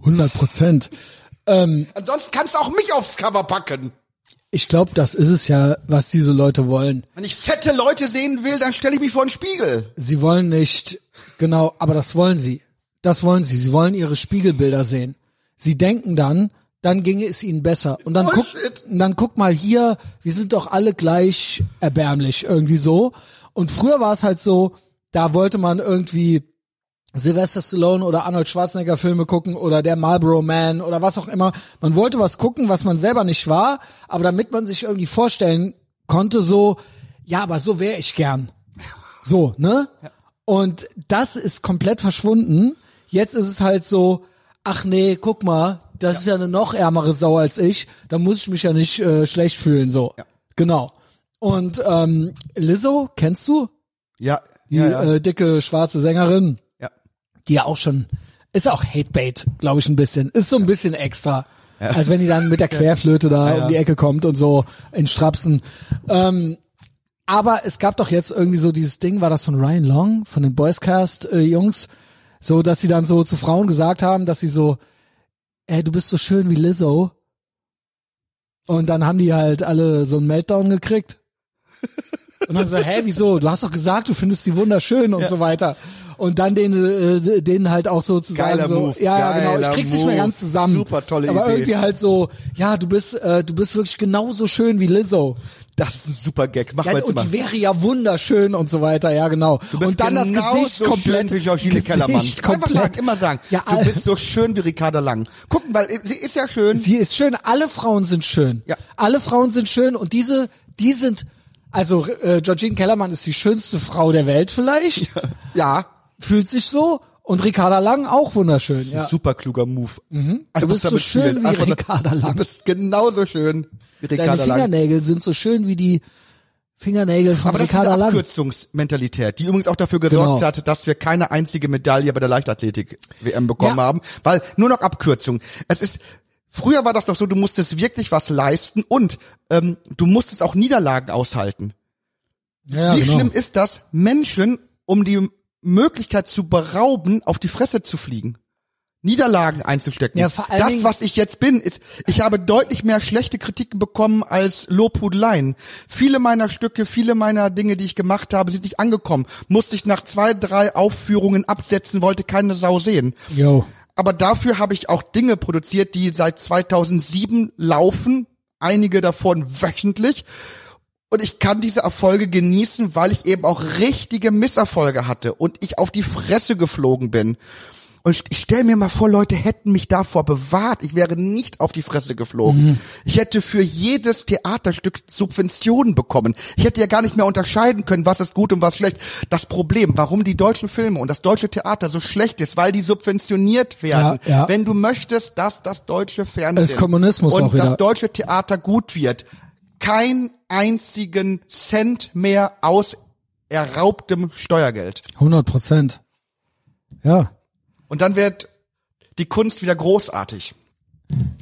100 Prozent. Ähm,
Ansonsten kannst du auch mich aufs Cover packen.
ich glaube, das ist es ja, was diese Leute wollen.
Wenn ich fette Leute sehen will, dann stelle ich mich vor den Spiegel.
Sie wollen nicht, genau, aber das wollen sie. Das wollen sie. Sie wollen ihre Spiegelbilder sehen. Sie denken dann, dann ginge es ihnen besser. Und dann guck, und dann guck mal hier, wir sind doch alle gleich erbärmlich irgendwie so. Und früher war es halt so, da wollte man irgendwie Sylvester Stallone oder Arnold Schwarzenegger Filme gucken oder der Marlboro Man oder was auch immer. Man wollte was gucken, was man selber nicht war, aber damit man sich irgendwie vorstellen konnte, so, ja, aber so wäre ich gern. So, ne? Und das ist komplett verschwunden. Jetzt ist es halt so, ach nee, guck mal, das ist ja eine noch ärmere Sau als ich, da muss ich mich ja nicht äh, schlecht fühlen, so.
Ja.
Genau. Und ähm, Lizzo, kennst du?
Ja,
Die
ja, ja.
Äh, dicke schwarze Sängerin
ja.
Die ja auch schon, ist auch Hatebait, glaube ich, ein bisschen. Ist so ein bisschen extra. Als wenn die dann mit der Querflöte da
Ja,
um die
ja.
Ecke kommt und so in Strapsen. Ähm, aber es gab doch jetzt irgendwie so dieses Ding, war das von Ryan Long, von den Boyscast äh, Jungs, so, dass sie dann so zu Frauen gesagt haben, dass sie so, ey, du bist so schön wie Lizzo. Und dann haben die halt alle so einen Meltdown gekriegt. Und dann so, hä, wieso? Du hast doch gesagt, du findest sie wunderschön und so weiter. Und dann denen, äh, denen halt auch so zu sagen,
Geiler
so,
Move,
ja, ja, genau,
geiler
ich krieg's nicht mehr
Move.
ganz zusammen.
Super tolle
Aber
Idee.
irgendwie halt so, ja, du bist, äh, du bist wirklich genauso schön wie Lizzo.
Das ist ein super Gag. Mach
Ja,
mal
und
mal.
die wäre ja wunderschön und so weiter, ja, genau.
Du bist
und dann das
genauso
Gesicht komplett,
schön wie Georgine Kellermann. Einfach
komplett.
sagen, immer sagen.
Ja,
du bist so schön wie Ricarda Lang. Gucken, weil sie ist ja schön.
Sie ist schön, alle Frauen sind schön.
Ja.
Alle Frauen sind schön und diese, die sind, Also äh, Georgine Kellermann ist die schönste Frau der Welt vielleicht.
Ja,
Fühlt sich so. Und Ricarda Lang auch wunderschön.
das ist
Ja.
ein super kluger Move. Mhm.
Du bist so schön wie Ricarda Lang.
Du bist genauso schön wie
Deine
Ricarda Lang.
Fingernägel sind so schön wie die Fingernägel von
Aber das ist
Ricarda Lang.
Abkürzungsmentalität, die übrigens auch dafür gesorgt
Genau.
hat, dass wir keine einzige Medaille bei der Leichtathletik-WM bekommen
Ja.
haben, weil nur noch Abkürzung. Es ist Früher war das doch so, du musstest wirklich was leisten und ähm, du musstest auch Niederlagen aushalten.
Ja,
Wie
genau.
schlimm ist das, Menschen, um die Möglichkeit zu berauben, auf die Fresse zu fliegen? Niederlagen einzustecken.
Ja, vor allen
das, was ich jetzt bin, ist, ich habe deutlich mehr schlechte Kritiken bekommen als Lobhudeleien. Viele meiner Stücke, viele meiner Dinge, die ich gemacht habe, sind nicht angekommen. Musste ich nach zwei, drei Aufführungen absetzen, wollte keine Sau sehen.
Yo.
Aber dafür habe ich auch Dinge produziert, die seit 2007 laufen, einige davon wöchentlich. Und ich kann diese Erfolge genießen, weil ich eben auch richtige Misserfolge hatte und ich auf die Fresse geflogen bin. Und ich stell mir mal vor, Leute hätten mich davor bewahrt. Ich wäre nicht auf die Fresse geflogen. Ich hätte für jedes Theaterstück Subventionen bekommen. Ich hätte ja gar nicht mehr unterscheiden können, was ist gut und was schlecht. Das Problem, warum die deutschen Filme und das deutsche Theater so schlecht ist, weil die subventioniert werden.
Ja, ja.
Wenn du möchtest, dass das deutsche Fernsehen
Das Kommunismus
und das deutsche Theater gut wird, kein einzigen Cent mehr aus erraubtem Steuergeld.
100 Prozent. Ja.
Und dann wird die Kunst wieder großartig.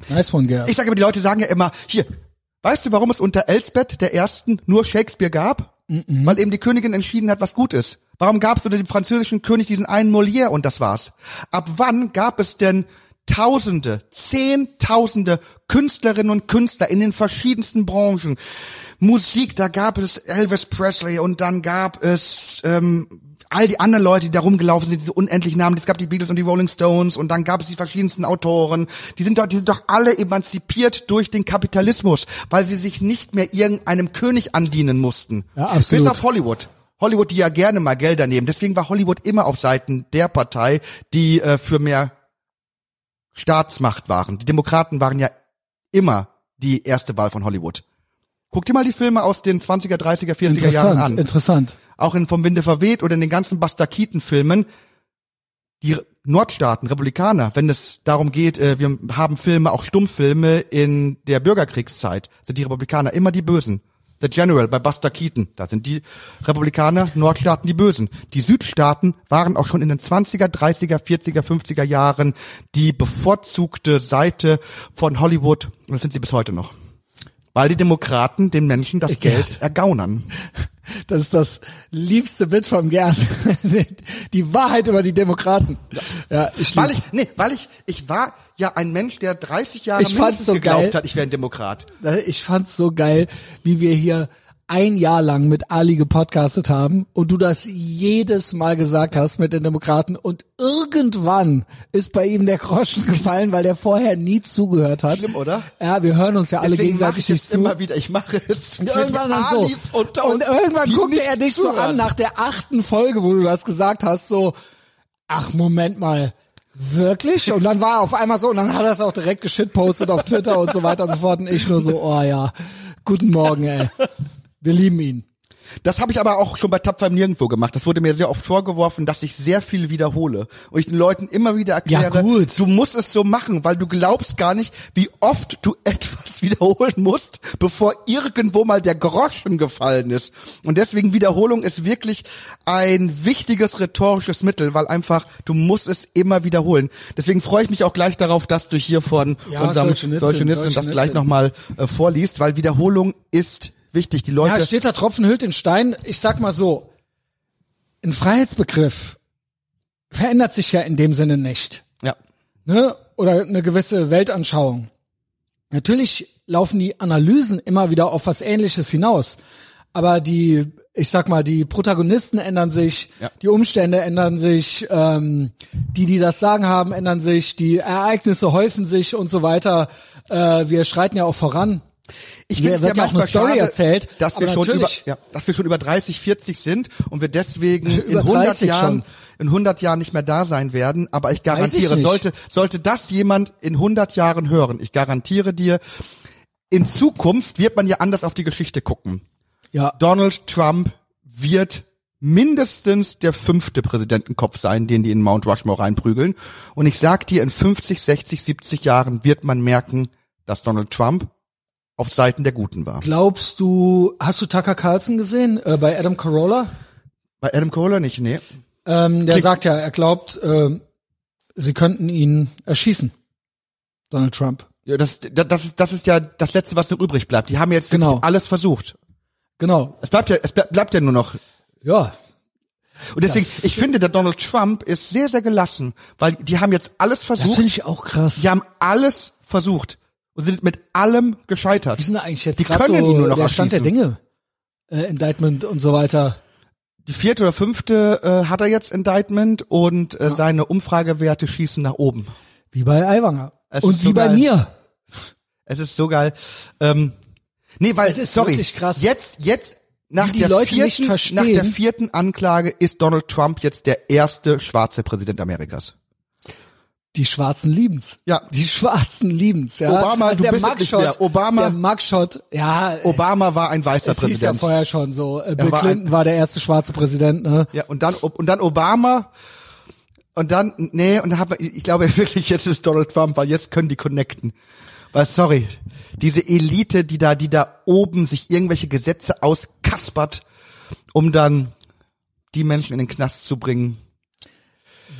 Nice one, Gerd.
Ich sage aber, die Leute sagen ja immer, hier, weißt du, warum es unter Elsbeth der Ersten nur Shakespeare gab? Weil eben die Königin entschieden hat, was gut ist. Warum gab es unter dem französischen König diesen einen Molière und das war's? Ab wann gab es denn Tausende, Zehntausende Künstlerinnen und Künstler in den verschiedensten Branchen? Musik, da gab es Elvis Presley und dann gab es ähm, all die anderen Leute, die da rumgelaufen sind, diese unendlichen Namen. Es gab die Beatles und die Rolling Stones und dann gab es die verschiedensten Autoren. Die sind doch, die sind doch alle emanzipiert durch den Kapitalismus, weil sie sich nicht mehr irgendeinem König andienen mussten.
Ja, absolut.
Bis auf Hollywood. Hollywood, die ja gerne mal Gelder nehmen. Deswegen war Hollywood immer auf Seiten der Partei, die äh, für mehr Staatsmacht waren. Die Demokraten waren ja immer die erste Wahl von Hollywood. Guck dir mal die Filme aus den 20er, 30er, 40er Jahren an
interessant.
Auch in Vom Winde verweht oder in den ganzen Bastakiten-Filmen, die Nordstaaten, Republikaner, wenn es darum geht, äh, wir haben Filme, auch Stummfilme in der Bürgerkriegszeit, sind die Republikaner immer die Bösen. The General bei Buster Keaton, da sind die Republikaner, Nordstaaten die Bösen. Die Südstaaten waren auch schon in den 20er, 30er, 40er, 50er Jahren die bevorzugte Seite von Hollywood und das sind sie bis heute noch. Weil die Demokraten den Menschen das Geld ergaunern.
Das ist das liebste Bit vom Gerd. Die Wahrheit über die Demokraten. Ja, ich
Weil ich, nee, weil ich, ich war ja ein Mensch, der 30 Jahre
Ich fand's
mindestens
so
geglaubt
geil.
hat, ich wäre ein Demokrat.
Ich fand's so geil, wie wir hier ein Jahr lang mit Ali gepodcastet haben und du das jedes Mal gesagt hast mit den Demokraten und irgendwann ist bei ihm der Groschen gefallen, weil der vorher nie zugehört hat.
Schlimm, oder?
Ja, wir hören uns ja alle
Deswegen
gegenseitig
ich
nicht zu.
immer wieder, ich mache es
Und irgendwann dann so. Und irgendwann guckte er dich so
zuhören.
an nach der achten Folge, wo du das gesagt hast, so, ach Moment mal, wirklich? Und dann war er auf einmal so, und dann hat er es auch direkt geschitpostet auf Twitter und so weiter und so fort. Und ich nur so, oh ja, guten Morgen, ey. Wir lieben ihn.
Das habe ich aber auch schon bei Tapfer im Nirgendwo gemacht. Das wurde mir sehr oft vorgeworfen, dass ich sehr viel wiederhole. Und ich den Leuten immer wieder erkläre,
Ja, gut.
du musst es so machen, weil du glaubst gar nicht, wie oft du etwas wiederholen musst, bevor irgendwo mal der Groschen gefallen ist. Und deswegen Wiederholung ist wirklich ein wichtiges rhetorisches Mittel, weil einfach du musst es immer wiederholen. Deswegen freue ich mich auch gleich darauf, dass du hier von
Ja,
unserem
Solzhenitsyn,
Solzhenitsyn das
Solzhenitsyn.
gleich nochmal äh, vorliest, weil Wiederholung ist wichtig. Die Leute
Ja, steht da Tropfen hüllt den Stein. Ich sag mal so, ein Freiheitsbegriff verändert sich ja in dem Sinne nicht.
ja.
ne, oder eine gewisse Weltanschauung. Natürlich laufen die Analysen immer wieder auf was Ähnliches hinaus, aber die, ich sag mal, die Protagonisten ändern sich,
Ja.
die Umstände ändern sich, ähm, die, die das Sagen haben, ändern sich, die Ereignisse häufen sich und so weiter. Äh, wir schreiten ja auch voran.
Ich finde es ja
ja auch eine Story
schade,
erzählt,
dass wir schon über, ja, dass wir schon über 30, 40 sind und wir deswegen in
Über
100
30
Jahren,
schon.
in 100 Jahren nicht mehr da sein werden. Aber ich
ich
garantiere,
nicht.
sollte, sollte das jemand in 100 Jahren hören, ich garantiere dir, in Zukunft wird man ja anders auf die Geschichte gucken.
Ja.
Donald Trump wird mindestens der fünfte Präsidentenkopf sein, den die in Mount Rushmore reinprügeln. Und ich sag dir, in 50, 60, 70 Jahren wird man merken, dass Donald Trump auf Seiten der Guten war.
Glaubst du, hast du Tucker Carlson gesehen äh, bei Adam Carolla?
Bei Adam Carolla nicht, nee.
Ähm, der
Klingt-
sagt ja, er glaubt, äh, sie könnten ihn erschießen. Donald Trump.
Ja, das, das, das, ist, das ist ja das Letzte, was noch übrig bleibt. Die haben jetzt
Genau.
alles versucht.
Genau.
Es bleibt ja, es bleibt, ja nur noch.
Ja.
Und deswegen,
Das-
ich finde, der Donald Trump ist sehr, sehr gelassen, weil die haben jetzt alles
Das
versucht.
finde ich auch krass.
Die haben alles versucht und sind mit allem gescheitert.
Wie sind eigentlich jetzt
Die können
so
ihn nur noch
der Stand der. Dinge? Äh, Indictment und so weiter.
Die vierte oder fünfte äh, hat er jetzt Indictment und äh, seine Umfragewerte schießen nach oben.
Wie bei Aiwanger.
Es
Und wie
so
bei
geil.
mir.
Es ist so geil. Ähm, nee, weil
Es ist
sorry,
wirklich krass.
jetzt jetzt nach
die
der vierten nach der vierten Anklage ist Donald Trump jetzt der erste schwarze Präsident Amerikas.
Die Schwarzen lieben's.
Ja.
Die Schwarzen lieben's, ja.
Obama,
also
du
der
bist es nicht
Mugshot,
mehr. Obama-
Der Mugshot, ja.
Obama war ein weißer
es hieß ja
Präsident.
vorher schon so. Äh, Bill
war
Clinton war der erste schwarze Präsident, ne?
Ja, und dann und dann Obama und dann nee und dann haben wir, ich glaube wirklich jetzt ist Donald Trump, weil jetzt können die connecten. Weil sorry, diese Elite, die da die da oben sich irgendwelche Gesetze auskaspert, um dann die Menschen in den Knast zu bringen.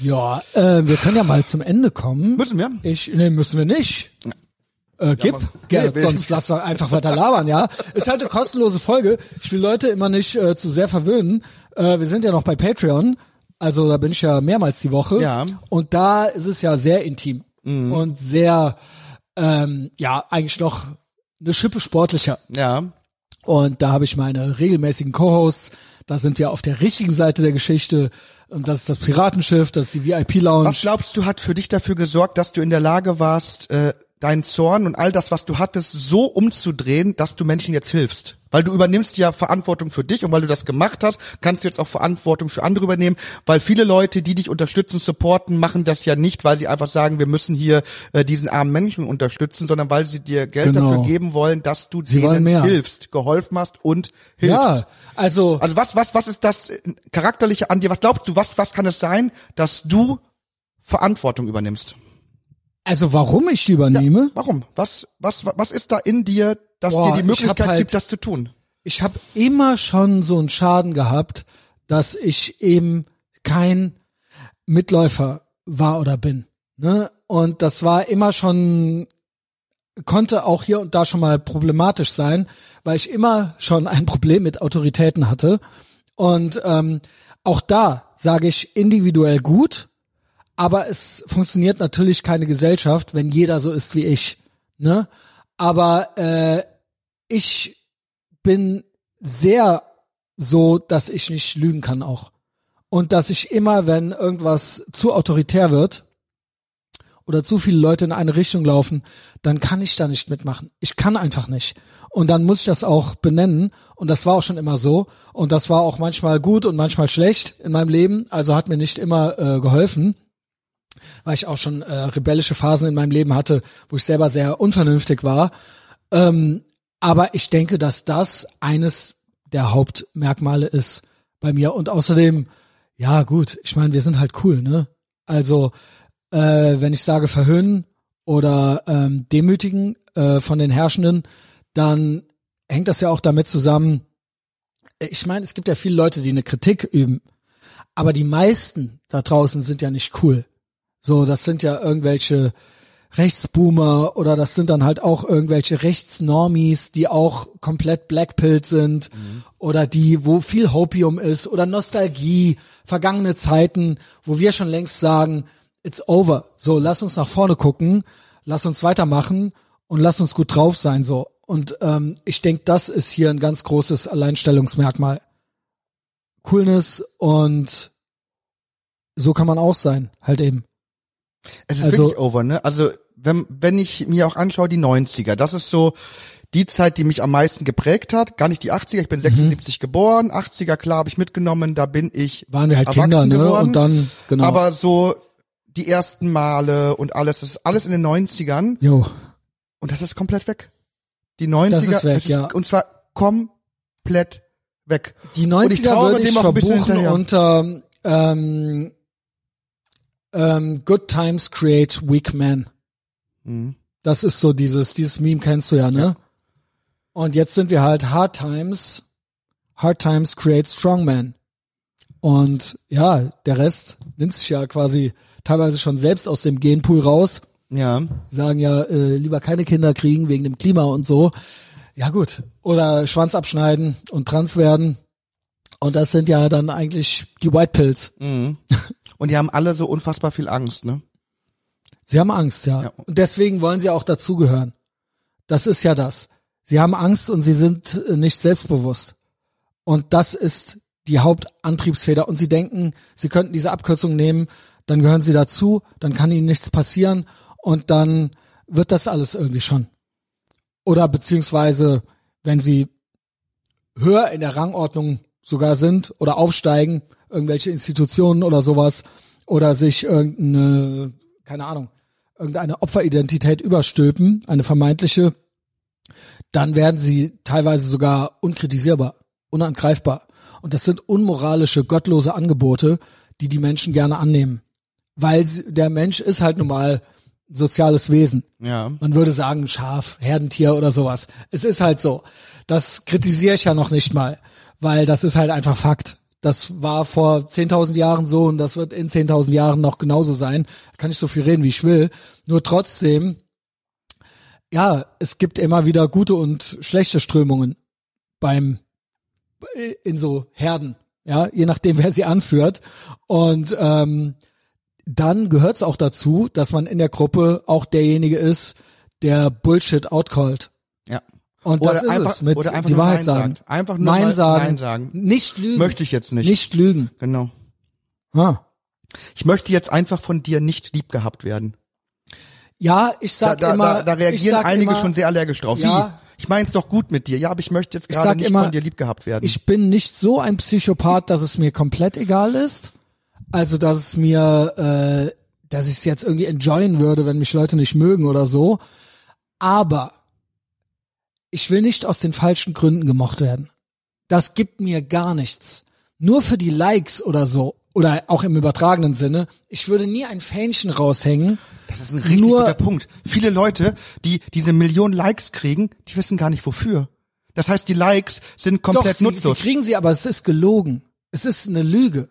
Ja, äh, wir können ja mal zum Ende kommen.
Müssen wir?
Ich, nee, müssen wir nicht. Äh, gib,
aber-
Gerd,
Nee,
sonst lass doch einfach weiter labern, ja. Ist halt eine kostenlose Folge. Ich will Leute immer nicht äh, zu sehr verwöhnen. Äh, wir sind ja noch bei Patreon, also da bin ich ja mehrmals die Woche.
Ja.
Und da ist es ja sehr intim und sehr, ähm, ja, eigentlich noch eine Schippe sportlicher.
Ja.
Und da habe ich meine regelmäßigen Co-Hosts. Da sind wir auf der richtigen Seite der Geschichte. Und das ist das Piratenschiff, das ist die VIP-Lounge.
Was glaubst du, hat für dich dafür gesorgt, dass du in der Lage warst, äh, deinen Zorn und all das, was du hattest, so umzudrehen, dass du Menschen jetzt hilfst? Weil du übernimmst ja Verantwortung für dich und weil du das gemacht hast, kannst du jetzt auch Verantwortung für andere übernehmen, weil viele Leute, die dich unterstützen, supporten, machen das ja nicht, weil sie einfach sagen, wir müssen hier äh, diesen armen Menschen unterstützen, sondern weil sie dir Geld
Genau.
dafür geben wollen, dass du
Sie
denen hilfst, geholfen hast und hilfst.
ja, also,
Also was, was, was ist das äh, charakterliche an dir? Was glaubst du, was, was kann es sein, dass du Verantwortung übernimmst?
Also warum ich die übernehme?
Warum? Was, was, was ist da in dir, dass
Boah,
dir die
ich
Möglichkeit
halt-
gibt, das zu tun?
Ich habe immer schon so einen Schaden gehabt, dass ich eben kein Mitläufer war oder bin. Ne? Und das war immer schon, konnte auch hier und da schon mal problematisch sein, weil ich immer schon ein Problem mit Autoritäten hatte. Und ähm, auch da sage ich individuell gut, aber es funktioniert natürlich keine Gesellschaft, wenn jeder so ist wie ich. Ne? Aber äh, ich bin sehr so, dass ich nicht lügen kann auch. Und dass ich immer, wenn irgendwas zu autoritär wird oder zu viele Leute in eine Richtung laufen, dann kann ich da nicht mitmachen. Ich kann einfach nicht. Und dann muss ich das auch benennen. Und das war auch schon immer so. Und das war auch manchmal gut und manchmal schlecht in meinem Leben. Also hat mir nicht immer äh, geholfen weil ich auch schon äh, rebellische Phasen in meinem Leben hatte, wo ich selber sehr unvernünftig war. Ähm, aber ich denke, dass das eines der Hauptmerkmale ist bei mir. Und außerdem, ja gut, ich meine, wir sind halt cool, ne? Also, äh, wenn ich sage verhöhnen oder ähm, demütigen äh, von den Herrschenden, dann hängt das ja auch damit zusammen. Ich meine, es gibt ja viele Leute, die eine Kritik üben, aber die meisten da draußen sind ja nicht cool. So, das sind ja irgendwelche Rechtsboomer oder das sind dann halt auch irgendwelche Rechtsnormies, die auch komplett blackpilled sind oder die, wo viel Hopium ist oder Nostalgie, vergangene Zeiten, wo wir schon längst sagen, it's over. So, lass uns nach vorne gucken, lass uns weitermachen und lass uns gut drauf sein, so. Und ähm, ich denke, das ist hier ein ganz großes Alleinstellungsmerkmal. Coolness und so kann man auch sein, halt eben.
Es ist
Also-
wirklich over, ne? Also, wenn, wenn ich mir auch anschaue, die 90er, das ist so die Zeit, die mich am meisten geprägt hat. Gar nicht die 80er, ich bin
Mhm.
76 geboren, 80er, klar, habe ich mitgenommen, da bin ich
Waren wir halt Kinder, ne?
geworden.
Und dann, genau.
Aber so die ersten Male und alles, das ist alles in den 90ern
Jo.
und das ist komplett weg. Die 90er,
Das ist weg,
es
ja.
und zwar komplett weg.
Die
Und ich
90er
traue
würde ich verbuchen unter ähm, ähm, Good Times Create Weak Men.
Mhm.
Das ist so dieses, dieses Meme kennst du ja, ne? Und jetzt sind wir halt Hard Times, Hard Times Create Strong Men. Und ja, der Rest nimmt sich ja quasi teilweise schon selbst aus dem Genpool raus.
Ja.
Die sagen ja, äh, lieber keine Kinder kriegen wegen dem Klima und so. Ja gut. Oder Schwanz abschneiden und trans werden. Und das sind ja dann eigentlich die White Pills.
Mhm. Und die haben alle so unfassbar viel Angst, ne?
Sie haben Angst, ja.
Ja.
Und deswegen wollen sie auch dazugehören. Das ist ja das. Sie haben Angst und sie sind äh, nicht selbstbewusst. Und das ist die Hauptantriebsfeder. Und sie denken, sie könnten diese Abkürzung nehmen, dann gehören sie dazu, dann kann ihnen nichts passieren und dann wird das alles irgendwie schon. Oder beziehungsweise, wenn sie höher in der Rangordnung sogar sind oder aufsteigen, irgendwelche Institutionen oder sowas, oder sich irgendeine, keine Ahnung, irgendeine Opferidentität überstülpen, eine vermeintliche, dann werden sie teilweise sogar unkritisierbar, unangreifbar. Und das sind unmoralische, gottlose Angebote, die die Menschen gerne annehmen. Weil der Mensch ist halt nun mal ein soziales Wesen.
Ja.
Man würde sagen Schaf, Herdentier oder sowas. Es ist halt so. Das kritisiere ich ja noch nicht mal, weil das ist halt einfach Fakt. Das war vor 10.000 Jahren so und das wird in 10.000 Jahren noch genauso sein. Da kann ich so viel reden, wie ich will. Nur trotzdem, ja, es gibt immer wieder gute und schlechte Strömungen beim, in so Herden. Ja, je nachdem, wer sie anführt. Und ähm, dann gehört es auch dazu, dass man in der Gruppe auch derjenige ist, der Bullshit outcallt.
Ja.
Und
Oder
das ist
einfach-
es, mit
oder einfach
die Wahrheit
Nein
sagen.
sagt. Einfach nur
Nein sagen.
Nein sagen.
Nicht lügen.
Möchte ich jetzt nicht.
Nicht lügen.
Genau.
Ha.
Ich möchte jetzt einfach von dir nicht lieb gehabt werden.
Ja, ich
Da,
sag
da,
immer,
da, da reagieren einige
immer,
schon sehr allergisch drauf.
Ja.
Wie? Ich mein's doch gut mit dir. Ja, aber ich möchte jetzt gerade nicht
immer,
von dir lieb gehabt werden.
Ich bin nicht so ein Psychopath, dass es mir komplett egal ist. Also, dass es mir, äh, dass ich es jetzt irgendwie enjoyen würde, wenn mich Leute nicht mögen oder so. Aber ich will nicht aus den falschen Gründen gemocht werden. Das gibt mir gar nichts. Nur für die Likes oder so. Oder auch im übertragenen Sinne. Ich würde nie ein Fähnchen raushängen.
das ist ein richtig
nur-
guter Punkt. Viele Leute, die diese Million Likes kriegen, die wissen gar nicht wofür. Das heißt, die Likes sind komplett
Doch, sie, sie
nutzlos.
kriegen sie, aber es ist gelogen. Es ist eine Lüge.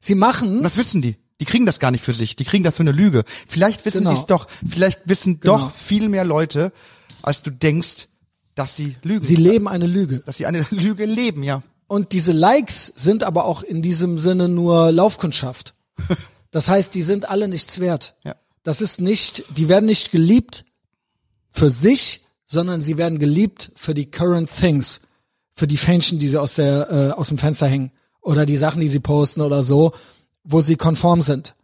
Sie machen
das wissen die. Die kriegen das gar nicht für sich. Die kriegen das für eine Lüge. Vielleicht wissen
Genau.
sie es doch. Vielleicht wissen
Genau.
doch viel mehr Leute, als du denkst, dass sie lügen.
Sie leben eine Lüge.
dass sie eine Lüge leben, ja.
Und diese Likes sind aber auch in diesem Sinne nur Laufkundschaft. Das heißt, die sind alle nichts wert.
Ja.
Das ist nicht, die werden nicht geliebt für sich, sondern sie werden geliebt für die current things, für die Fähnchen, die sie aus der äh, aus dem Fenster hängen oder die Sachen, die sie posten oder so, wo sie konform sind.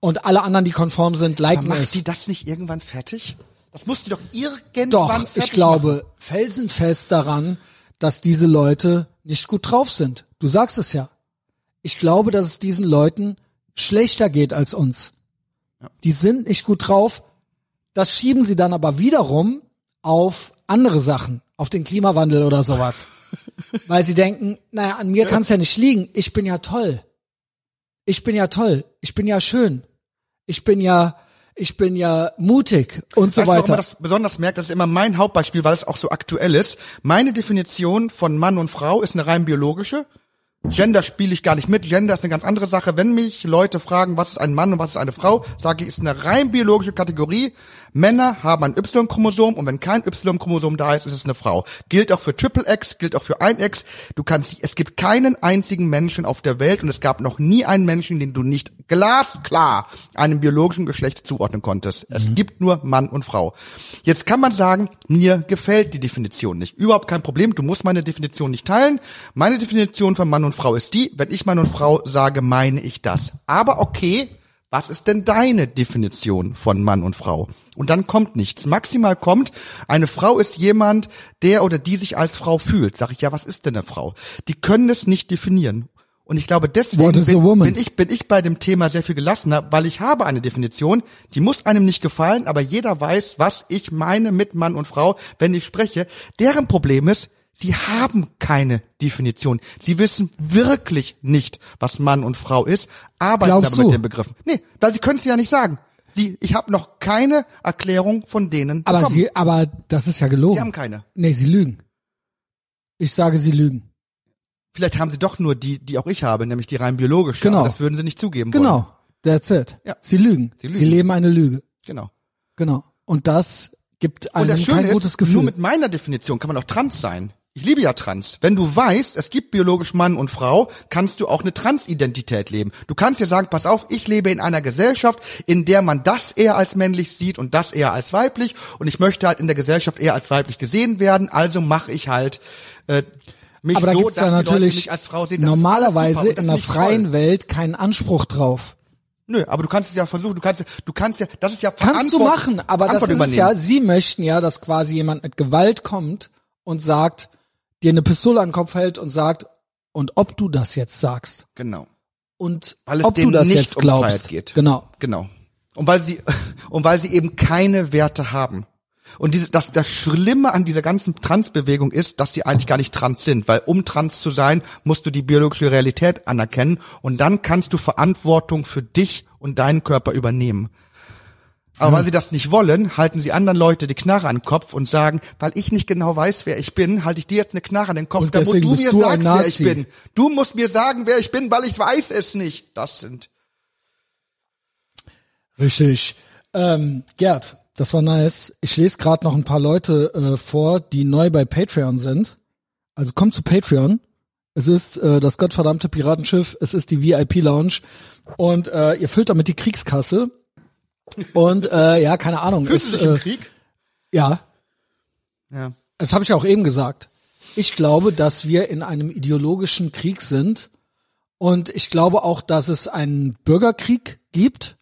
Und alle anderen, die konform sind,
Aber
liken
macht
es.
die das nicht irgendwann fertig? Das muss die doch irgendwann
Doch, ich glaube felsenfest daran, dass diese Leute nicht gut drauf sind. Du sagst es ja. Ich glaube, dass es diesen Leuten schlechter geht als uns. Die sind nicht gut drauf. Das schieben sie dann aber wiederum auf andere Sachen, auf den Klimawandel oder sowas. Weil sie denken, naja, an mir kann es ja nicht liegen. Ich bin ja toll. Ich bin ja toll. Ich bin ja schön. Ich bin ja, ich bin ja mutig und so
Weißt du,
weiter.
man das besonders merkt? Das ist immer mein Hauptbeispiel, weil es auch so aktuell ist. Meine Definition von Mann und Frau ist eine rein biologische. Gender spiele ich gar nicht mit. Gender ist eine ganz andere Sache. Wenn mich Leute fragen, was ist ein Mann und was ist eine Frau, sage ich, ist eine rein biologische Kategorie. Männer haben ein Y-Chromosom und wenn kein Y-Chromosom da ist, ist es eine Frau. Gilt auch für Triple X, gilt auch für ein X. Du kannst, es gibt keinen einzigen Menschen auf der Welt und es gab noch nie einen Menschen, den du nicht glasklar einem biologischen Geschlecht zuordnen konntest. Es gibt nur Mann und Frau. Jetzt kann man sagen, mir gefällt die Definition nicht. Überhaupt kein Problem. Du musst meine Definition nicht teilen. Meine Definition von Mann und Frau ist die, wenn ich Mann und Frau sage, meine ich das. Aber okay, was ist denn deine Definition von Mann und Frau? Und dann kommt nichts. Maximal kommt, eine Frau ist jemand, der oder die sich als Frau fühlt. Sag ich, ja, was ist denn eine Frau? Die können es nicht definieren. Und ich glaube, deswegen bin, bin ich bin ich bei dem Thema sehr viel gelassener, weil ich habe eine Definition, die muss einem nicht gefallen, aber jeder weiß, was ich meine mit Mann und Frau, wenn ich spreche. Deren Problem ist, Sie haben keine Definition. Sie wissen wirklich nicht, was Mann und Frau ist, arbeiten
Glaubst
aber mit
du?
den Begriffen. Nee, weil sie können es ja nicht sagen. Sie, ich habe noch keine Erklärung von denen
Aber
bekommen.
sie, aber das ist ja gelogen.
Sie haben keine.
Nee, sie lügen. Ich sage, sie lügen.
Vielleicht haben sie doch nur die, die auch ich habe, nämlich die rein biologische.
Genau.
Aber das würden sie nicht zugeben wollen.
Genau. That's it.
Ja.
Sie lügen.
Sie
Sie,
lügen.
leben eine Lüge.
Genau.
Genau. Und das gibt einem kein gutes
ist,
Gefühl.
nur mit meiner Definition kann man auch trans sein. Ich liebe ja trans. Wenn du weißt, es gibt biologisch Mann und Frau, kannst du auch eine Transidentität leben. Du kannst ja sagen, pass auf, ich lebe in einer Gesellschaft, in der man das eher als männlich sieht und das eher als weiblich und ich möchte halt in der Gesellschaft eher als weiblich gesehen werden, also mache ich halt äh, mich
aber da
so,
gibt's
dass
ja natürlich
mich als Frau sehen.
Normalerweise in der freien
toll.
Welt keinen Anspruch drauf.
Nö, aber du kannst es ja versuchen, du kannst, du kannst ja, das ist ja
Kannst du machen, aber das ist ja, sie möchten ja, dass quasi jemand mit Gewalt kommt und sagt, dir eine Pistole an den Kopf hält und sagt, und ob du das jetzt sagst
Genau.
und
Weil es
ob du
denen
das
nicht
jetzt
um
glaubst.
Freiheit geht.
Genau.
Genau. Und weil sie, und weil sie eben keine Werte haben. Und diese, das, das Schlimme an dieser ganzen Transbewegung ist, dass sie eigentlich gar nicht trans sind, weil um trans zu sein, musst du die biologische Realität anerkennen und dann kannst du Verantwortung für dich und deinen Körper übernehmen. Aber weil sie das nicht wollen, halten sie anderen Leute die Knarre an den Kopf und sagen, weil ich nicht genau weiß, wer ich bin, halte ich dir jetzt eine Knarre an den Kopf,
Und
damit du mir
du
sagst, wer ich bin. Du musst mir sagen, wer ich bin, weil ich weiß es nicht. Das sind
Richtig. Ähm, Gerd, das war nice. Ich lese gerade noch ein paar Leute äh, vor, die neu bei Patreon sind. Also kommt zu Patreon. Es ist äh, das gottverdammte Piratenschiff, es ist die VIP-Lounge und äh, ihr füllt damit die Kriegskasse. Und äh, ja, keine Ahnung.
Fühlst du dich im
äh,
Krieg?
ja,
Ja.
das habe ich auch eben gesagt. Ich glaube, dass wir in einem ideologischen Krieg sind und ich glaube auch, dass es einen Bürgerkrieg gibt,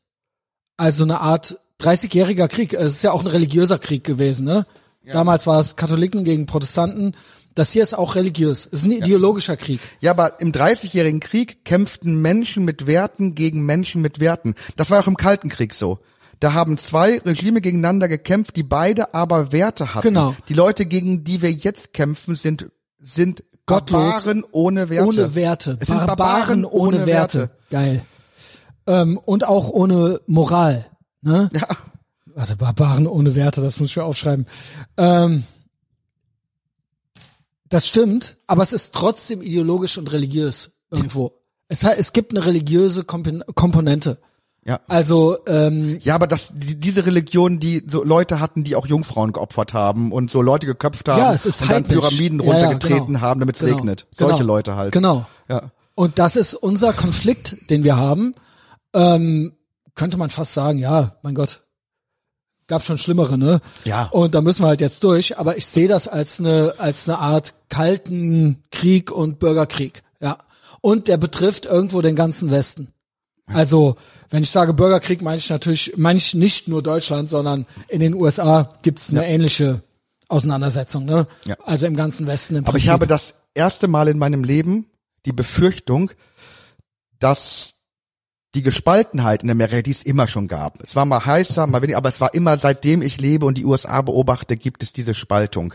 also eine Art 30-jähriger Krieg. Es ist ja auch ein religiöser Krieg gewesen, ne? Damals war es Katholiken gegen Protestanten. Das hier ist auch religiös. Es ist ein ideologischer Krieg.
Ja, aber im Dreißigjährigen Krieg kämpften Menschen mit Werten gegen Menschen mit Werten. Das war auch im Kalten Krieg so. Da haben zwei Regime gegeneinander gekämpft, die beide aber Werte hatten.
Genau.
Die Leute, gegen die wir jetzt kämpfen, sind, sind
Gottlos.
Barbaren ohne Werte.
Ohne Werte.
Es sind
Barbaren ohne, Werte. Geil. Ähm, und auch ohne Moral. Ne?
Ja.
Warte, Barbaren ohne Werte, das muss ich mir aufschreiben. Ähm, das stimmt, aber es ist trotzdem ideologisch und religiös irgendwo. Es, es gibt eine religiöse Kompon Komponente.
Ja.
Also, ähm,
Ja, aber das, die, diese Religion, die so Leute hatten, die auch Jungfrauen geopfert haben und so Leute geköpft haben
ja, es ist
und dann. Pyramiden
Ja, ja,
runtergetreten
genau.
haben, damit es
Genau.
regnet.
Genau.
Solche Leute halt.
Genau.
Ja.
Und das ist unser Konflikt, den wir haben. Ähm, könnte man fast sagen, ja, mein Gott, gab schon schlimmere, ne?
Ja.
Und da müssen wir halt jetzt durch. Aber ich sehe das als eine als eine Art kalten Krieg und Bürgerkrieg, ja. Und der betrifft irgendwo den ganzen Westen. Also, wenn ich sage Bürgerkrieg, meine ich natürlich, meine ich nicht nur Deutschland, sondern in den USA gibt's eine ähnliche Auseinandersetzung, ne?
Ja.
Also im ganzen Westen im
Aber ich
Prinzip.
habe das erste Mal in meinem Leben die Befürchtung, dass die Gespaltenheit in Amerika, die es immer schon gab. Es war mal heißer, mal weniger, aber es war immer, seitdem ich lebe und die USA beobachte, gibt es diese Spaltung.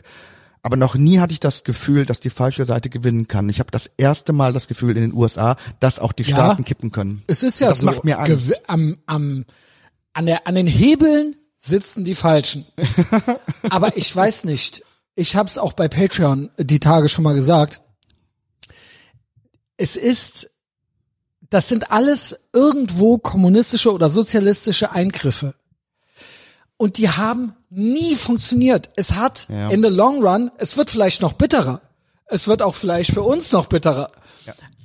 Aber noch nie hatte ich das Gefühl, dass die falsche Seite gewinnen kann. Ich habe das erste Mal das Gefühl in den USA, dass auch die
Ja.
Staaten kippen können.
Es ist ja
das
so.
macht mir Angst.
Am, am, an, der, an den Hebeln sitzen die Falschen. Aber ich weiß nicht. Ich habe es auch bei Patreon die Tage schon mal gesagt. Es ist, das sind alles irgendwo kommunistische oder sozialistische Eingriffe. Und die haben nie funktioniert. Es hat
Ja.
in the long run, es wird vielleicht noch bitterer. Es wird auch vielleicht für uns noch bitterer.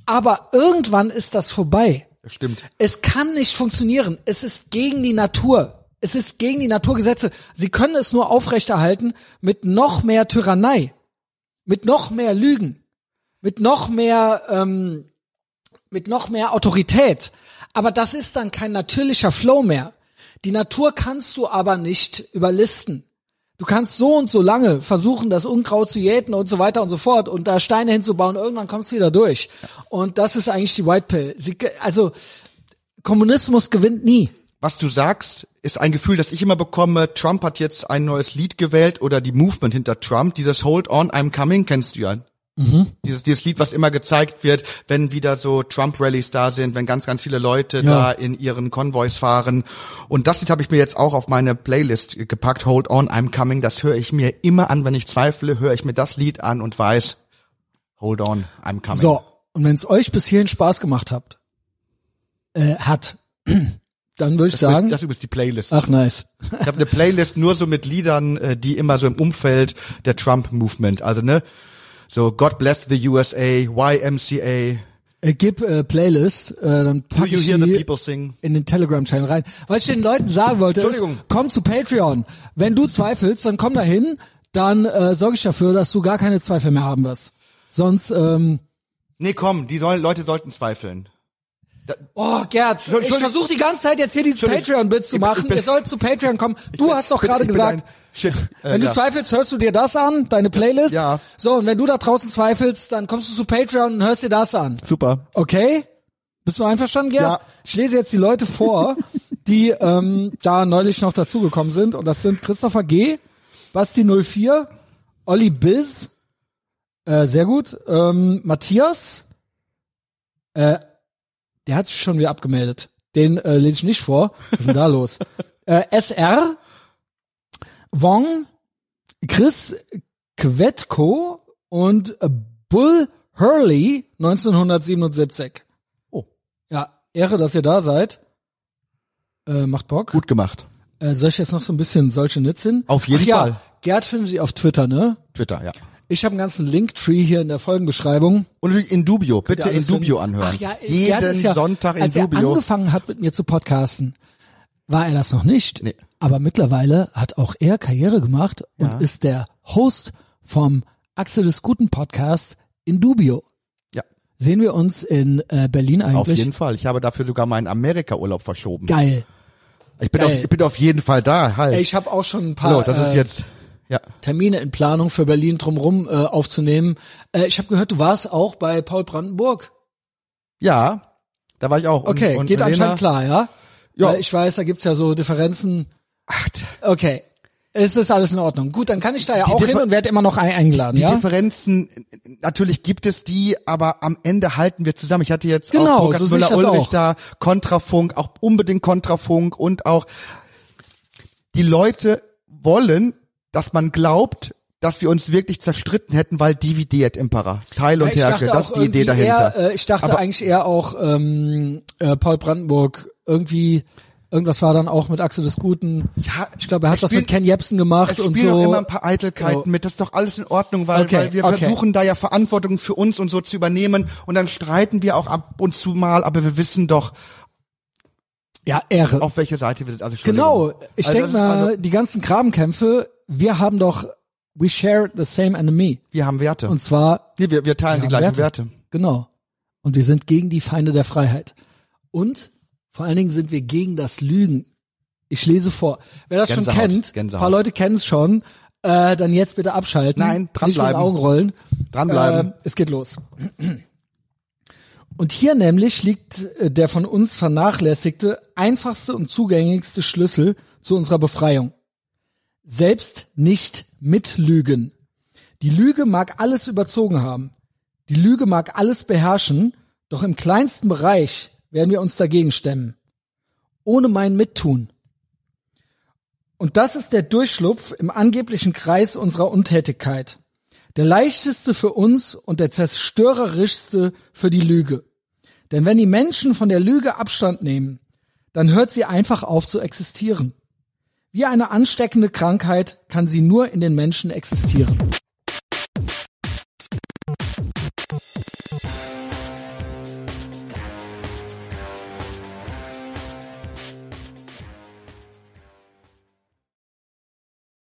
Aber irgendwann ist das vorbei.
Das stimmt.
Es kann nicht funktionieren. Es ist gegen die Natur. Es ist gegen die Naturgesetze. Sie können es nur aufrechterhalten mit noch mehr Tyrannei, mit noch mehr Lügen, mit noch mehr, ähm, mit noch mehr Autorität. Aber das ist dann kein natürlicher Flow mehr. Die Natur kannst du aber nicht überlisten. Du kannst so und so lange versuchen, das Unkraut zu jäten und so weiter und so fort und da Steine hinzubauen. Irgendwann kommst du wieder durch. Und das ist eigentlich die White Pill. Sie, also Kommunismus gewinnt nie.
was du sagst, ist ein Gefühl, das ich immer bekomme. Trump hat jetzt ein neues Lied gewählt oder die Movement hinter Trump. Dieses Hold on, I'm coming, kennst du ja. Mhm. Dieses, dieses Lied, was immer gezeigt wird, wenn wieder so Trump-Rallies da sind, wenn ganz, ganz viele Leute
Ja.
da in ihren Konvois fahren. Und das Lied habe ich mir jetzt auch auf meine Playlist gepackt. Hold on, I'm coming. Das höre ich mir immer an, wenn ich zweifle, höre ich mir das Lied an und weiß, hold on, I'm coming.
So, und wenn es euch bis hierhin Spaß gemacht habt, äh, hat, dann würde ich
das,
sagen,
ist, das ist übrigens die Playlist.
ach nice.
Ich habe eine Playlist nur so mit Liedern, äh, die immer so im Umfeld der Trump-Movement, also ne, so God Bless the USA, YMCA,
Äh, gib äh, Playlist, äh, dann pack ich die in den Telegram-Channel rein. Was ich den Leuten sagen wollte, ist, komm zu Patreon. Wenn du zweifelst, dann komm da hin, dann äh, sorge ich dafür, dass du gar keine Zweifel mehr haben wirst. Sonst, ähm,
Nee, komm, die soll, Leute sollten zweifeln.
Oh Gerd, ich versuche die ganze Zeit jetzt hier dieses. Patreon-Bit zu
Ich bin-
machen.
ich bin-
Ihr sollt zu Patreon kommen. Du hast doch gerade gesagt,
Shit. Äh,
Wenn du
ja.
zweifelst, hörst du dir das an, deine Playlist.
Ja.
So, und wenn du da draußen zweifelst, dann kommst du zu Patreon und hörst dir das an.
Super.
Okay? Bist du einverstanden, Gerd?
Ja.
Ich lese jetzt die Leute vor, die ähm, da neulich noch dazugekommen sind. Und das sind Christopher G., Basti 04, Olli Biz, äh, sehr gut, ähm, Matthias, äh, der hat sich schon wieder abgemeldet. Den äh, lese ich nicht vor. Was ist denn da los? Äh, SR, Wong, Chris Quetko und Bull Hurley 1977.
Oh.
Ja, Ehre, dass ihr da seid. Äh, macht Bock.
Gut gemacht.
Äh, soll ich jetzt noch so ein bisschen solche Nits hin?
Auf jeden
Ach ja,
Fall.
Gerd findet sie auf Twitter, ne?
Twitter, ja.
Ich habe einen ganzen Linktree hier in der Folgenbeschreibung.
Und natürlich in Dubio, bitte in Dubio anhören.
Ach ja, Gerd
Jeden
ist ja,
Sonntag in
als er
Dubio.
angefangen hat mit mir zu podcasten, war er das noch nicht.
Nee.
Aber mittlerweile hat auch er Karriere gemacht und
Ja.
ist der Host vom Axel des Guten Podcast in Dubio.
Ja,
Sehen wir uns in äh, Berlin eigentlich?
auf jeden Fall. Ich habe dafür sogar meinen Amerika-Urlaub verschoben.
Geil.
Ich bin,
Geil.
auf, ich bin auf jeden Fall da. Halt.
Ey, ich habe auch schon ein paar
Hallo, das ist
äh,
jetzt. Ja.
Termine in Planung für Berlin drumrum äh, aufzunehmen. Äh, ich habe gehört, du warst auch bei Paul Brandenburg.
Ja, da war ich auch. Und-
Okay,
und
geht
Lena-
anscheinend klar, ja?
Ja.
Weil ich weiß, da gibt's ja so Differenzen.
Ach,
Okay. Es ist alles in Ordnung. Gut, dann kann ich da ja auch
Differ-
hin und werde immer noch ein eingeladen,
die
ja?
Differenzen, natürlich gibt es die, aber am Ende halten wir zusammen. Ich hatte jetzt
Genau,
auch Burkhard
so
Müller-Ulrich da, Kontrafunk, auch unbedingt Kontrafunk und auch die Leute wollen, dass man glaubt, dass wir uns wirklich zerstritten hätten, weil Divide et Impera, Teil und
Ja, ich
herrsche,
dachte
das ist die Idee dahinter.
Eher, äh, ich dachte
Aber-
eigentlich eher auch ähm, äh, Paul Brandenburg irgendwie irgendwas war dann auch mit Axel des Guten.
Ja,
ich glaube, er hat
es
das
spielen-
mit Ken Jebsen gemacht
Es
und
spielen
so.
auch immer ein paar Eitelkeiten
Genau.
mit. Das ist doch alles in Ordnung, weil,
Okay,
weil wir
okay.
versuchen da ja Verantwortung für uns und so zu übernehmen und dann streiten wir auch ab und zu mal, aber wir wissen doch,
ja, Ehre.
auf welche Seite wir sind. Also.
Genau. Ich
Also
denke mal,
also-
die ganzen Grabenkämpfe, wir haben doch, we share the same enemy.
Wir haben Werte.
Und zwar
nee, wir, wir teilen
Wir
die gleichen Werte.
Genau. Und wir sind gegen die Feinde der Freiheit. Und vor allen Dingen sind wir gegen das Lügen. Ich lese vor. Wer das
Gänsehaut,
schon kennt, ein
Gänsehaut.
paar Leute kennen es schon, äh, dann jetzt bitte abschalten.
Nein,
Nicht
dranbleiben.
mit den Augen rollen.
Dranbleiben.
Äh, es geht los. Und hier nämlich liegt äh, der von uns vernachlässigte, einfachste und zugänglichste Schlüssel zu unserer Befreiung. Selbst nicht mitlügen. Die Lüge mag alles überzogen haben. Die Lüge mag alles beherrschen, doch im kleinsten Bereich werden wir uns dagegen stemmen. Ohne mein Mittun. Und das ist der Durchschlupf im angeblichen Kreis unserer Untätigkeit. Der leichteste für uns und der zerstörerischste für die Lüge. Denn wenn die Menschen von der Lüge Abstand nehmen, dann hört sie einfach auf zu existieren. Wie eine ansteckende Krankheit kann sie nur in den Menschen existieren.